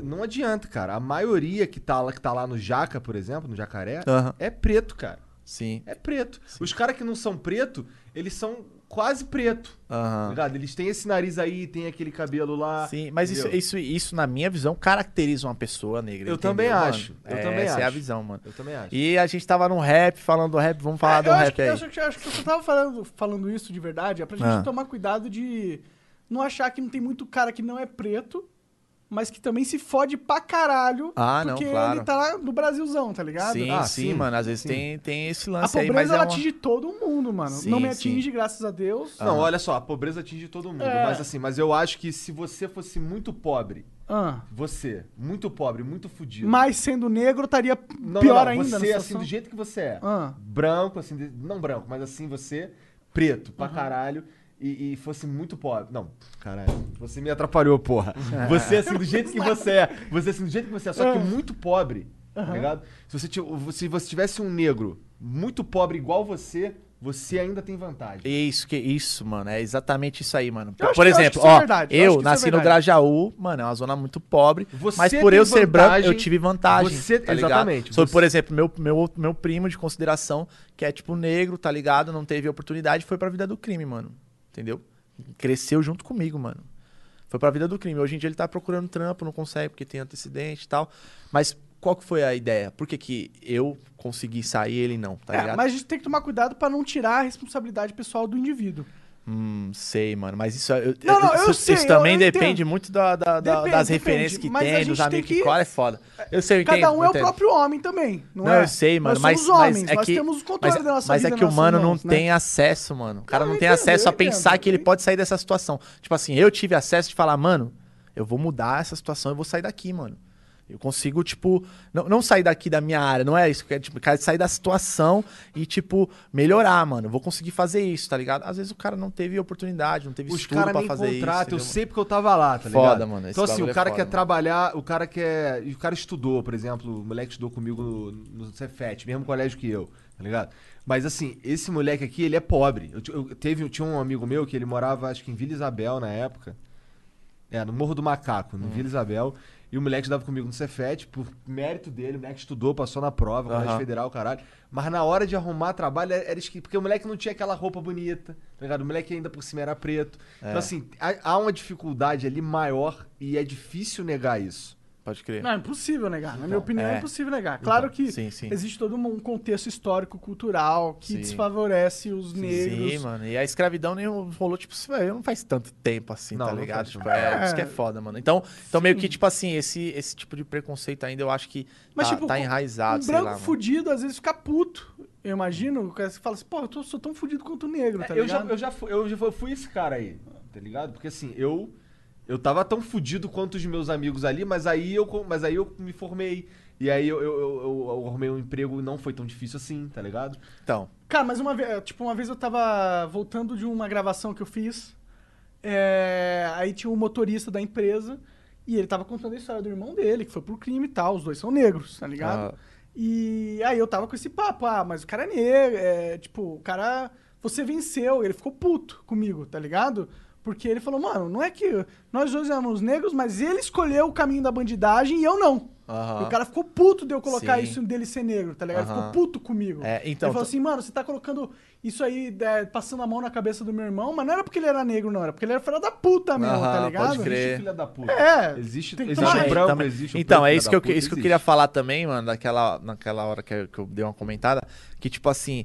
não adianta, cara. A maioria que tá lá, que tá lá no Jaca, por exemplo, no Jacaré, é preto, cara. Sim. É preto. Os caras que não são preto, eles são quase preto. Aham. ligado? Eles têm esse nariz aí, tem aquele cabelo lá. Sim, mas isso, isso, isso, na minha visão, caracteriza uma pessoa negra. Eu entendeu, também mano? acho, eu É, também essa é a acho. visão, mano. Eu também acho. E a gente tava no rap, falando do rap, vamos falar É, do acho rap que, aí. eu acho, que- eu acho que tava falando, falando isso de verdade, é pra gente Ah. tomar cuidado de não achar que não tem muito cara que não é preto, mas que também se fode pra caralho, Ah, não, porque claro. ele tá lá no Brasilzão, tá ligado? Sim, Ah, sim, sim, mano. Às vezes sim. tem, tem esse A lance aí, mas pobreza é ela uma... atinge todo mundo, mano. Sim, não me sim. atinge, graças a Deus. Não, olha só, a pobreza atinge todo mundo. É. Mas assim, mas eu acho que se você fosse muito pobre, Ah. você, muito pobre, muito fudido. Mas sendo negro, estaria Não, pior não, não, ainda. Você, assim, do jeito que você é. Ah. Branco, assim, não branco, mas assim, você, preto, Uhum. pra caralho, e, e fosse muito pobre. Não, caralho, você me atrapalhou, porra. Você, assim, do jeito que você é. Você, assim, do jeito que você é, só que muito pobre, tá ligado? Se você, se você tivesse um negro muito pobre igual você, você ainda tem vantagem. Isso, que isso, mano. É exatamente isso aí, mano. Eu Por exemplo, é ó, eu é nasci no. Grajaú, mano, é uma zona muito pobre. Você mas por eu ser branco, eu tive vantagem. Você- tá exatamente, Sobre, você- por exemplo, meu, meu, meu primo de consideração, que é tipo negro, tá ligado? Não teve oportunidade, foi pra vida do crime, mano. Entendeu? Cresceu junto comigo, mano. Foi pra vida do crime. Hoje em dia ele tá procurando trampo, não consegue porque tem antecedente e tal. Mas qual que foi a ideia? Por que, que eu consegui sair e ele não, tá É, ligado? mas a gente tem que tomar cuidado pra não tirar a responsabilidade pessoal do indivíduo. Hum, sei, mano. Mas isso, eu- Não, não, isso, sei, isso eu- também eu depende entendo. muito da, da- Depende, das depende, referências que tem, dos amigos que, que- cola, é foda. Eu sei, eu entendo. Cada um é o entendo. próprio homem também, não, Não, é? eu sei, mano, nós mas, homens, mas é nós que, temos o controle mas, da nossa mas é que o mano mãos, não né? tem acesso, mano. O cara Não, tem entendo, acesso a pensar entendo, que ele pode sair dessa situação. Tipo assim, eu tive acesso de falar, mano, eu vou mudar essa situação, eu vou sair daqui, mano. Eu consigo, tipo, não, não sair daqui da minha área, não é isso. que é, tipo, quero sair da situação e, tipo, melhorar, mano. Eu vou conseguir fazer isso, tá ligado? Às vezes o cara não teve oportunidade, não teve Os estudo caras pra nem fazer isso. contratam, eu sei porque eu tava lá, tá Foda, ligado? mano, esse Então assim, o é cara foda, quer mano. trabalhar, o cara quer... O cara estudou, por exemplo, o moleque estudou comigo no, no Cefet, mesmo colégio que eu, tá ligado? Mas assim, esse moleque aqui, ele é pobre. Eu, eu teve, eu tinha um amigo meu que ele morava, acho que em Vila Isabel na época. É, no Morro do Macaco, Hum. no Vila Isabel. E o moleque estudava comigo no Cefet, por mérito dele, o moleque estudou, passou na prova, colégio federal, caralho. Mas na hora de arrumar trabalho, era era esqui- porque o moleque não tinha aquela roupa bonita, tá ligado? O moleque ainda por cima era preto. É. Então, assim, há uma dificuldade ali maior e é difícil negar isso. Pode crer. Não, é impossível negar. Na minha opinião, é, é. impossível negar. Claro que sim, sim. existe todo um contexto histórico, cultural, que Sim. desfavorece os negros. Sim, mano. E a escravidão nem rolou, tipo, não faz tanto tempo assim, Não, tá não ligado? Tipo, é, isso que é foda, mano. Então, então meio que, tipo assim, esse, esse tipo de preconceito ainda eu acho que Mas, tá, tipo, tá enraizado, um sei branco lá. mano. fudido, às vezes, fica puto. Eu imagino. o cara fala assim, pô, eu tô- sou tão fudido quanto o negro, tá É, eu, já, ligado? eu, já fui, eu já fui- fui esse cara aí, tá ligado? Porque assim, eu eu tava tão fudido quanto os meus amigos ali, mas aí eu, mas aí eu me formei. E aí eu, eu, eu, eu- eu arrumei um emprego e não foi tão difícil assim, tá ligado? Então, Cara, mas uma vez, tipo, uma vez eu tava voltando de uma gravação que eu fiz. é, aí tinha um motorista da empresa e ele tava contando a história do irmão dele, que foi pro crime e tal. Os dois são negros, tá ligado? Ah. E aí eu tava com esse papo, ah, mas o cara é negro, é, tipo, o cara. Você venceu, ele ficou puto comigo, tá ligado? Porque ele falou, mano, não é que nós dois éramos negros, mas ele escolheu o caminho da bandidagem e eu não. Aham. E o cara ficou puto de eu colocar Sim. isso dele ser negro, tá ligado? Ele Aham. ficou puto comigo. É, então, ele falou assim, mano, você tá colocando isso aí, é, passando a mão na cabeça do meu irmão, mas não era porque ele era negro, não, era porque ele era filho da puta mesmo, Aham, tá ligado? pode crer. Existe filha da puta. É, Existe, tem que existe tomar- o branco, Também- existe o Então, é filha isso que eu, puta, isso que eu queria falar também, mano, naquela, naquela hora que eu, que eu dei uma comentada, que tipo assim,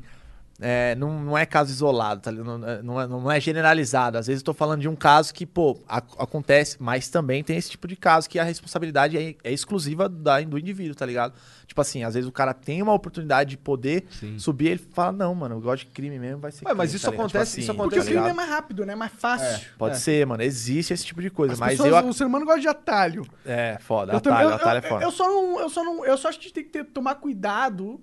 é, não, não é caso isolado, tá ligado? Não, é- não, é, não é generalizado. Às vezes eu tô falando de um caso que, pô, ac- acontece, mas também tem esse tipo de caso que a responsabilidade é, é exclusiva da, do indivíduo, tá ligado? Tipo assim, às vezes o cara tem uma oportunidade de poder subir, ele fala, não, mano, eu gosto de crime mesmo, vai ser Ué, mas crime, isso tá ligado? acontece- isso assim, Porque acontece- o tá crime é mais rápido, né? Mais fácil. Pode ser, mano, existe esse tipo de coisa, As mas pessoas, eu... O ser humano gosta de atalho. É, foda, Eu atalho, também- eu, atalho é eu- foda. eu só não, eu só não, eu só acho que a gente tem que ter- tomar cuidado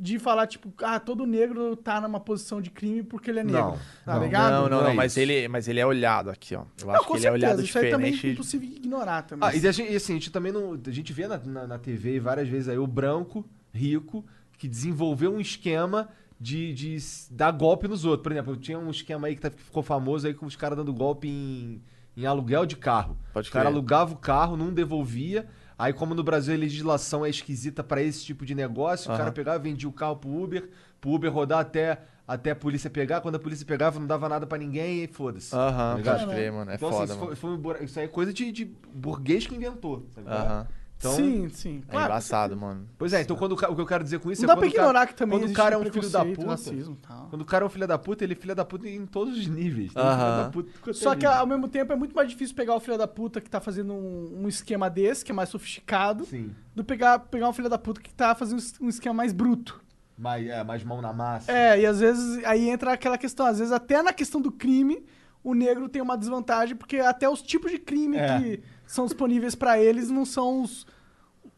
de falar, tipo, ah, todo negro tá numa posição de crime porque ele é negro. Não, tá não. ligado? Não, não, Não não, é mas isso. ele, mas ele é olhado aqui, ó. Eu Não, acho com que ele é olhado certeza. Isso aí também é diferente. impossível ignorar também. Ah, e a gente, e assim, a gente também não. A gente vê na, na, na TV várias vezes aí o branco, rico, que desenvolveu um esquema de, de dar golpe nos outros. Por exemplo, tinha um esquema aí que tá- que ficou famoso aí com os caras dando golpe em, em aluguel de carro. Pode o cara crer. alugava o carro, não devolvia. Aí, como no Brasil a legislação é esquisita pra esse tipo de negócio, o cara pegava, vendia o carro pro Uber, pro Uber rodar até, até a polícia pegar. Quando a polícia pegava, não dava nada pra ninguém e foda-se. Aham, Tá ligado? pode crer, mano. É então, foda, assim, isso, mano. foi, foi bura- isso aí é coisa de, de burguês que inventou. Sabe? Aham. Então, sim, sim. É Claro, embaçado, mano. Pois é, então quando, o que eu quero dizer com isso Não é dá quando pra o cara- ignorar que também quando o cara é um filho da puta. racismo. Quando o cara é um filho da puta, ele é filho da puta em todos os níveis. Filho da puta Só que ao mesmo tempo é muito mais difícil pegar o filho da puta que tá fazendo um, um esquema desse, que é mais sofisticado, Sim. do pegar, pegar um filho da puta que tá fazendo um esquema mais bruto. Mais, é, mais mão na massa. É, e às vezes aí entra aquela questão, às vezes até na questão do crime, o negro tem uma desvantagem, porque até os tipos de crime É. que são disponíveis pra eles não são os,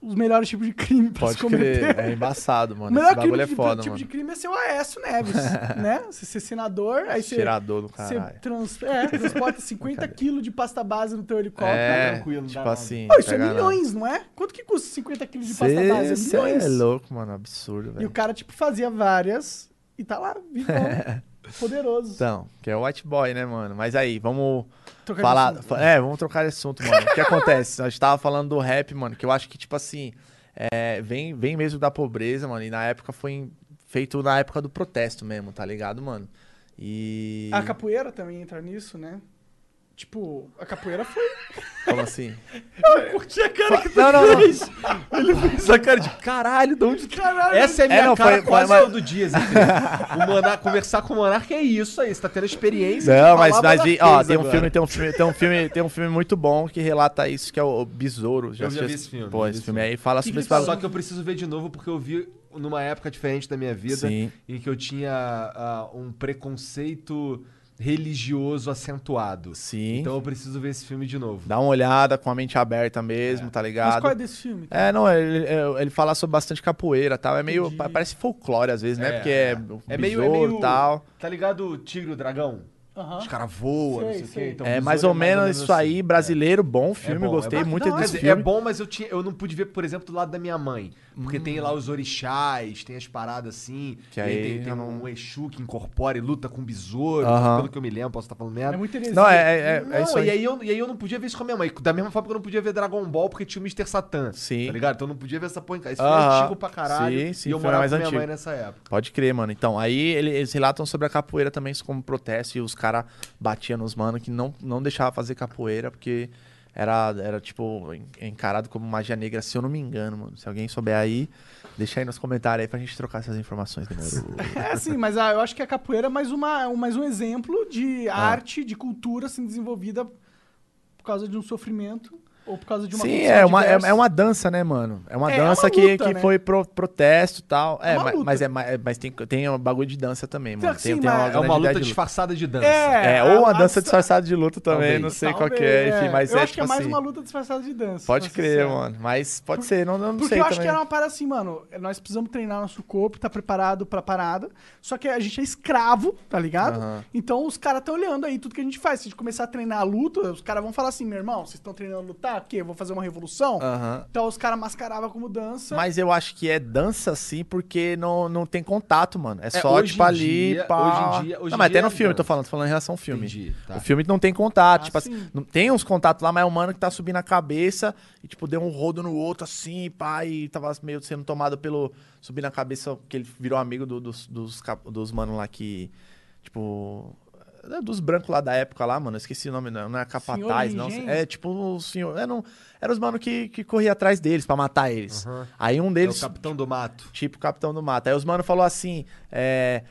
os melhores tipos de crime pra Pode se cometer. crer. É embaçado, O mano. melhor Esse bagulho crime é de- foda, tipo mano. de crime é ser o Aécio Neves, né? Você ser senador, aí você, Cheirador do você caralho. trans, é, transporta 50 quilos de pasta base no teu helicóptero. É, tranquilo, tipo assim. Pô, isso é nada. milhões, não é? Quanto que custa 50 quilos de pasta base? É Cê milhões. é louco, mano. Absurdo, E o velho. cara, tipo, fazia várias e tá lá, vivão, poderoso. Então, que é o white boy, né, mano? Mas aí, vamos Trocar de falar. assunto. É, vamos trocar de assunto, mano. O que acontece? A gente tava falando do rap, mano, que eu acho que, tipo assim, é, vem, vem mesmo da pobreza, mano. E na época foi em- feito na época do protesto mesmo, tá ligado, mano? E. A capoeira também entra nisso, né? Tipo, a capoeira foi. Como assim? Curti a cara que tu Não, não, não. fez. Ele fez essa cara de caralho, de onde... Caralho, Essa é a minha É, não, cara foi- quase mas- todo dia, Zé. o Monarca, conversar com o Monarca é isso aí. Você tá tendo experiência de Não, mas, mas vi- ó, tem um agora. filme, tem um filme, tem um filme, tem um filme muito bom que relata isso, que é o Besouro. Eu já vi esse filme, Pô, já esse filme filme. aí fala sobre fala? bagulho. Só que eu preciso ver de novo porque eu vi numa época diferente da minha vida Sim. em que eu tinha ah, um preconceito religioso acentuado. Sim. Então eu preciso ver esse filme de novo. Dá uma olhada com a mente aberta mesmo, tá Mas ligado? qual é desse filme? É, não, ele, é, ele fala sobre bastante capoeira e tal. É meio. Entendi. pa- Parece folclore às vezes, né? É, Porque é, é meio- é meio- e tal. Tá ligado o Tigre e o Dragão? Aham. Os caras voam, não Sei, o quê. Então, é Besouro mais ou menos isso assim. aí, brasileiro, bom É filme, bom, gostei é muito Não, desse é filme. bom, mas eu, tinha, eu não pude ver, por exemplo, do lado da minha mãe. Porque tem lá os orixás, tem as paradas assim. Que aí tem, tem um Exu que incorpora e luta com besouro. Aham. Pelo que eu me lembro, posso estar falando merda. É muito heresia. Não, é, é, é, não, é isso e, aí. eu, e aí eu não podia ver isso com a minha mãe. Da mesma forma que eu não podia ver Dragon Ball porque tinha o Mr. Satan. Sim. Tá ligado? Então eu não podia ver essa porra em casa. Esse filme é antigo pra caralho. Sim, sim, e eu morava mais com minha antigo. mãe nessa época. Pode crer, mano. Então, aí ele- eles relatam sobre a capoeira também como protesto e os caras batiam nos manos que não, não deixavam fazer capoeira porque era, era tipo, en- encarado como magia negra, se eu não me engano, mano. Se alguém souber aí, deixa aí nos comentários aí pra gente trocar essas informações. Demorou. É, sim, mas ah, eu acho que a capoeira é mais, uma, um- mais um exemplo de Ah. arte, de cultura sendo desenvolvida por causa de um sofrimento ou por causa de uma Sim, é uma, é, é uma dança, né, mano? É uma É, é dança uma que, luta, que né? foi pro protesto e tal. É É, uma mas, luta. mas, é, ma- é- mas tem, tem um bagulho de dança também, mano. Sim, Tem, tem mas É uma luta de disfarçada de dança. É, É, ou uma a- dança disfarçada de luta também, Talvez. não sei Talvez, qual que é, enfim, mas eu é acho que tipo é mais assim. uma luta disfarçada de dança. Pode ser crer, sincero. mano. Mas pode ser, não, não Porque sei eu acho também. que era uma parada assim, mano. Nós precisamos treinar nosso corpo, tá preparado pra parada. Só que a gente é escravo, tá ligado? Então os caras estão olhando aí tudo que a gente faz. Se a gente começar a treinar a luta, os caras vão falar assim: meu irmão, vocês estão treinando a lutar? O quê? Eu vou fazer uma revolução? Aham. Então os caras mascaravam como dança. Mas eu acho que é dança sim, porque não, não tem contato, mano. É só, hoje tipo, ali, dia- pá. hoje em dia- hoje não, mas dia até no é filme, tô dança. falando, tô falando em relação ao filme. Entendi, tá. O filme não tem contato, Ah, tipo assim, sim. não tem uns contatos lá, mas é um mano que tá subindo a cabeça e, tipo, deu um rodo no outro, assim, pá, e tava meio sendo tomado pelo. Subindo a cabeça, que ele virou amigo do- dos, dos, dos manos lá que. Tipo. É, Dos brancos lá da época lá, mano. Eu esqueci o nome, não, não é capataz, não. É tipo o senhor. É, não, era os manos que, que corria atrás deles pra matar eles. Aí um É o deles. Capitão do Mato. Tipo Capitão do Mato. Aí os manos falou assim: é,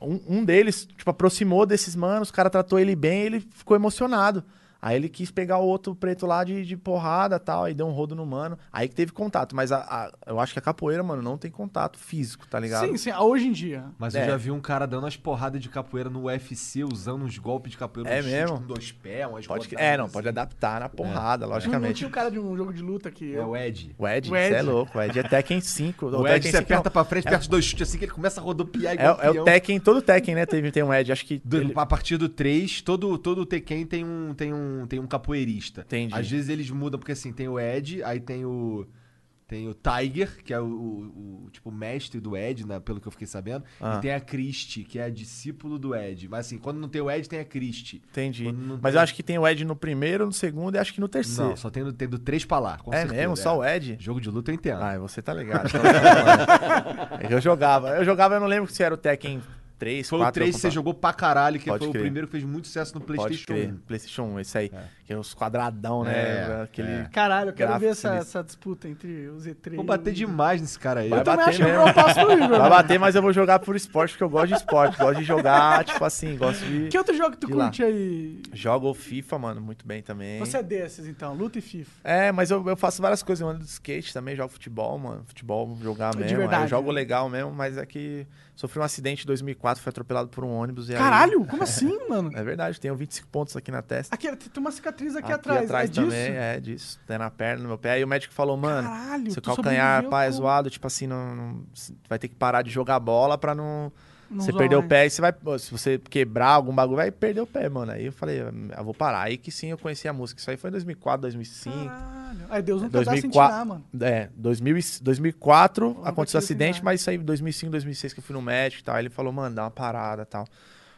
um, um deles, tipo, aproximou desses manos, o cara tratou ele bem ele ficou emocionado. Aí ele quis pegar o outro preto lá de, de porrada e tal, aí deu um rodo no mano. Aí que teve contato. Mas a- a- eu acho que a capoeira, mano, não tem contato físico, tá ligado? Sim, sim, hoje em dia. Mas É. eu já vi um cara dando umas porradas de capoeira no UFC, usando uns golpes de capoeira. É um chute mesmo? Com dois pés, umas Pode, rodadas é, não, assim. pode adaptar na porrada, Não, não logicamente. tinha o cara de um jogo de luta que. É o Ed. O Ed, O você Ed. é louco. O Ed é Tekken 5. O Ed Tekken você 5 aperta não. pra frente, aperta os dois chutes assim que ele começa a rodopiar É, igual é o. Tekken, todo Tekken, né? Tem, tem um Ed. Acho que. Do- ele- A partir do 3, todo, todo Tekken tem um, tem, um, tem um capoeirista. Entendi. Às vezes eles mudam, porque assim, tem o Ed, aí tem o. Tem o Tiger, que é o, o- o, tipo mestre do Ed, né, pelo que eu fiquei sabendo. Ah. E tem a Christie, que é a discípulo do Ed. Mas assim, quando não tem o Ed, tem a Christie. Entendi. Mas tem- eu acho que tem o Ed no primeiro, no segundo e acho que no terceiro. Não, só tem, do- tem do 3 pra lá. com é certeza, mesmo? Só o Ed? Jogo de luta eu entendo. Ah, você tá ligado. Então, eu jogava. Eu jogava, eu não lembro se era o Tekken 3, Foi 4. o 3 que você jogou pra caralho, que Pode foi crer. o primeiro que fez muito sucesso no Pode PlayStation crer. 1. PlayStation 1, esse aí. Que é os quadradão, né? É, Aquele... é. Caralho, eu quero ver essa, essa disputa entre os E3. Vou bater demais nesse cara aí. Vai Eu também bater acho que mesmo. eu passo. Vai né? bater, mas eu vou jogar por esporte, porque eu gosto de esporte. Gosto de jogar, tipo assim, gosto de. Que outro jogo que tu De lá. curte aí? Jogo FIFA, mano, muito bem também. Você é desses, então, luta e FIFA. É, mas eu, eu faço várias coisas. Eu ando de skate também, jogo futebol, mano. Futebol, jogar De mesmo. Verdade, eu jogo né? legal mesmo, mas é que sofri um acidente em 2004, fui atropelado por um ônibus. E aí- Caralho, como assim, mano? É verdade, tenho 25 pontos aqui na testa. Aqui, tem uma cicatriz aqui, Aqui atrás. é disso? também, é disso. Tem na perna, no meu pé. E o médico falou, mano, Caralho, seu calcanhar, pá, é zoado, tipo assim, não, não- vai ter que parar de jogar bola pra não... Não você zoar perder o pé e você vai... Se você quebrar algum bagulho, vai perder o pé, mano. Aí eu falei, eu vou parar. Aí que sim, eu conheci a música. Isso aí foi em 2004, 2005. Caralho. Aí Deus não te dá sem 2004, tirar, mano. É, 2000, e- 2004 Nunca aconteceu o acidente, mas isso aí em 2005, 2006 que eu fui no médico e tal. Aí ele falou, mano, dá uma parada e tal.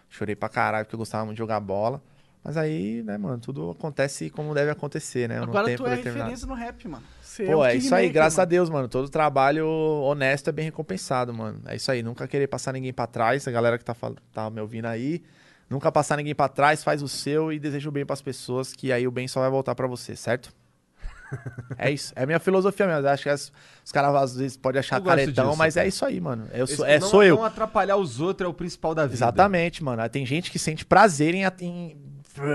Chorei pra caralho, porque eu gostava muito de jogar bola. Mas aí, né, mano, tudo acontece como deve acontecer, né? Agora tempo tu é referência no rap, mano. Você Pô, o é Kingmaker, isso aí, graças a mano. Deus, mano. Todo trabalho honesto é bem recompensado, mano. É isso aí, nunca querer passar ninguém pra trás. A galera que tá, tá me ouvindo aí, nunca passar ninguém pra trás, faz o seu e deseja o bem pras pessoas, que aí o bem só vai voltar pra você, certo? é isso, é minha filosofia mesmo. Acho que as- os caras às vezes podem achar Eu caretão, disso, mas cara. é isso aí, mano. Eu Esse- sou, é, não, sou eu. Não atrapalhar os outros é o principal da vida. Exatamente, mano. Tem gente que sente prazer em, em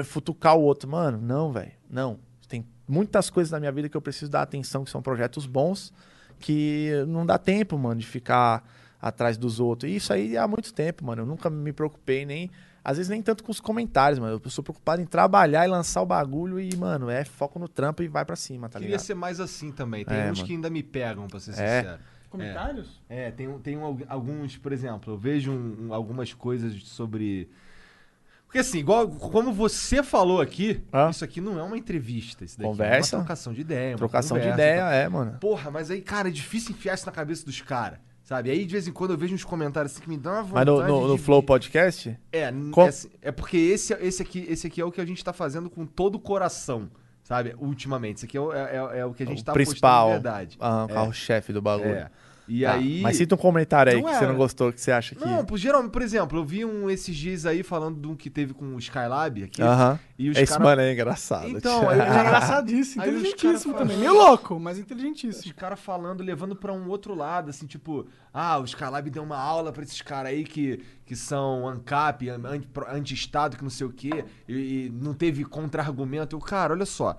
futucar o outro. Mano, não, velho. Não. Tem muitas coisas na minha vida que eu preciso dar atenção, que são projetos bons, que não dá tempo, mano, de ficar atrás dos outros. E isso aí há muito tempo, mano. Eu nunca me preocupei nem. Às vezes nem tanto com os comentários, mano. Eu sou preocupado em trabalhar e lançar o bagulho e, mano, é foco no trampo e vai pra cima, tá Queria ligado? ser mais assim também. Tem É, uns mano. que ainda me pegam, pra ser É. sincero. Comentários? É, tem, um- tem um- alguns, por exemplo, eu vejo um- algumas coisas sobre. Porque assim, igual como você falou aqui, Ah. isso aqui não é uma entrevista. Isso daqui Conversa. é uma trocação de ideia. Trocação de conversa, ideia, tá? é, mano. Porra, mas aí, cara, é difícil enfiar isso na cabeça dos caras. Sabe? Aí de vez em quando eu vejo uns comentários assim que me dão uma Mas vontade. no, no, no de- Flow Podcast? É, Com- é, assim, é porque esse, esse, aqui, esse aqui é o que a gente tá fazendo com todo o coração, sabe? Ultimamente. Esse aqui é, o- é- é- é o que a gente o tá principal. postando de verdade. Ah, o carro-chefe do bagulho. É. E Tá, aí. Mas cita um comentário aí Não que você é. não gostou, que você acha que. Não, por, geralmente, por exemplo, eu vi um esses dias aí falando de um que teve com o Skylab aqui. Aham. E os Esse cara- mano é engraçado. Então, aí- é engraçadíssimo, Aí os inteligentíssimo cara também. Meio louco, mas Os inteligentíssimo. caras falando, levando pra um outro lado, assim, tipo, ah, o Skylab deu uma aula pra esses caras aí que, que são ANCAP, anti-Estado, que não sei o quê, e, e não teve contra-argumento. Cara, olha só.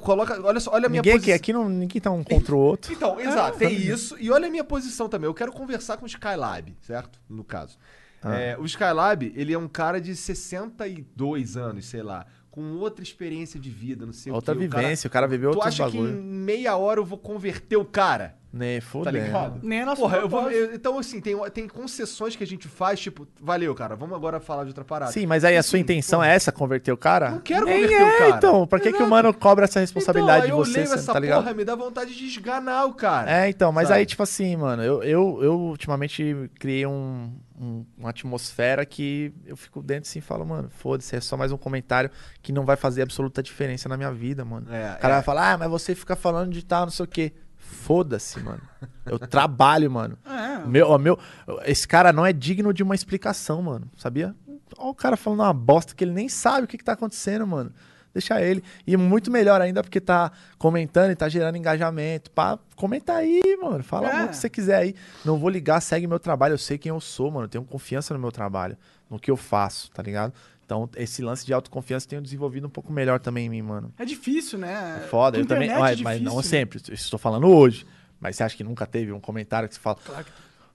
Coloca, olha só, olha a minha ninguém aqui, posição. aqui não, ninguém tá um contra o outro. Então, exato, tem isso. E olha a minha posição também. Eu quero conversar com o Skylab, certo? No caso. Ah. É, o Skylab, ele é um cara de 62 anos, sei lá, com outra experiência de vida, não sei Outra o quê. O cara- vivência, o cara viveu Tu outros acha que bagulho. em meia hora eu vou converter o cara? Né, Tá foda ligado? Nem a nossa Porra, eu vou, eu- então, assim, tem, tem concessões que a gente faz, tipo, valeu, cara, vamos agora falar de outra parada. Sim, mas aí a sua intenção porra, é essa, converter o cara? Não quero Nem converter o é, cara. então. Pra que, que o Exato. mano cobra essa responsabilidade então, aí de eu você, leio você essa tá ligado? porra, me dá vontade de esganar o cara. É, então, mas Sabe? aí, tipo assim, mano, eu, eu, eu ultimamente criei um, um- uma atmosfera que eu fico dentro assim e falo, mano, foda-se, é só mais um comentário que não vai fazer absoluta diferença na minha vida, mano. É, o cara é. vai falar, ah, mas você fica falando de tal, não sei o quê. Foda-se, mano. Eu trabalho, mano. É. Meu, ó, meu, esse cara não é digno de uma explicação, mano. Sabia? Olha o cara falando uma bosta que ele nem sabe o que, que tá acontecendo, mano. Deixa ele. E muito melhor ainda porque tá comentando e tá gerando engajamento. Pá, comenta aí, mano. Fala É. o que você quiser aí. Não vou ligar, segue meu trabalho. Eu sei quem eu sou, mano. Eu tenho confiança no meu trabalho, no que eu faço, tá ligado? Então, esse lance de autoconfiança eu tenho desenvolvido um pouco melhor também em mim, mano. É difícil, né? É foda, Com eu também. Mas, é mas não difícil, sempre, estou falando hoje. Mas você acha que nunca teve um comentário que você fala.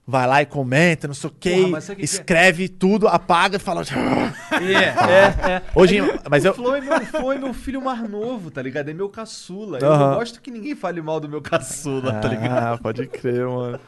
Vai lá e comenta, não sei o quê, Porra, que que é? escreve tudo, apaga e fala. É, é, é. Hoje, mas o eu. Flow é meu, é meu filho mais novo, tá ligado? É meu caçula. Eu Aham. não gosto que ninguém fale mal do meu caçula, tá ligado? Ah, pode crer, mano.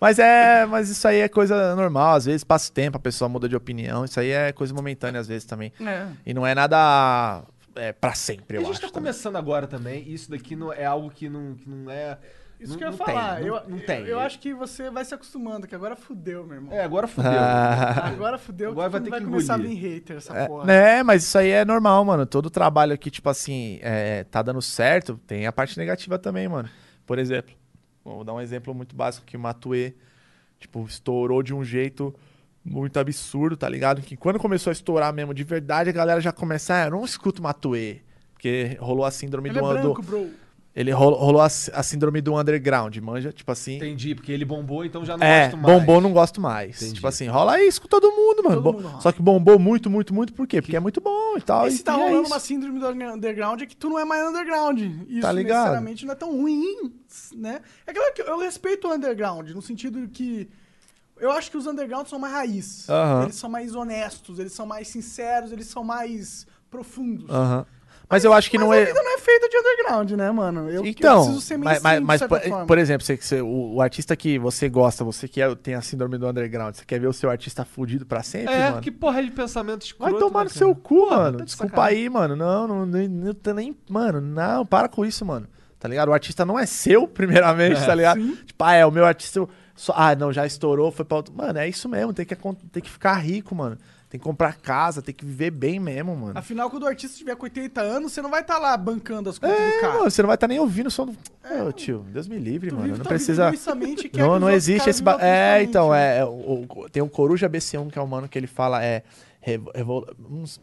Mas é, mas isso aí é coisa normal, às vezes passa o tempo, a pessoa muda de opinião, isso aí é coisa momentânea às vezes também. É. E não é nada é, para sempre, a eu gente acho. tá também. começando agora também, isso daqui não, é algo que não, que não é. Isso não, que eu ia não falar. Tem, eu, não, não tem. Eu, eu acho que você vai se acostumando, que agora fudeu, meu irmão. É, agora fudeu. Ah. Agora fudeu Agora que vai não ter vai que começar a vir engolir. hater essa É, porra. né, mas isso aí é normal, mano. Todo trabalho aqui, tipo assim, é, tá dando certo, tem a parte negativa também, mano. Por exemplo, vou dar um exemplo muito básico que o Matue, tipo, estourou de um jeito muito absurdo, tá ligado? Que quando começou a estourar mesmo, de verdade, a galera já começa, ah, eu não escuto Matue. Porque rolou a síndrome Ele é do, branco, do- bro. Ele rolou, rolou a, a síndrome do underground, manja? Tipo assim. Entendi, porque ele bombou, então já não É, gosto mais. bombou não gosto mais. Entendi. Tipo assim, rola isso com todo mundo, mano. Todo mundo. Só que bombou muito, muito, muito, por quê? Porque é muito bom e tal. E se tá é rolando isso. uma síndrome do underground é que tu não é mais underground. Isso Tá ligado? necessariamente não é tão ruim, né? É claro que eu respeito o underground, no sentido que eu acho que os undergrounds são mais raiz. Aham. Eles são mais honestos, eles são mais sinceros, eles são mais profundos. Aham. Mas eu acho que Mas não a é. vida não é feita de underground, né, mano? Eu, eu Então, preciso ser mas, mas, mainstream, mas, de por, por exemplo, você, você- o, o artista que você gosta, você que é- tem a síndrome do underground, você quer ver o seu artista fudido pra sempre, É, mano? que porra de pensamento escroto. Vai tomar né, no seu cu, Porra, mano. tá de Desculpa aí, mano. Não, não, não tá nem. Mano, não, para com isso, mano. Tá ligado? O artista não é seu, primeiramente, tá ligado? Tipo, ah, é o meu artista. eu só- ah, não, já estourou, foi pra outro. Mano, é isso mesmo. Tem que, tem que ficar rico, mano. Tem que comprar casa, tem que viver bem mesmo, mano. Afinal, quando o artista tiver com 80 anos, você não vai estar lá bancando as contas do É, cara. mano, você não vai estar nem ouvindo o som do. Ô, tio, Deus me livre, mano. vive Não precisa. que Não, não existe esse. Ba... É, então, é. o- o- tem o Coruja BC1, que é um mano que ele fala. É, revo- revol-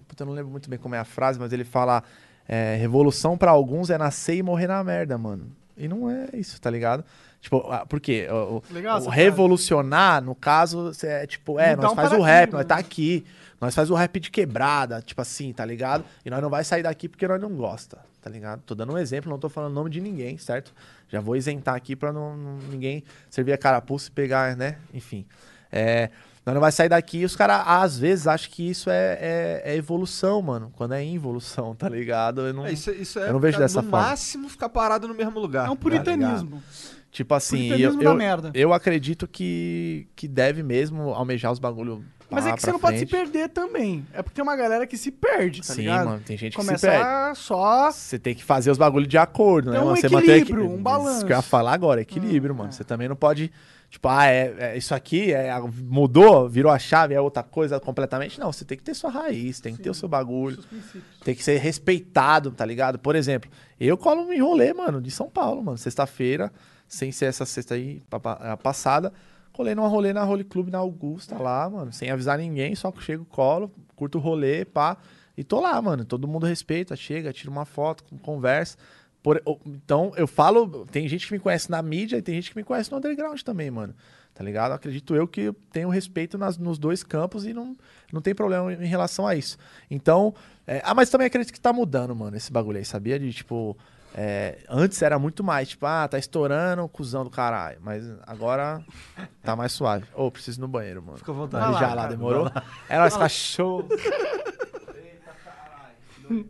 puta, eu não lembro muito bem como é a frase, mas ele fala. é, revolução pra alguns é nascer e morrer na merda, mano. E não é isso, tá ligado? Tipo, ah, por quê? O, o- Legal o revolucionar, no caso, é tipo, é, Mudar nós um faz o rap, nós né? tá aqui. Nós faz o rap de quebrada, tipo assim, tá ligado? E nós não vai sair daqui porque nós não gosta, tá ligado? Tô dando um exemplo, não tô falando nome de ninguém, certo? Já vou isentar aqui pra não, não- ninguém servir a carapuça e pegar, né? Enfim. É, nós não vai sair daqui e os caras, às vezes, acham que isso é, é- é evolução, mano. Quando é involução, tá ligado? Eu não, É, isso, isso é Eu não vejo dessa no forma. máximo ficar parado no mesmo lugar. É um tá puritanismo. Tipo assim, eu, Puritanismo da eu, merda. eu acredito que, que deve mesmo almejar os bagulho. Mas é que você não pode se frente. perder também. É porque tem uma galera que se perde, tá Sim, ligado? mano, tem gente que se Começa perde. a só... Você tem que fazer os bagulhos de acordo, né? Tem um mano? Equilíbrio, equi- um balanço. Isso que eu ia falar agora, equilíbrio, Hum, mano. é. Você também não pode, tipo, ah, é, é isso aqui é, mudou, virou a chave, é outra coisa completamente. Não, você tem que ter sua raiz, tem que ter o seu bagulho. Tem que ser respeitado, tá ligado? Por exemplo, eu colo um enrolê, mano, de São Paulo, mano. Sexta-feira, sem ser essa sexta aí a passada, colei numa rolê na Rolê Clube na Augusta lá, mano, sem avisar ninguém, só que chego, colo, curto o rolê, pá, e tô lá, mano. Todo mundo respeita, chega, tira uma foto, conversa. Por- então, eu falo, tem gente que me conhece na mídia e tem gente que me conhece no underground também, mano. Tá ligado? Acredito eu que tenho respeito nas- nos dois campos e não, não tem problema em relação a isso. Então, é, ah, mas também acredito que tá mudando, mano, esse bagulho aí, sabia? De tipo, é, antes era muito mais, tipo, ah, tá estourando, cuzão do caralho. Mas agora tá mais suave. Ô, preciso ir no banheiro, mano. Fica à vontade. Vai lá, já lá, cara. demorou? É nóis, cachorro. Fique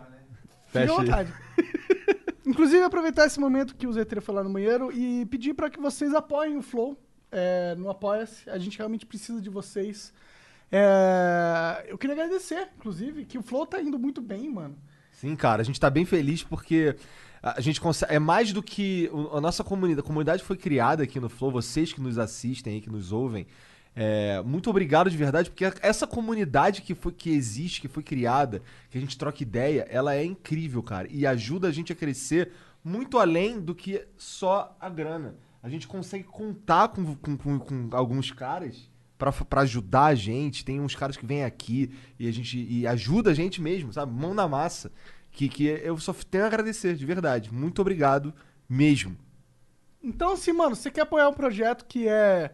à Fecha aí. vontade. Inclusive, aproveitar esse momento que o Z3 foi lá no banheiro e pedir pra que vocês apoiem o Flow é, no Apoia-se. A gente realmente precisa de vocês. É, eu queria agradecer, inclusive, que o Flow tá indo muito bem, mano. Sim, cara, a gente tá bem feliz porque a gente consegue. É mais do que. A nossa comunidade. A comunidade foi criada aqui no Flow, vocês que nos assistem aí, que nos ouvem. é, muito obrigado de verdade, porque essa comunidade que, foi, que existe, que foi criada, que a gente troca ideia, ela é incrível, cara. E ajuda a gente a crescer muito além do que só a grana. A gente consegue contar com, com, com- com alguns caras pra, pra ajudar a gente. Tem uns caras que vêm aqui e a gente e ajuda a gente mesmo, sabe? Mão na massa. Que, que eu só tenho a agradecer, de verdade. Muito obrigado mesmo. Então, assim, mano, você quer apoiar um projeto que é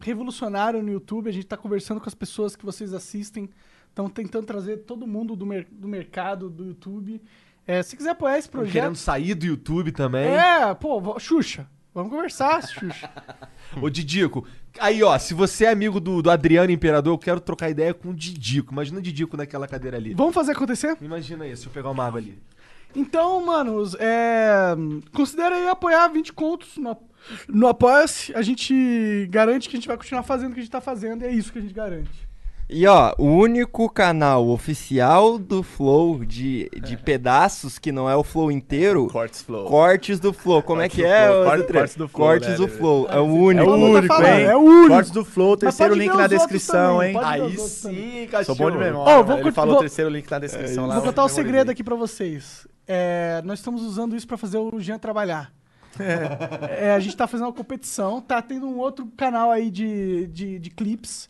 revolucionário no YouTube, a gente tá conversando com as pessoas que vocês assistem, Estamos tentando trazer todo mundo do, mer- do mercado, do YouTube. É, se quiser apoiar esse Tão projeto. querendo sair do YouTube também. É, pô, Xuxa. Vamos conversar, Xuxa. Ô, Didico, aí ó, se você é amigo do, do Adriano Imperador, eu quero trocar ideia com o Didico. Imagina o Didico naquela cadeira ali. Vamos fazer acontecer? Imagina isso, eu pegar uma água ali. Então, manos, é, considera aí apoiar 20 contos no, no Apoia-se. A gente garante que a gente vai continuar fazendo o que a gente tá fazendo e é isso que a gente garante. E ó, o único canal oficial do Flow de, de É. pedaços, que não é o Flow inteiro, Cortes Flow. Cortes do Flow. Como é Cortes que do é? Flow, ô, corte- Dutra? cortes do Flow, Cortes né, do? Flow. É o É único. o mundo tá único, falando, hein? é o único. Cortes do Flow, terceiro link na descrição, hein? Aí sim, Sou cachorro. bom de memória. Ó, vou Ele falou vou- terceiro link na descrição lá. Vou contar o memorizei. segredo aqui pra vocês. É, nós estamos usando isso pra fazer o Jean trabalhar. É, a gente tá fazendo uma competição, tá tendo um outro canal aí de, de, de clips.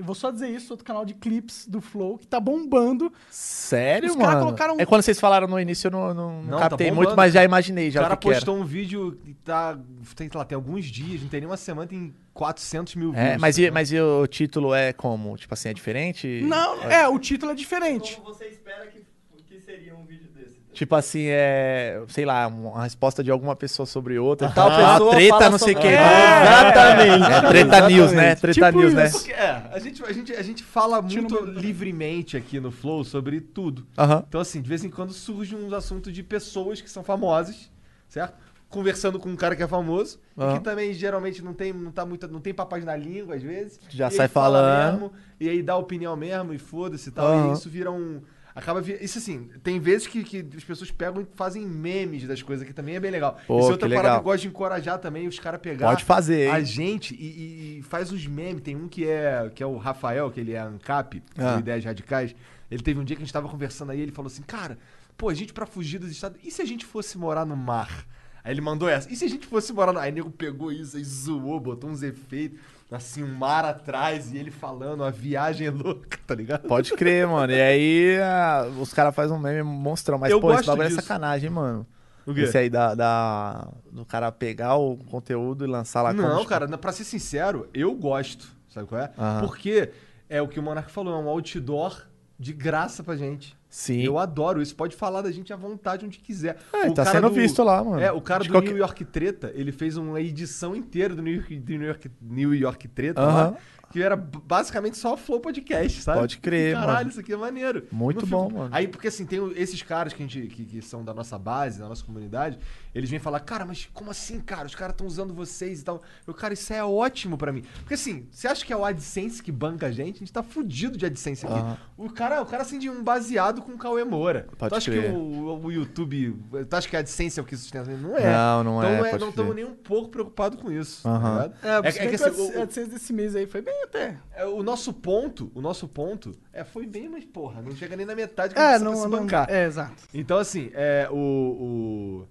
Vou só dizer isso, outro canal de clips do Flow, que tá bombando. Sério, Os mano? colocaram- É quando vocês falaram no início, eu não, não, não tá captei bombando. muito, mas já imaginei O já cara o que que era. postou um vídeo e tá. Tem, sei lá, tem alguns dias, não tem nem uma semana, tem 400 mil views. É, mas, e, mas e o título é como? Tipo assim, é diferente? Não, é, o título é diferente. você espera que, que seria um vídeo desse? Tipo assim, é. Sei lá, uma resposta de alguma pessoa sobre outra. Tal Ah, pessoa treta, fala não sei o sobre- que. É, exatamente. É, treta news, né? Treta Tipo news, né? isso. Porque, é, a gente, a gente, a gente fala muito livremente aqui no Flow sobre tudo. Então, assim, de vez em quando surge uns assuntos de pessoas que são famosas, certo? Conversando com um cara que é famoso, e que também geralmente não tem, não tá muito, não tem papas na língua, às vezes. Já E sai aí fala falando. mesmo, e aí dá opinião mesmo, e foda-se e tal. E isso vira um. Acaba Isso assim, tem vezes que, que as pessoas pegam e fazem memes das coisas, que também é bem legal. Pô, isso é outra parada que eu gosto de encorajar também, os caras pegar Pode fazer, a hein? gente e, e- faz uns memes. Tem um que é, que é o Rafael, que ele é ANCAP, Ah. Ideias Radicais. Ele teve um dia que a gente tava conversando aí, ele falou assim, cara, pô, a gente pra fugir dos estados, e se a gente fosse morar no mar? Aí ele mandou essa, e se a gente fosse morar no... Aí o nego pegou isso, aí zoou, botou uns efeitos, assim, um mar atrás, e ele falando, uma viagem louca, tá ligado? Pode crer, mano. E aí ah, os caras fazem um meme monstrão. Mas, Eu pô, esse bagulho é sacanagem, mano. O quê? Esse aí da, da- do cara pegar o conteúdo e lançar lá Não, como- cara, pra ser sincero, eu gosto, sabe qual é? Aham. Porque é o que o Monark falou, é um outdoor de graça pra gente. Sim. Eu adoro isso. Pode falar da gente à vontade onde quiser. É, tá sendo visto lá, mano. É, o cara De do qualquer- New York Treta, ele fez uma edição inteira do New York, do New York, New York Treta Aham. lá, que era basicamente só Flow Podcast, sabe? Pode crer, Caralho, mano. isso aqui é maneiro. Muito bom, mano. Aí, porque assim, tem o- esses caras que, a gente, que, que são da nossa base, da nossa comunidade, eles vêm falar, cara, mas como assim, cara? Os caras estão usando vocês e tal. Eu, cara, isso é ótimo pra mim. Porque assim, você acha que é o AdSense que banca a gente? A gente tá fudido de AdSense aqui. Aham. O cara, o cara acende um baseado com o Cauê Moura. Pode tu acha crer. que o, o YouTube. Tu acha que a AdSense é o que sustenta? Não é. Não, não então é, não é, não estamos nem um pouco preocupados com isso. Tá? É, É, é que que assim, o o- AdSense desse mês aí foi bem até. é, o nosso ponto, o nosso ponto, é, foi bem, mas porra, não chega nem na metade que É, a gente precisa não, se não bancar. É, exato. Então, assim, é, o, o,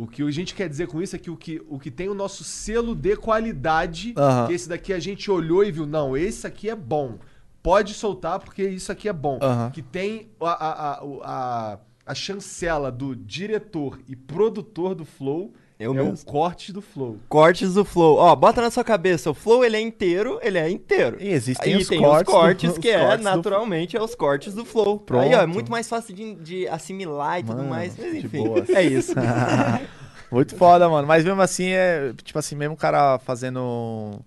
o que a gente quer dizer com isso é que o que, o que tem o nosso selo de qualidade, Aham. que esse daqui a gente olhou e viu, não, esse aqui é bom. Pode soltar porque isso aqui é bom. Aham. Que tem a, a, a, a, a chancela do diretor e produtor do Flow Eu é mesmo. o corte do Flow. Cortes do Flow. Ó, bota na sua cabeça, o Flow ele é inteiro, ele é inteiro. E existem e os tem cortes os cortes do- que os é, cortes do- naturalmente, é os cortes do Flow. Pronto. Aí, ó, é muito mais fácil de, de assimilar e tudo Mano, mais. Mas de enfim, é isso. Muito foda, mano. Mas mesmo assim, é. Tipo assim, mesmo o cara fazendo.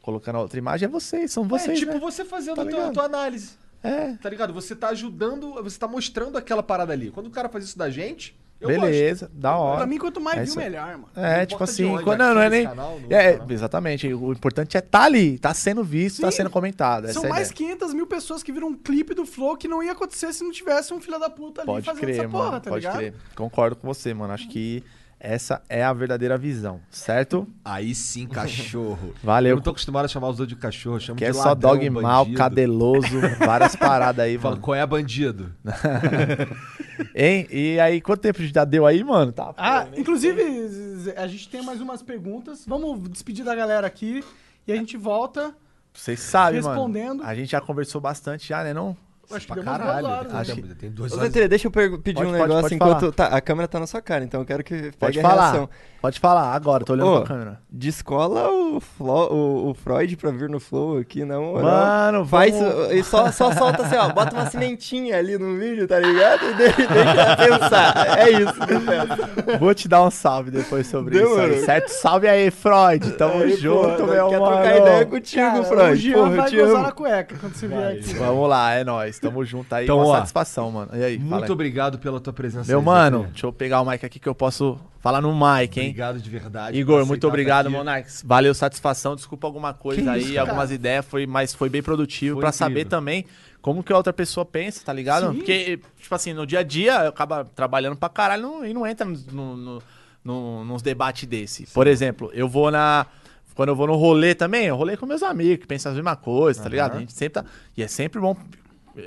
Colocando a outra imagem, é vocês, são vocês. é tipo né? você fazendo Tá a tua, ligado? tua análise. É. Tá ligado? Você tá ajudando, você tá mostrando aquela parada ali. Quando o cara faz isso da gente, eu gosto. Beleza, da hora. Pra mim, quanto mais É viu, melhor, mano. É, Não tipo assim, quando, não, não é nem. canal, é, canal. exatamente. O importante é tá ali, tá sendo visto, tá Sim. sendo comentado. Essa São é mais ideia. 500 mil pessoas que viram um clipe do Flow que não ia acontecer se não tivesse um filho da puta ali Pode fazendo crer, essa porra, mano. tá pode ligado? crer. Concordo com você, mano. Acho que essa é a verdadeira visão, certo? Aí sim, cachorro. Valeu. Eu não tô acostumado a chamar os outros de cachorro, chamo Que de é só ladrão, dog mal, cadeloso, várias paradas aí, Fala, mano. qual é bandido? Hein? E aí, quanto tempo já deu aí, mano? Tá, Ah, pô, inclusive, Z- a gente tem mais umas perguntas. Vamos despedir da galera aqui e a gente volta. Vocês sabem, respondendo. mano. A gente já conversou bastante já, né, não? Acho que Pra deu caralho. duas horas, Acho né? que- Tem duas Ô, horas. Zé, deixa eu pedir Pode, um pode, negócio pode enquanto. Tá, a câmera tá na sua cara, então eu quero que pegue Pode a falar. reação. Pode falar agora, tô olhando Ô, pra câmera. Descola o, Flo- o, o Freud pra vir no Flow aqui, não. Mano, Faz vamos- e só, só solta assim, ó. Bota uma cimentinha ali no vídeo, tá ligado? E de- deixa pensar. É isso peço. Vou te dar um salve depois sobre Demorou. isso aí, certo? Salve aí, Freud. Tamo Aí, junto, meu Quer mano. trocar ideia contigo, Cara, o Freud. Porra, eu vai te gozar amo. na cueca quando você vier aqui. Vamos lá, é nóis. Tamo junto aí. Então, uma ó, satisfação, mano. E aí, Muito obrigado pela tua presença. Meu aí, mano, deixa eu pegar o mic aqui que eu posso falar no mic, hein? Obrigado de verdade. Igor, muito tá obrigado, aqui. Monarks. Valeu, satisfação. Desculpa alguma coisa Que aí, isso, algumas ideias, foi, mas foi bem produtivo incrível. saber também como que a outra pessoa pensa, tá ligado? Sim. Porque, tipo assim, no dia a dia, eu acaba trabalhando pra caralho e não entra no, no, no- no- nos debates desse. Por exemplo, eu vou na. Quando eu vou no rolê também, eu rolê com meus amigos, que pensam a mesma coisa, tá ligado? A gente sempre tá. E é sempre bom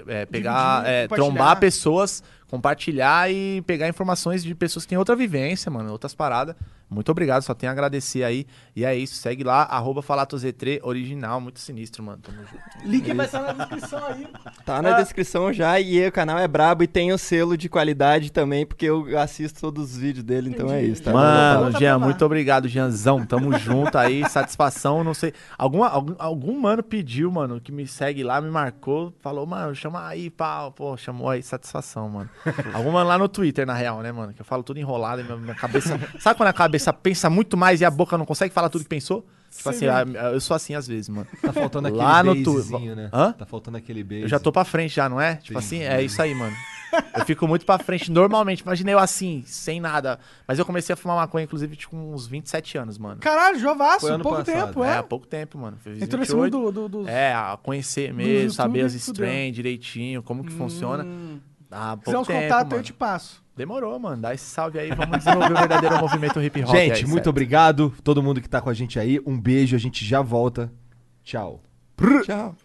é, pegar, Dividir, é, trombar pessoas, compartilhar e pegar informações de pessoas que têm outra vivência, mano, outras paradas. Muito obrigado, só tenho a agradecer aí. E é isso, segue lá, arroba FalatoZ3 original, muito sinistro, mano. Tamo junto. Link vai estar na descrição aí. Tá na Ah. descrição já e o canal é brabo e tem o selo de qualidade também, porque eu assisto todos os vídeos dele, então é isso, tá? Mano, Jean, muito obrigado, Jeanzão. Tamo junto aí, satisfação. Não sei. Alguma, algum, algum mano pediu, mano, que me segue lá, me marcou, falou, mano, chama aí, pau. Pô, chamou aí, satisfação, mano. algum mano lá no Twitter, na real, né, mano? Que eu falo tudo enrolado e minha, minha cabeça. Sabe quando a cabeça pensa muito mais e a boca não consegue falar tudo que pensou? Tipo assim, a- eu sou assim às vezes, mano. Tá faltando aquele Lá no tu- né? Hã? Tá faltando aquele base. Eu já tô pra frente já, não é? Tipo assim, é isso aí, mano. Eu fico muito pra frente normalmente. Imagina eu assim, sem nada. Mas eu comecei a fumar maconha, inclusive, tipo, com uns 27 anos, mano. Caralho, Jovaço, ano pouco passado. tempo, É, é. há pouco tempo, mano. Fiz Entrou nesse 28. mundo do, do, É, a conhecer mesmo, saber as strains direitinho, como que funciona. Hum, Ah, Se pouco tempo, contatos, eu te passo. Demorou, mano. Dá esse salve aí, vamos desenvolver o verdadeiro movimento hip hop. Gente, aí, muito certo? obrigado. Todo mundo que tá com a gente aí. Um beijo, a gente já volta. Tchau. Tchau.